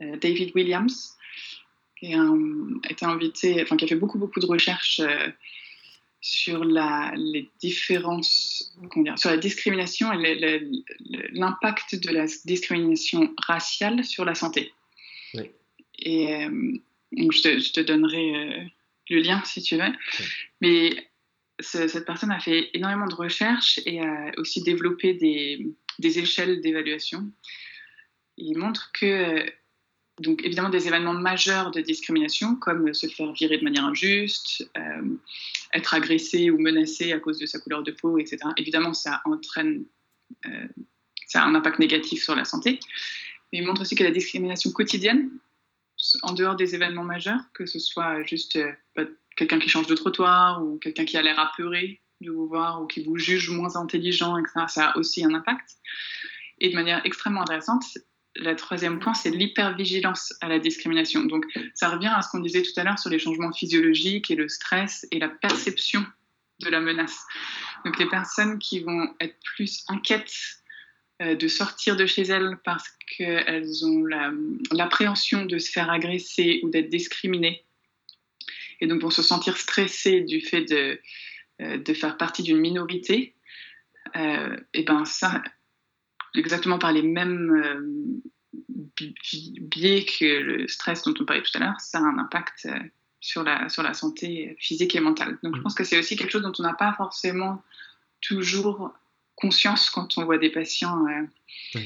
euh, David Williams, qui a été invité, enfin, qui a fait beaucoup, beaucoup de recherches sur la, les différences, dire, sur la discrimination et l'impact de la discrimination raciale sur la santé. Oui. Et donc, je te, je te donnerai euh, le lien si tu veux. Mais cette personne a fait énormément de recherches et a aussi développé des, des échelles d'évaluation. Il montre que, donc évidemment, des événements majeurs de discrimination, comme se faire virer de manière injuste, euh, être agressé ou menacé à cause de sa couleur de peau, etc., évidemment, ça entraîne, euh, ça a un impact négatif sur la santé. Mais il montre aussi que la discrimination quotidienne, en dehors des événements majeurs, que ce soit juste euh, quelqu'un qui change de trottoir ou quelqu'un qui a l'air apeuré de vous voir ou qui vous juge moins intelligent, ça a aussi un impact. Et de manière extrêmement intéressante, le troisième point, c'est l'hypervigilance à la discrimination. Donc, ça revient à ce qu'on disait tout à l'heure sur les changements physiologiques et le stress et la perception de la menace. Donc, les personnes qui vont être plus inquiètes de sortir de chez elles parce qu'elles ont l'appréhension de se faire agresser ou d'être discriminées. Et donc vont se sentir stressées du fait de, euh, faire partie d'une minorité. Euh, et ben ça, exactement par les mêmes biais que le stress dont on parlait tout à l'heure, ça a un impact sur la, sur la santé physique et mentale. Donc je pense que c'est aussi quelque chose dont on n'a pas forcément toujours conscience quand on voit des patients euh,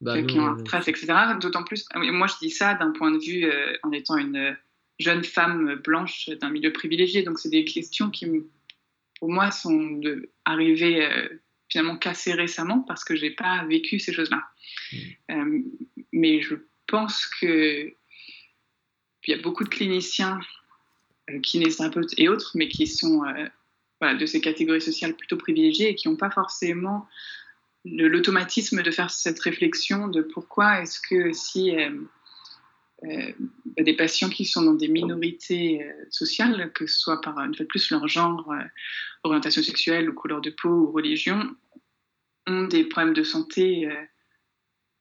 bah, qui ont un stress, etc. D'autant plus, ah moi je dis ça d'un point de vue euh, en étant une jeune femme blanche d'un milieu privilégié, donc c'est des questions qui, pour moi, sont de, arrivées euh, finalement cassées récemment parce que j'ai pas vécu ces choses-là. Mm. mais je pense que il y a beaucoup de cliniciens kinésithérapeutes et autres, mais qui sont voilà, de ces catégories sociales plutôt privilégiées et qui n'ont pas forcément l'automatisme de faire cette réflexion de pourquoi est-ce que si euh, euh, des patients qui sont dans des minorités euh, sociales, que ce soit par une fois de plus leur genre, orientation sexuelle ou couleur de peau ou religion, ont des problèmes de santé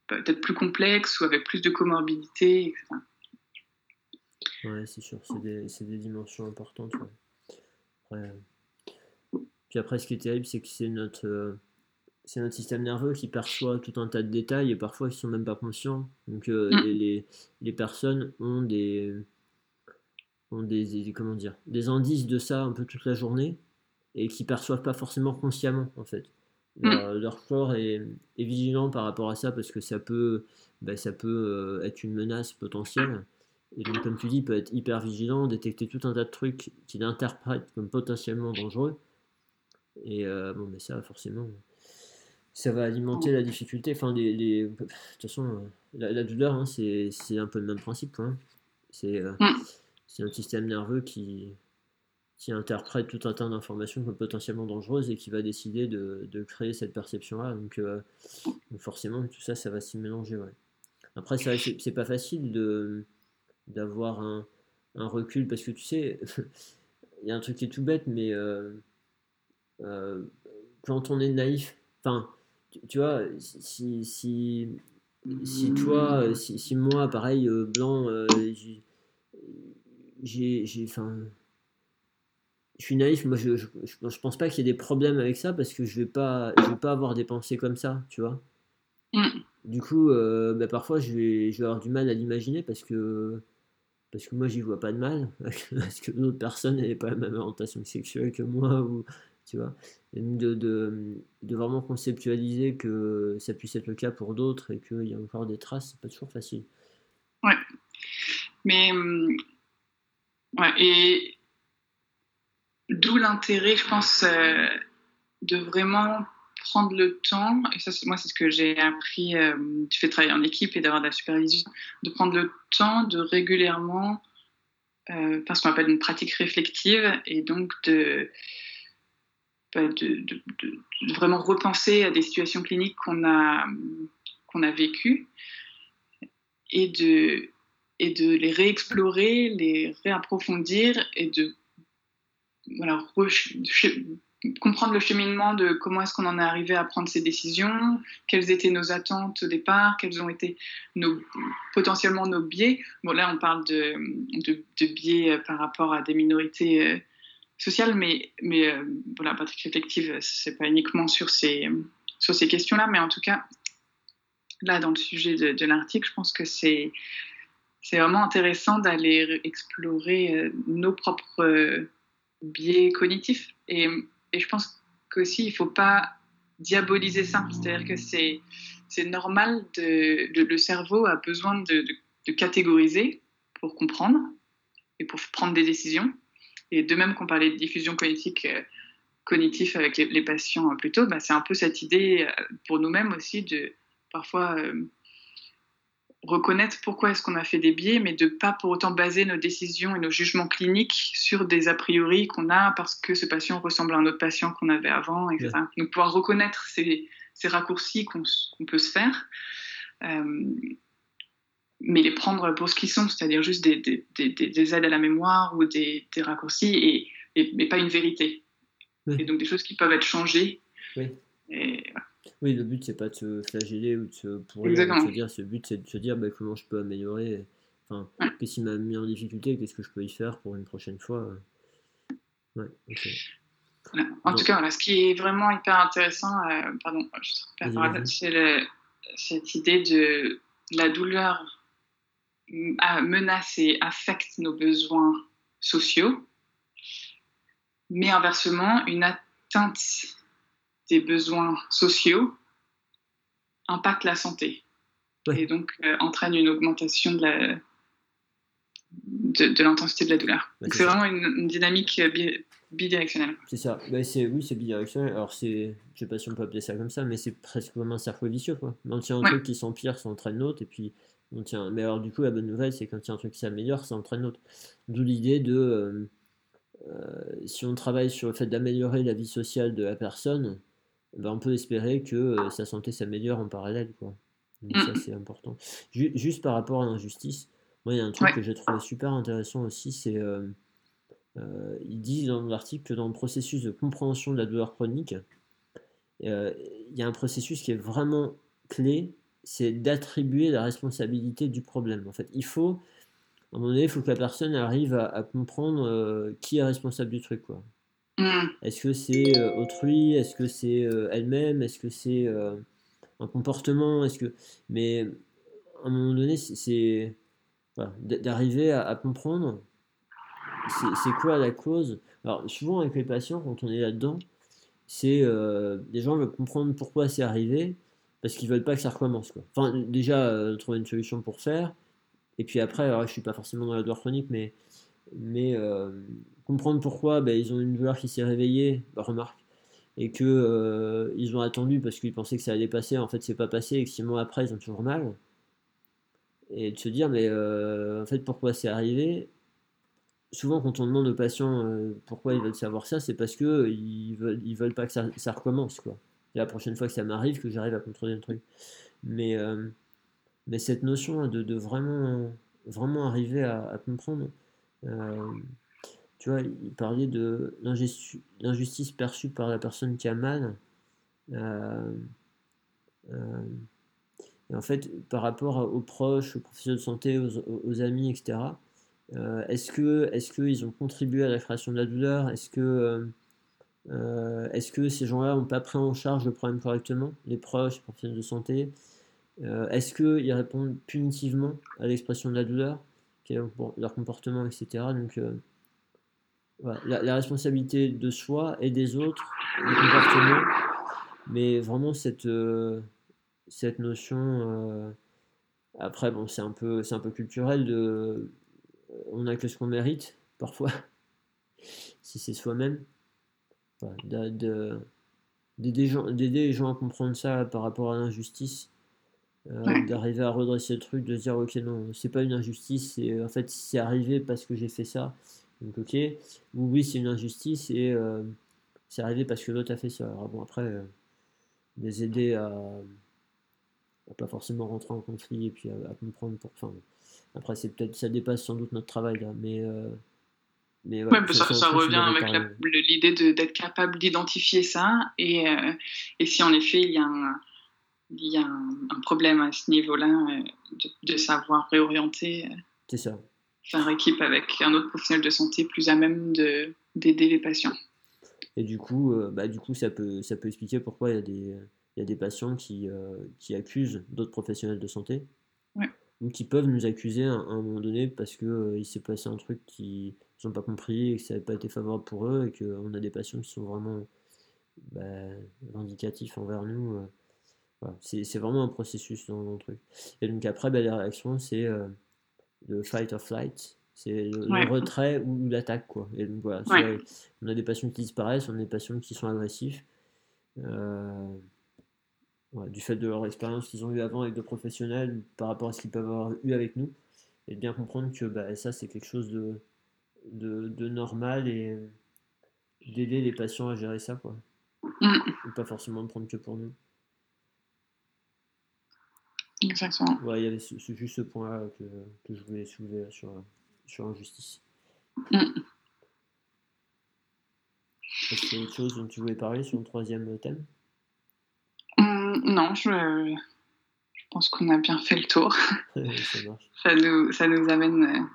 peut-être plus complexes ou avec plus de comorbidité, etc. Ouais, c'est sûr, c'est des, des, dimensions importantes. Puis après, ce qui est terrible, c'est que c'est notre c'est notre système nerveux qui perçoit tout un tas de détails et parfois ils sont même pas conscients. Donc euh, mm. les, les, personnes ont des ont des, comment dire des indices de ça un peu toute la journée et qui perçoivent pas forcément consciemment en fait. Mm. Leur, corps est, est, vigilant par rapport à ça parce que ça peut bah, ça peut euh, être une menace potentielle. Et donc comme tu dis, il peut être hyper vigilant, détecter tout un tas de trucs qu'il interprète comme potentiellement dangereux. Et euh, bon, mais ça forcément ça va alimenter la difficulté. Enfin, les, les... de toute façon, euh, la, douleur, hein, c'est un peu le même principe. Hein. C'est un système nerveux qui, qui interprète tout un tas d'informations comme potentiellement dangereuses et qui va décider de, de créer cette perception-là. Donc, euh, forcément, tout ça, ça va s'y mélanger. Ouais. Après, c'est pas facile de d'avoir un, un, recul parce que tu sais, il y a un truc qui est tout bête, mais euh, quand on est naïf, enfin, tu vois, si, si, si toi, si, si moi, pareil, euh, blanc, euh, j'ai, enfin, je suis naïf, moi je, je, je pense pas qu'il y ait des problèmes avec ça parce que je vais pas, je vais pas avoir des pensées comme ça, tu vois. Mm. Du coup, euh, bah, parfois je vais, je vais avoir du mal à l'imaginer parce que parce que moi j'y vois pas de mal, parce que d'autres personnes n'avaient pas la même orientation sexuelle que moi ou tu vois de, de, vraiment conceptualiser que ça puisse être le cas pour d'autres et qu'il y a encore des traces, c'est pas toujours facile. Ouais. Mais. Hum, ouais, et. D'où l'intérêt, je pense, euh, de vraiment prendre le temps, et ça, moi, c'est ce que j'ai appris euh, du fait de travailler en équipe et d'avoir de la supervision, de prendre le temps de régulièrement euh, faire ce qu'on appelle une pratique réflective et donc de de, vraiment repenser à des situations cliniques qu'on a, qu'on a vécues et de, et de les réexplorer, les réapprofondir et de voilà, comprendre le cheminement de comment est-ce qu'on en est arrivé à prendre ces décisions, quelles étaient nos attentes au départ, quels ont été nos, potentiellement nos biais. Bon, là, on parle de, de, de biais par rapport à des minorités euh, social, mais, euh, voilà, pratique réflective, c'est pas uniquement sur ces, questions-là, mais en tout cas, là, dans le sujet de, l'article, je pense que c'est, vraiment intéressant d'aller explorer euh, nos propres euh, biais cognitifs. Et, je pense qu'aussi, il ne faut pas diaboliser ça. C'est-à-dire que c'est, normal, de, le cerveau a besoin de catégoriser pour comprendre et pour prendre des décisions. Et de même qu'on parlait de diffusion cognitive, euh, cognitif avec les, patients euh, plus tôt, bah, c'est un peu cette idée euh, pour nous-mêmes aussi de parfois reconnaître pourquoi est-ce qu'on a fait des biais, mais de pas pour autant baser nos décisions et nos jugements cliniques sur des a priori qu'on a parce que ce patient ressemble à un autre patient qu'on avait avant, etc. Donc pouvoir reconnaître ces, ces raccourcis qu'on peut se faire mais les prendre pour ce qu'ils sont, c'est-à-dire juste des, des, des, aides à la mémoire ou des, raccourcis, et, et, mais pas une vérité. Et donc des choses qui peuvent être changées. Oui. Oui, le but c'est pas de se flageller ou de se pourrir, de se dire, le but c'est de se dire bah, comment je peux améliorer, enfin, qu'est-ce qui m'a mis en difficulté, qu'est-ce que je peux y faire pour une prochaine fois. Ouais, En tout cas, voilà, ce qui est vraiment hyper intéressant, euh, pardon, c'est cette idée de la douleur menace et affecte nos besoins sociaux, mais inversement, une atteinte des besoins sociaux impacte la santé et donc euh, entraîne une augmentation de la de, l'intensité de la douleur. c'est vraiment une, dynamique bidirectionnelle. C'est ça. Bah, oui, c'est bidirectionnel. Alors c'est, je sais pas si on peut appeler ça comme ça, mais c'est presque comme un cercle vicieux quoi. L'ancien un truc qui s'empire, ça entraîne l'autre, et puis tient. Mais alors, du coup, la bonne nouvelle, c'est quand il y a un truc qui s'améliore, ça entraîne l'autre. D'où l'idée de. si on travaille sur le fait d'améliorer la vie sociale de la personne, ben, on peut espérer que sa santé s'améliore en parallèle. Quoi. Donc, ça, mm. c'est important. juste par rapport à l'injustice, moi, il y a un truc que j'ai trouvé super intéressant aussi, c'est. Euh, il dit dans l'article que dans le processus de compréhension de la douleur chronique, euh, il y a un processus qui est vraiment clé, c'est d'attribuer la responsabilité du problème. En fait, il faut, à un moment donné, il faut que la personne arrive à, comprendre euh, qui est responsable du truc. Quoi. Mm. Est-ce que c'est autrui? Est-ce que c'est elle-même? Est-ce que c'est un comportement? Est-ce que... Mais à un moment donné, c'est d'arriver à, comprendre c'est quoi la cause? Alors, souvent avec les patients, quand on est là-dedans, c'est euh, les gens veulent comprendre pourquoi c'est arrivé, parce qu'ils veulent pas que ça recommence. Quoi. Enfin, déjà, euh, trouver une solution pour faire, et puis après, alors, je suis pas forcément dans la douleur chronique, mais, mais euh, comprendre pourquoi ben, ils ont une douleur qui s'est réveillée, bah, remarque, et que ils ont attendu parce qu'ils pensaient que ça allait passer, en fait, c'est pas passé, et que six mois après, ils ont toujours mal. Et de se dire, mais en fait, pourquoi c'est arrivé? Souvent, quand on demande aux patients euh, pourquoi ils veulent savoir ça, c'est parce que ils veulent, ils veulent pas que ça, recommence. Quoi. La prochaine fois que ça m'arrive, que j'arrive à contrôler le truc. Mais, euh, mais cette notion de, vraiment, vraiment arriver à, comprendre, euh, tu vois, il parlait de l'injustice perçue par la personne qui a mal. et en fait, par rapport aux proches, aux professionnels de santé, aux, aux amis, etc., euh, est-ce que est-ce qu'ils ont contribué à la création de la douleur? Est-ce que euh, euh, est-ce que ces gens-là n'ont pas pris en charge le problème correctement, les proches, les professionnels de santé? Est-ce qu'ils répondent punitivement à l'expression de la douleur, leur comportement, etc. Donc, la, responsabilité de soi et des autres, comportement, mais vraiment cette, cette notion. après, bon, c'est un, peu, un peu culturel on n'a que ce qu'on mérite, parfois, si c'est soi-même. D'aider les gens à comprendre ça par rapport à l'injustice, euh, d'arriver à redresser le truc, de dire ok non, c'est pas une injustice, c'est en fait c'est arrivé parce que j'ai fait ça, donc ok, ou oui c'est une injustice et euh, c'est arrivé parce que l'autre a fait ça. Alors bon après, euh, les aider à, pas forcément rentrer en conflit et puis à, comprendre pour, enfin, après, c'est peut-être ça dépasse sans doute notre travail là, mais. Euh, mais ça, revient avec l'idée d'être capable d'identifier ça et, euh, et, si en effet il y a un, il y a un, problème à ce niveau-là, euh, de, savoir réorienter. C'est ça. Faire équipe avec un autre professionnel de santé plus à même d'aider les patients. Et du coup, bah, du coup ça, peut, ça peut expliquer pourquoi il y a des, il y a des patients qui, qui accusent d'autres professionnels de santé. Ouais ou qui peuvent nous accuser à, un moment donné parce qu'il euh, il s'est passé un truc qu'ils n'ont pas compris et que ça n'avait pas été favorable pour eux et qu'on a des patients qui sont vraiment bah, vindicatifs envers nous. Euh. C'est vraiment un processus dans, le truc. Et donc après, bah, les réactions, c'est euh, le fight or flight. C'est le, retrait ou l'attaque. quoi. Et donc voilà, on a des patients qui disparaissent, on a des patients qui sont agressifs du fait de leur expérience qu'ils ont eu avant avec de professionnels par rapport à ce qu'ils peuvent avoir eu avec nous, et bien comprendre que bah, ça c'est quelque chose de, de, normal et d'aider les patients à gérer ça, quoi. Mm. Et pas forcément de prendre que pour nous. Exactement. Ouais, il y avait juste ce point-là que, que, je voulais soulever sur, sur l'injustice. Mm. Est-ce qu'il y a autre chose dont tu voulais parler sur le troisième thème? Non, je, pense qu'on a bien fait le tour. ça, nous, ça nous amène,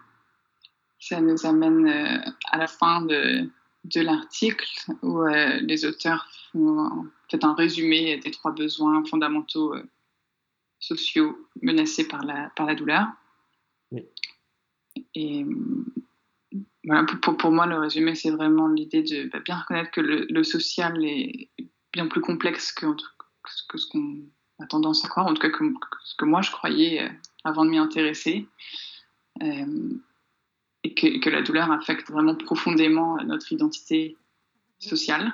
ça nous amène euh, à la fin de, de l'article où euh, les auteurs font peut-être un résumé des trois besoins fondamentaux euh, sociaux menacés par la, par la douleur. Et voilà, pour, pour, moi, le résumé, c'est vraiment l'idée de bah, bien reconnaître que le, le, social est bien plus complexe que, que ce qu'on a tendance à croire, en tout cas que, ce que moi je croyais euh, avant de m'y intéresser, euh, et que, la douleur affecte vraiment profondément notre identité sociale.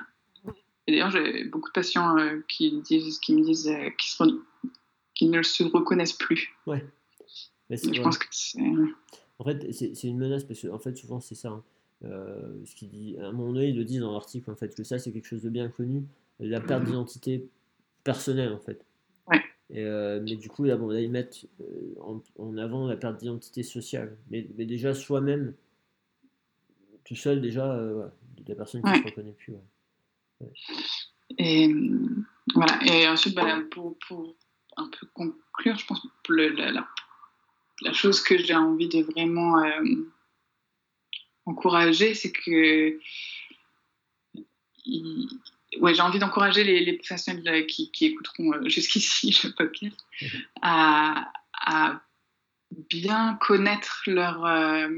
Et d'ailleurs, j'ai beaucoup de patients euh, qui, disent, qui me disent qu'ils ne se reconnaissent plus. Ouais. je pense que c'est. En fait, c'est une menace parce que en fait, souvent, c'est ça. Hein. Euh, ce qui dit, à mon œil, ils le disent dans l'article, en fait, que ça, c'est quelque chose de bien connu. La perte mhm. d'identité personnelle, en fait. Ouais. Euh, mais du coup, là, bon, là ils mettent euh, en, avant la perte d'identité sociale. Mais, mais déjà, soi-même, tout seul, déjà, euh, la personne qui ne se reconnaît plus. Et voilà. Et ensuite, bah, pour, pour, un peu conclure, je pense que la, la, chose que j'ai envie de vraiment encourager, c'est que ouais, j'ai envie d'encourager les, professionnels qui, qui écouteront euh, jusqu'ici le podcast mhm. à, à, bien connaître leur, euh,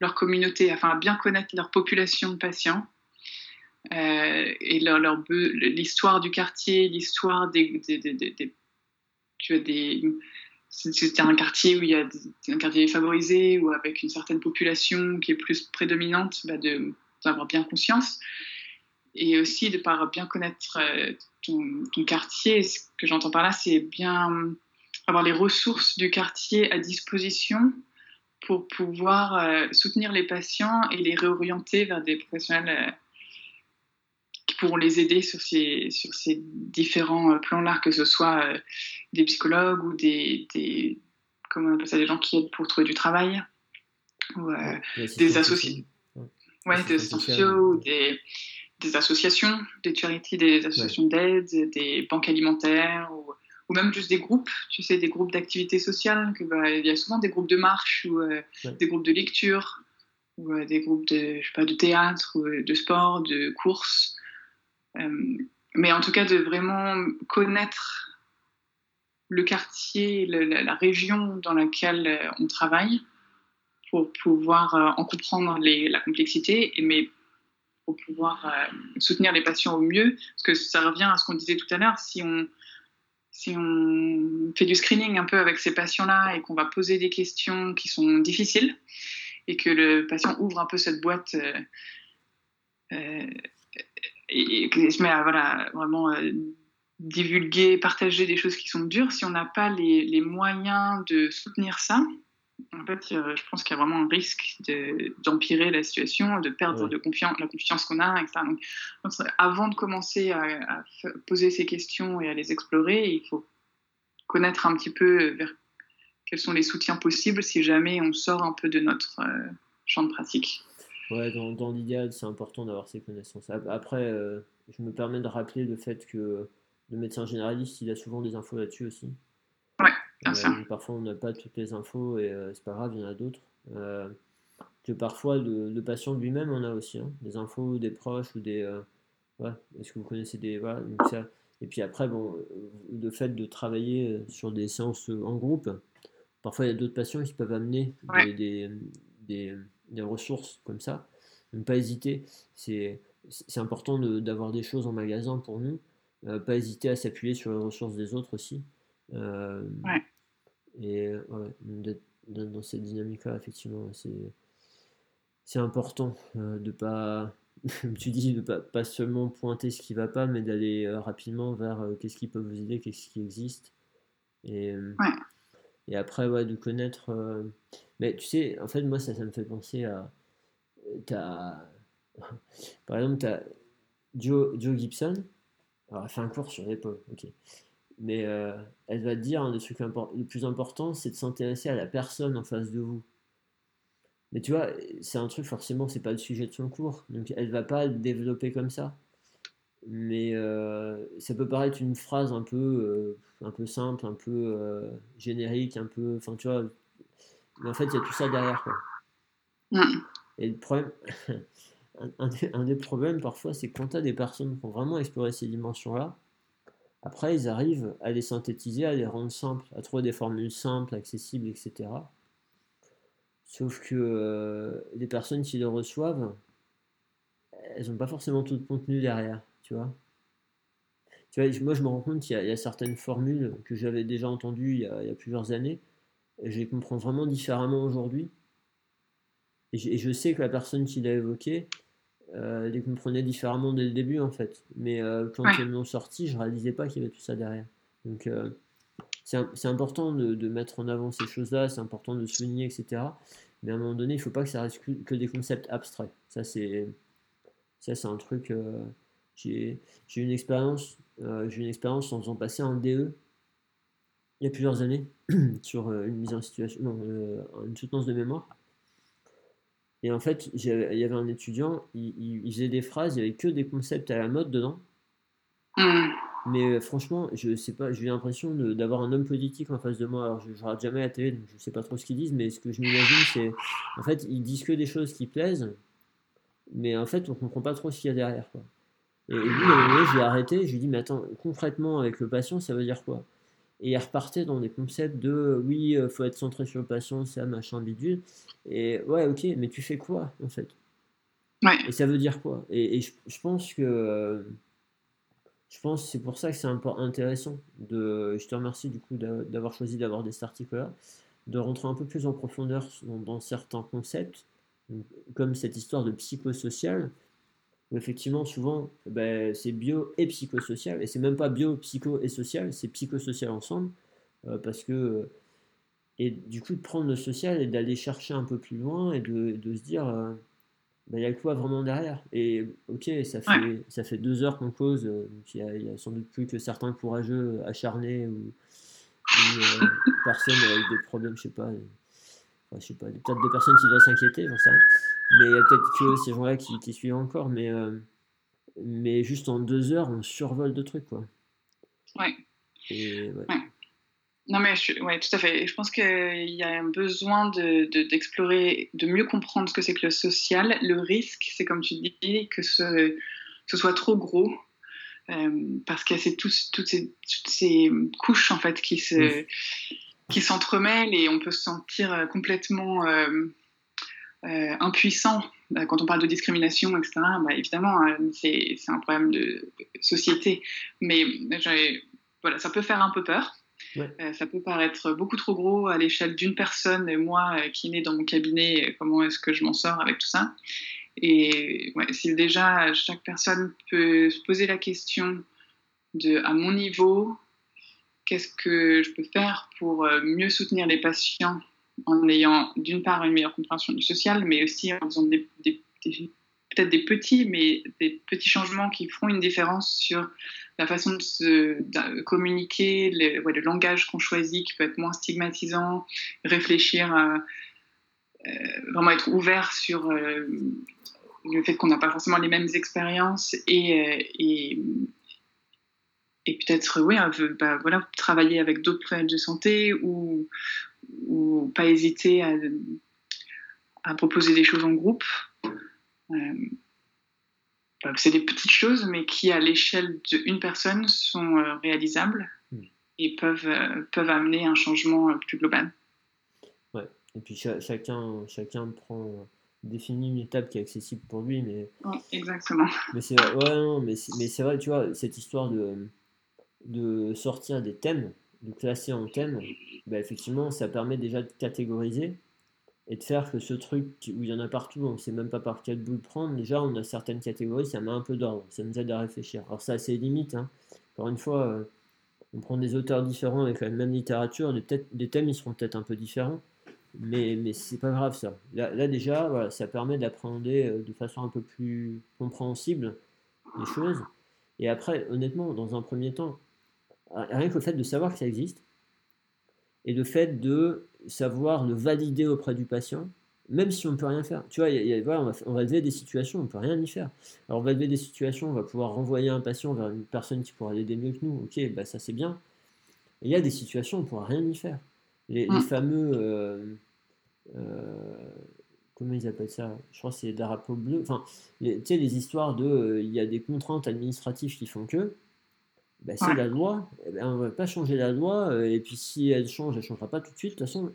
leur communauté, enfin à bien connaître leur population de patients euh, et leur, l'histoire du quartier, l'histoire des, des, tu vois, des c'était un quartier où il y a un quartier favorisé ou avec une certaine population qui est plus prédominante, bah d'avoir bien conscience et aussi de par bien connaître euh, ton, ton quartier. Ce que j'entends par là, c'est bien avoir les ressources du quartier à disposition pour pouvoir euh, soutenir les patients et les réorienter vers des professionnels euh, qui pourront les aider sur ces, sur ces différents plans-là, que ce soit des psychologues ou des, des, comment on appelle ça, des gens qui aident pour trouver du travail, ou des associés, ouais, des sociaux, des, des associations, des charities, des associations d'aide, des banques alimentaires ou, ou, même juste des groupes, tu sais, des groupes d'activité sociale. Que, bah, il y a souvent des groupes de marche ou euh, des groupes de lecture ou euh, des groupes de, je sais pas, de théâtre ou euh, de sport, de course. mais en tout cas, de vraiment connaître le quartier, la, région dans laquelle on travaille pour pouvoir en comprendre les, la complexité, mais pour pouvoir euh, soutenir les patients au mieux. Parce que ça revient à ce qu'on disait tout à l'heure, si on, si on fait du screening un peu avec ces patients-là et qu'on va poser des questions qui sont difficiles et que le patient ouvre un peu cette boîte euh, euh, et, se met à voilà, vraiment divulguer, partager des choses qui sont dures, si on n'a pas les, les, moyens de soutenir ça, en fait, je pense qu'il y a vraiment un risque d'empirer la situation, de perdre de confiance, la confiance qu'on a, etc. Donc, avant de commencer à, poser ces questions et à les explorer, il faut connaître un petit peu vers quels sont les soutiens possibles si jamais on sort un peu de notre euh, champ de pratique. Ouais, dans, dans l'idéal, c'est important d'avoir ces connaissances. Après, euh, je me permets de rappeler le fait que le médecin généraliste, il a souvent des infos là-dessus aussi. Euh, parfois, on n'a pas toutes les infos et euh, c'est pas grave, il y en a d'autres. Euh, que parfois, le, patient lui-même en a aussi, hein, des infos des proches ou des. Ouais, Est-ce que vous connaissez des. Voilà, ça. Et puis après, bon, le fait de travailler sur des séances en groupe, parfois il y a d'autres patients qui peuvent amener des, des, des, ressources comme ça. Ne pas hésiter, c'est important d'avoir des choses en magasin pour nous. pas hésiter à s'appuyer sur les ressources des autres aussi. Euh, et ouais, d'être dans cette dynamique-là, effectivement, c'est important euh, de pas, comme tu dis, de pas, pas seulement pointer ce qui va pas, mais d'aller euh, rapidement vers qu'est-ce qui peut vous aider, qu'est-ce qui existe. Et, et après, ouais, de connaître. Mais tu sais, en fait, moi, ça, ça me fait penser à. As... Par exemple, tu as Joe, Joe Gibson. Alors, elle fait un cours sur l'épaule, ok mais euh, elle va te dire un des trucs le plus important, c'est de s'intéresser à la personne en face de vous. Mais tu vois, c'est un truc, forcément, c'est pas le sujet de son cours, donc elle va pas le développer comme ça. Mais euh, ça peut paraître une phrase un peu, euh, un peu simple, un peu générique, un peu. Enfin, tu vois. Mais en fait, il y a tout ça derrière, quoi. Mm. Et le problème. un, des, un, des, problèmes parfois, c'est que quand tu as des personnes qui ont vraiment exploré ces dimensions-là, après, ils arrivent à les synthétiser, à les rendre simples, à trouver des formules simples, accessibles, etc. Sauf que euh, les personnes qui les reçoivent, elles n'ont pas forcément tout le contenu derrière, tu vois. Tu vois, moi je me rends compte qu'il y, a certaines formules que j'avais déjà entendues il y, a, plusieurs années, et je les comprends vraiment différemment aujourd'hui. Et, et, je sais que la personne qui l'a évoqué, euh, les comprenais différemment dès le début en fait. Mais euh, quand ils l'ont sorti, je réalisais pas qu'il y avait tout ça derrière. Donc euh, c'est important de, mettre en avant ces choses-là, c'est important de souligner, etc. Mais à un moment donné, il faut pas que ça reste que, des concepts abstraits. Ça, c'est ça, c'est un truc. Euh, j'ai eu une expérience, euh, j'ai une expérience en faisant passer un DE il y a plusieurs années sur une mise en situation, non, une soutenance de mémoire. Et en fait, il y avait un étudiant, il, il, faisait des phrases, il n'y avait que des concepts à la mode dedans. Mmh. Mais euh, franchement, je sais pas, j'ai l'impression d'avoir un homme politique en face de moi. Alors, je, ne regarde jamais la télé, donc je sais pas trop ce qu'ils disent, mais ce que je m'imagine, c'est. En fait, ils disent que des choses qui plaisent, mais en fait, on comprend pas trop ce qu'il y a derrière. Quoi. Et, lui, à un moment je l'ai arrêté, je lui ai dit, mais attends, concrètement, avec le patient, ça veut dire quoi? Et il repartait dans des concepts de oui, il euh, faut être centré sur le patient, un machin bidule. Et ouais, ok, mais tu fais quoi, en fait? Ouais. Et ça veut dire quoi? Et, je, pense que. Euh, je pense que c'est pour ça que c'est intéressant. De, je te remercie du coup d'avoir choisi d'avoir des articles-là, de rentrer un peu plus en profondeur dans, certains concepts, comme cette histoire de psychosocial, où effectivement souvent ben, c'est bio et psychosocial, et c'est même pas bio, psycho et social, c'est psychosocial ensemble, euh, parce que et du coup de prendre le social et d'aller chercher un peu plus loin et de, de se dire euh, bah, il y a quoi vraiment derrière? Et ok, ça fait, ça fait deux heures qu'on cause, euh, il n'y a, sans doute plus que certains courageux acharnés ou, euh, personnes avec des problèmes, je sais pas. Enfin, je sais pas, peut-être des personnes qui doivent s'inquiéter, j'en sais rien. Mais il y a peut-être que ces gens-là qui, qui, suivent encore, mais, euh, mais juste en deux heures, on survole de trucs, quoi. Ouais. Et, ouais. Non, mais je, ouais, tout à fait. je pense qu'il y a un besoin d'explorer, de, de, mieux comprendre ce que c'est que le social. Le risque, c'est comme tu dis, que ce, ce soit trop gros, euh, parce qu'il y a toutes, ces, toutes ces couches en fait qui se, qui s'entremêlent et on peut se sentir euh, complètement euh, impuissant quand on parle de discrimination, etc. Bah, évidemment, c'est un problème de société, mais voilà, ça peut faire un peu peur. Euh, ça peut paraître beaucoup trop gros à l'échelle d'une personne et moi euh, qui est dans mon cabinet, comment est-ce que je m'en sors avec tout ça? Et si déjà chaque personne peut se poser la question de à mon niveau, qu'est-ce que je peux faire pour euh, mieux soutenir les patients en ayant d'une part une meilleure compréhension du social, mais aussi en faisant peut-être des petits, mais des petits changements qui feront une différence sur la façon de, communiquer, le, langage qu'on choisit qui peut être moins stigmatisant, réfléchir, euh, vraiment être ouvert sur euh, le fait qu'on n'a pas forcément les mêmes expériences et, euh, peut-être bah, voilà, travailler avec d'autres problèmes de santé ou, ou pas hésiter à, à proposer des choses en groupe c'est des petites choses, mais qui, à l'échelle d'une personne, sont euh, réalisables hmm. et peuvent, euh, peuvent amener un changement euh, plus global. Ouais, et puis chacun, chacun prend, définit une étape qui est accessible pour lui, mais. exactement. Mais c'est ouais, mais c'est vrai, tu vois, cette histoire de, de sortir des thèmes, de classer en thèmes, bah, effectivement, ça permet déjà de catégoriser et de faire que ce truc où il y en a partout, on ne sait même pas par quel bout le prendre, déjà on a certaines catégories, ça met un peu d'ordre, ça nous aide à réfléchir. Alors ça a ses limites, hein. encore une fois, euh, on prend des auteurs différents avec la même littérature, des, thèmes ils seront peut-être un peu différents, mais, mais c'est pas grave ça. Là, déjà, ça permet d'appréhender euh, de façon un peu plus compréhensible les choses. Et après, honnêtement, dans un premier temps, rien que le fait de savoir que ça existe, et le fait de savoir le valider auprès du patient, même si on ne peut rien faire. Tu vois, on, va, on, va, lever des situations, on ne peut rien y faire. Alors, on va lever des situations, on va pouvoir renvoyer un patient vers une personne qui pourra l'aider mieux que nous. Ok, bah, ça c'est bien. il y a des situations, on ne pourra rien y faire. Les, mm. fameux. Euh, euh, comment ils appellent ça? Je crois que c'est drapeau bleu. Enfin, tu sais, les histoires de. Euh, il y a des contraintes administratives qui font que. Bah, c'est la loi, eh ben, on ne va pas changer la loi, euh, et puis si elle change, elle ne changera pas tout de suite, de toute façon.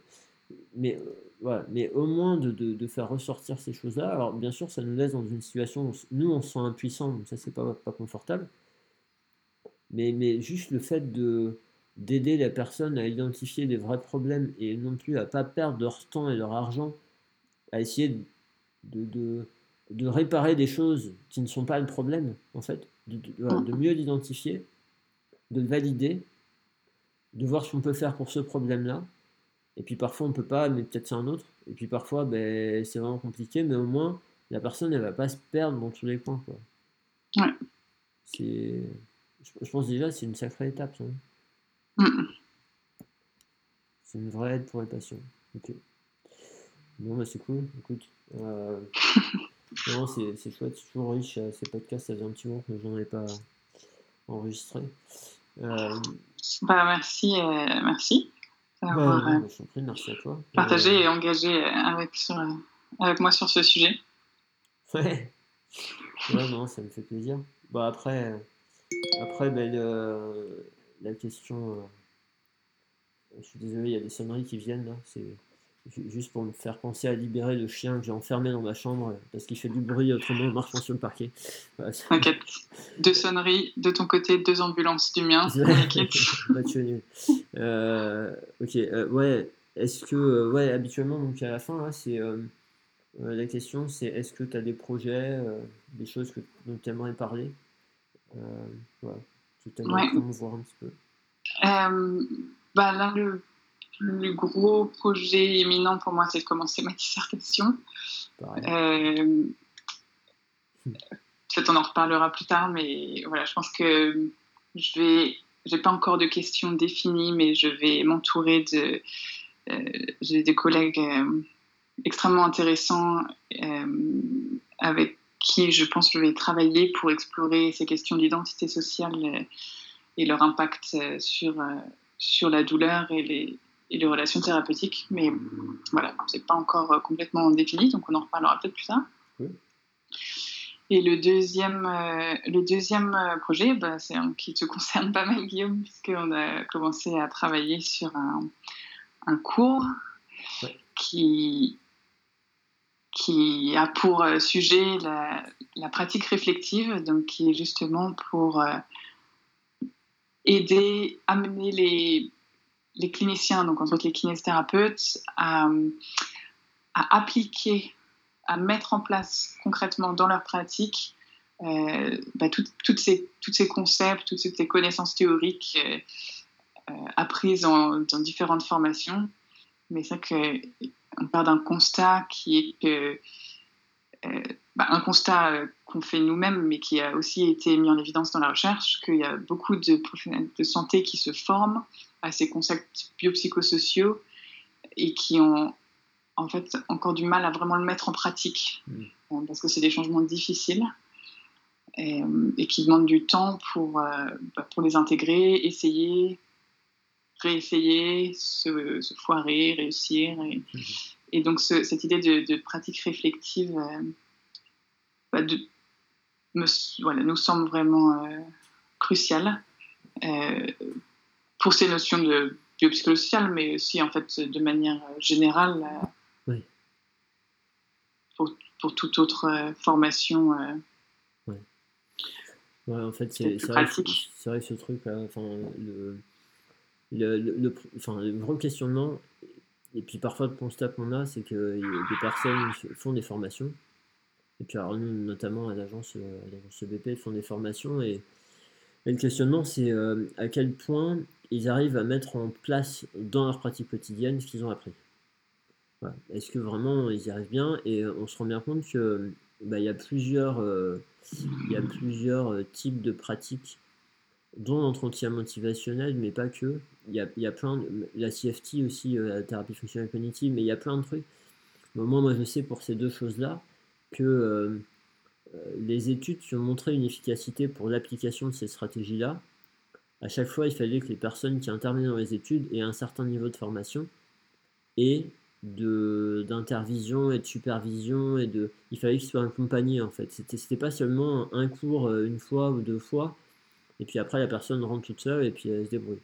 Mais, euh, voilà. mais au moins de, de, faire ressortir ces choses-là, alors bien sûr, ça nous laisse dans une situation où nous, on se sent impuissant, donc ça, c'est pas, pas confortable. Mais, mais juste le fait de d'aider la personne à identifier les vrais problèmes et non plus à pas perdre leur temps et leur argent à essayer de, de, de réparer des choses qui ne sont pas le problème, en fait, de, de mieux l'identifier de le valider de voir ce qu'on peut faire pour ce problème-là. Et puis parfois on peut pas, mais peut-être c'est un autre. Et puis parfois ben, c'est vraiment compliqué, mais au moins la personne elle va pas se perdre dans tous les coins. Quoi. Ouais. C'est, je, pense déjà c'est une sacrée étape. Ça. C'est une vraie aide pour les patients. Ok. Bon, bah c'est cool. Écoute. Euh... non, c'est, c'est chouette, c'est toujours riche euh, ces podcasts. Ça faisait un petit moment que je n'en ai pas enregistré. Euh... Bah, merci. Euh, merci. Bah, euh, je prie, merci à toi. Partager et engager avec, sur, avec moi sur ce sujet. Ouais. ouais, non, ça me fait plaisir. Bah, après, après ben, la question je suis désolé, il y a des sonneries qui viennent là. C'est juste pour me faire penser à libérer le chien que j'ai enfermé dans ma chambre parce qu'il fait du bruit autrement en marchant sur le parquet. T'inquiète. deux sonneries de ton côté, deux ambulances du mien. tu euh, ok, euh, ouais. Est-ce que, euh, ouais, habituellement, donc à la fin, là, c'est la question, c'est est-ce que tu as des projets, des choses que, dont tu aimerais parler. Tu aimerais ouais. voir un petit peu bah, Là, le plus gros projet éminent pour moi, c'est de commencer ma dissertation. Euh, peut-être on en reparlera plus tard, mais voilà, je pense que je vais. J'ai pas encore de questions définies, mais je vais m'entourer de. Euh, j'ai des collègues euh, extrêmement intéressants avec qui je pense que je vais travailler pour explorer ces questions d'identité sociale et leur impact sur, sur la douleur et les, et les relations thérapeutiques. Mais voilà, c'est pas encore euh, complètement défini, donc on en reparlera peut-être plus tard. Et le deuxième, euh, le deuxième euh, projet, bah, c'est un qui te concerne pas mal, Guillaume, puisqu'on a commencé à travailler sur un, un cours qui, qui a pour sujet la, la, pratique réflexive, donc qui est justement pour aider, amener les, les cliniciens, donc entre autres les kinésithérapeutes, à, appliquer, à mettre en place concrètement dans leur pratique euh, bah, toutes ces, toutes ces concepts, toutes ces connaissances théoriques euh, euh, apprises dans différentes formations. Mais c'est qu'on part d'un constat qui est bah, un constat qu'on fait nous-mêmes, mais qui a aussi été mis en évidence dans la recherche, qu'il y a beaucoup de professionnels de santé qui se forment à ces concepts biopsychosociaux et qui ont en fait encore du mal à vraiment le mettre en pratique, mmh. euh, parce que c'est des changements difficiles et, euh, qui demandent du temps pour, bah, pour les intégrer, essayer, réessayer, se, foirer, réussir. Et, mmh. donc cette idée de, pratique réflexive bah, de, me, voilà, nous semble vraiment euh, crucial euh, pour ces notions de biopsychosocial, mais aussi en fait de manière générale euh, oui. pour, pour, toute autre formation. Ouais. ouais. en fait, c'est vrai, vrai, ce truc, enfin, le, le, le, enfin, le grand questionnement, et puis parfois le constat qu'on a, c'est que des personnes font des formations et puis alors nous, notamment à l'agence euh, BP, font des formations et, le questionnement c'est euh, à quel point ils arrivent à mettre en place dans leur pratique quotidienne ce qu'ils ont appris. Est-ce que vraiment ils y arrivent bien? Et on se rend bien compte que bah, il y a plusieurs, euh, plusieurs types de pratiques, dont l'entretien motivationnel, mais pas que. Il y a, plein de, la CFT aussi, la thérapie fonctionnelle cognitive, mais il y a plein de trucs. Moins, moi, je sais pour ces deux choses-là, que euh, euh, les études ont montré une efficacité pour l'application de ces stratégies-là, à chaque fois, il fallait que les personnes qui intervenaient dans les études aient un certain niveau de formation et d'intervision et de supervision et de il fallait qu'ils soient accompagnés en fait c'était pas seulement un cours euh, une fois ou deux fois et puis après la personne rentre toute seule et puis elle se débrouille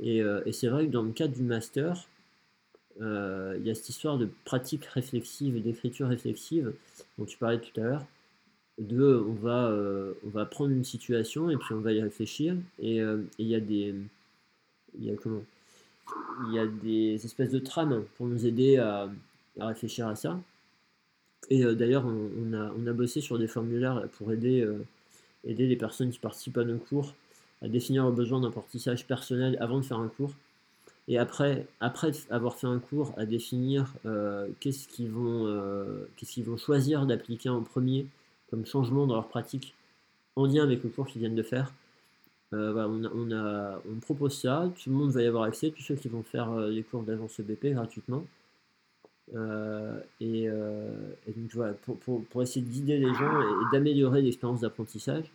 et, et c'est vrai que dans le cadre du master euh, il y a cette histoire de pratique réflexive et d'écriture réflexive dont tu parlais tout à l'heure. De, on va, euh, on va prendre une situation et puis on va y réfléchir. Et euh, il y a des, espèces de trames pour nous aider à, réfléchir à ça. Et d'ailleurs, on, a, bossé sur des formulaires pour aider, les personnes qui participent à nos cours à définir leurs besoins d'apprentissage personnel avant de faire un cours. Et après, après avoir fait un cours, à définir euh, qu'est-ce qu'ils vont, euh, qu'est-ce qu'ils vont choisir d'appliquer en premier comme changement dans leur pratique en lien avec le cours qu'ils viennent de faire. Euh, voilà, on, propose ça, tout le monde va y avoir accès, tous ceux qui vont faire les cours d'agence EBP gratuitement. Et, et, donc voilà, pour, essayer de guider les gens et, d'améliorer l'expérience d'apprentissage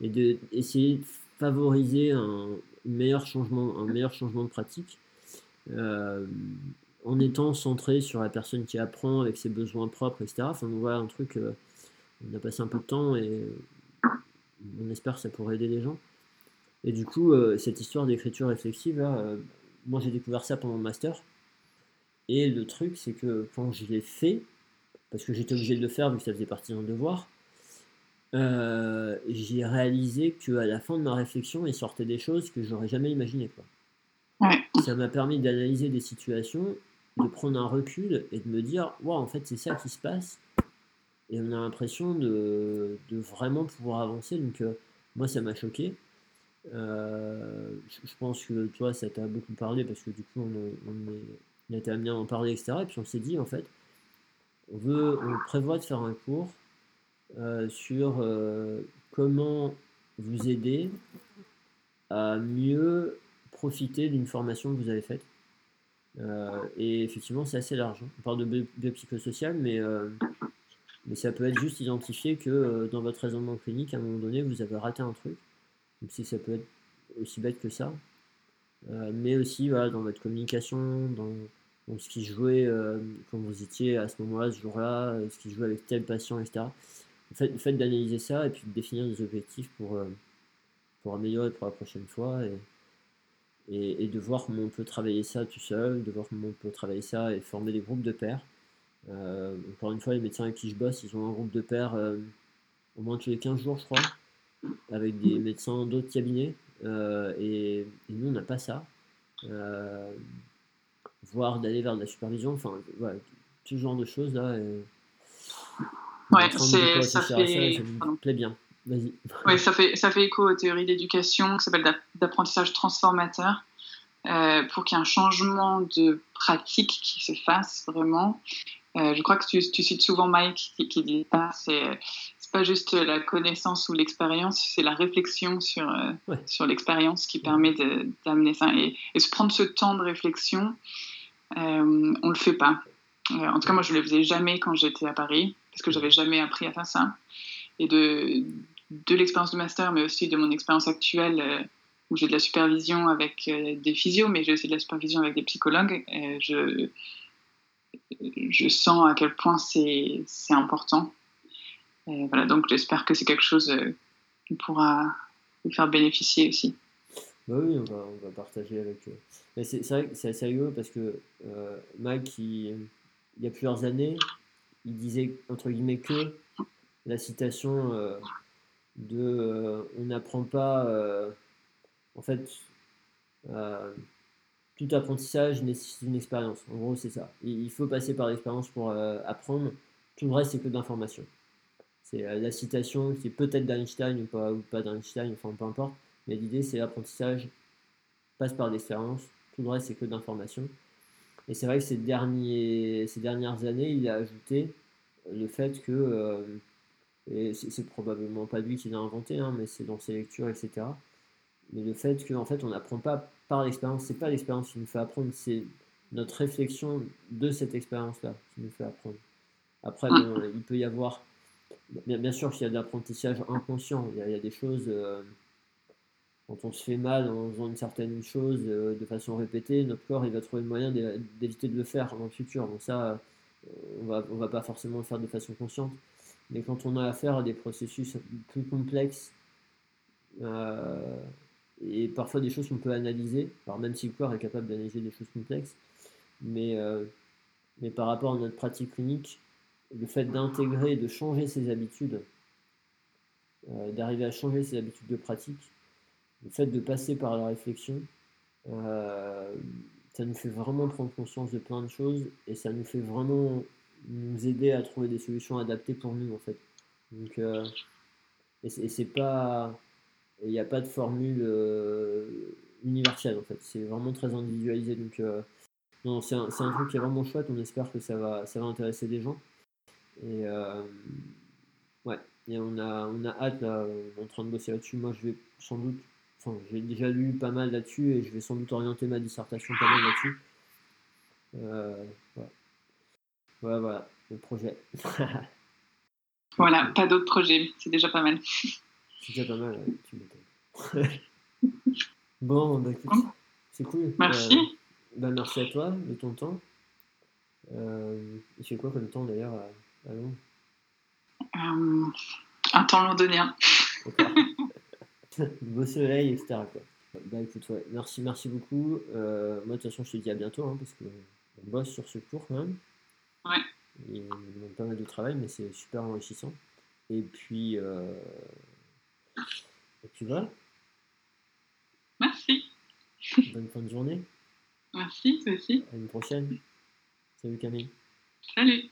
et d'essayer de, favoriser un, meilleur changement, un meilleur changement de pratique euh, en étant centré sur la personne qui apprend avec ses besoins propres, etc. Enfin, voit un truc, euh, on a passé un peu de temps et on espère que ça pourrait aider les gens. Et du coup, euh, cette histoire d'écriture réflexive, moi j'ai découvert ça pendant le master. Et le truc, c'est que quand je l'ai fait, parce que j'étais obligé de le faire vu que ça faisait partie d'un devoir, j'ai réalisé qu'à la fin de ma réflexion, il sortait des choses que j'aurais jamais imaginées. Quoi. Ça m'a permis d'analyser des situations, de prendre un recul et de me dire, waouh, en fait, c'est ça qui se passe. Et on a l'impression de, de, vraiment pouvoir avancer. Donc, euh, moi, ça m'a choqué. Euh, je pense que toi, ça t'a beaucoup parlé parce que du coup, on, on, été amené à en parler, etc. Et puis, on s'est dit, en fait, on, veut, on prévoit de faire un cours euh, sur comment vous aider à mieux profiter d'une formation que vous avez faite. Et effectivement, c'est assez large. On parle de biopsychosocial, mais, mais ça peut être juste identifié que euh, dans votre raisonnement clinique, à un moment donné, vous avez raté un truc. Donc, si ça peut être aussi bête que ça. mais aussi voilà, dans votre communication, dans, ce qui jouait quand vous étiez à ce moment-là, ce jour-là, ce qui jouait avec tel patient, etc. Le fait, fait d'analyser ça et puis de définir des objectifs pour, pour améliorer pour la prochaine fois. Et, et, de voir comment on peut travailler ça tout seul, de voir comment on peut travailler ça et former des groupes de pairs. Euh, encore une fois, les médecins avec qui je bosse, ils ont un groupe de pairs euh, au moins tous les 15 jours, je crois, avec des médecins d'autres cabinets. Euh, et, nous, on n'a pas ça. voire d'aller vers de la supervision, enfin, voilà, tout ce genre de choses là. ouais, c'est, ça, fait... ça, me plaît bien. Vas-y. Oui, ça fait, ça fait écho aux théories d'éducation qui s'appelle d'apprentissage transformateur. Euh, pour qu'il y ait un changement de pratique qui se fasse vraiment. Euh, je crois que tu, tu, cites souvent Mike qui, qui dit ça, c'est pas juste la connaissance ou l'expérience, c'est la réflexion sur, euh, sur l'expérience qui permet d'amener ça. Et, et, se prendre ce temps de réflexion, euh, on le fait pas. en tout cas, moi, je le faisais jamais quand j'étais à Paris, parce que j'avais jamais appris à faire ça et de, de l'expérience de master, mais aussi de mon expérience actuelle euh, où j'ai de la supervision avec euh, des physios, mais j'ai aussi de la supervision avec des psychologues. je, je sens à quel point c'est important. voilà, donc j'espère que c'est quelque chose euh, qui pourra vous faire bénéficier aussi. Bah oui, on va, partager avec eux. C'est vrai que c'est assez rigolo parce que Mike, il, y a plusieurs années, il disait entre guillemets que la citation euh, de euh, on n'apprend pas euh, en fait tout apprentissage nécessite une expérience. En gros, c'est ça. Il faut passer par l'expérience pour apprendre. Tout le reste, c'est que d'information. C'est la citation qui est peut-être d'Einstein ou pas, ou pas d'Einstein, enfin peu importe. Mais l'idée, c'est l'apprentissage passe par l'expérience. Tout le reste, c'est que d'information. Et c'est vrai que ces, derniers, ces dernières années, il a ajouté le fait que et c'est probablement pas lui qui l'a inventé, hein, mais c'est dans ses lectures, etc. Mais le fait qu'en fait, on n'apprend pas par l'expérience, c'est pas l'expérience qui nous fait apprendre, c'est notre réflexion de cette expérience-là qui nous fait apprendre. Après, il peut y avoir, bien, bien sûr qu'il y a de l'apprentissage inconscient, il y, a, des choses, euh, quand on se fait mal en faisant une certaine chose euh, de façon répétée, notre corps il va trouver le moyen d'éviter de le faire dans le futur. Donc ça, euh, on va, on va pas forcément le faire de façon consciente. Mais quand on a affaire à des processus plus complexes euh, et parfois des choses qu'on peut analyser, alors même si le corps est capable d'analyser des choses complexes, mais, euh, mais par rapport à notre pratique clinique, le fait d'intégrer, de changer ses habitudes, euh, d'arriver à changer ses habitudes de pratique, le fait de passer par la réflexion, ça nous fait vraiment prendre conscience de plein de choses et ça nous fait vraiment nous aider à trouver des solutions adaptées pour nous en fait. Donc, euh, et c'est pas Il n'y a pas de formule universelle en fait. C'est vraiment très individualisé. Donc, non, c'est un, un, truc qui est vraiment chouette. On espère que ça va, ça va intéresser des gens. Et ouais, et on a, on a hâte là, on est en train de bosser là-dessus. Moi, je vais sans doute, enfin, j'ai déjà lu pas mal là-dessus et je vais sans doute orienter ma dissertation pas mal là-dessus. Euh, voilà, voilà, le projet. voilà, pas d'autres projets, c'est déjà pas mal. C'est déjà pas mal, tu m'étonnes. bon, bah, c'est cool. Merci. Euh, bah, merci à toi de ton temps. Euh, il fait quoi comme temps d'ailleurs à, Londres? Euh, Un temps londonien. Beau soleil, etc. Quoi. Bah écoute, ouais, merci, merci beaucoup. Euh, moi, de toute façon, je te dis à bientôt, hein, parce qu'on bosse sur ce cours quand même. Ouais. Il manque pas mal de travail, mais c'est super enrichissant. Et puis, euh... Tu vas Merci. Bonne fin de journée. Merci, toi aussi. À une prochaine. Salut Camille. Salut.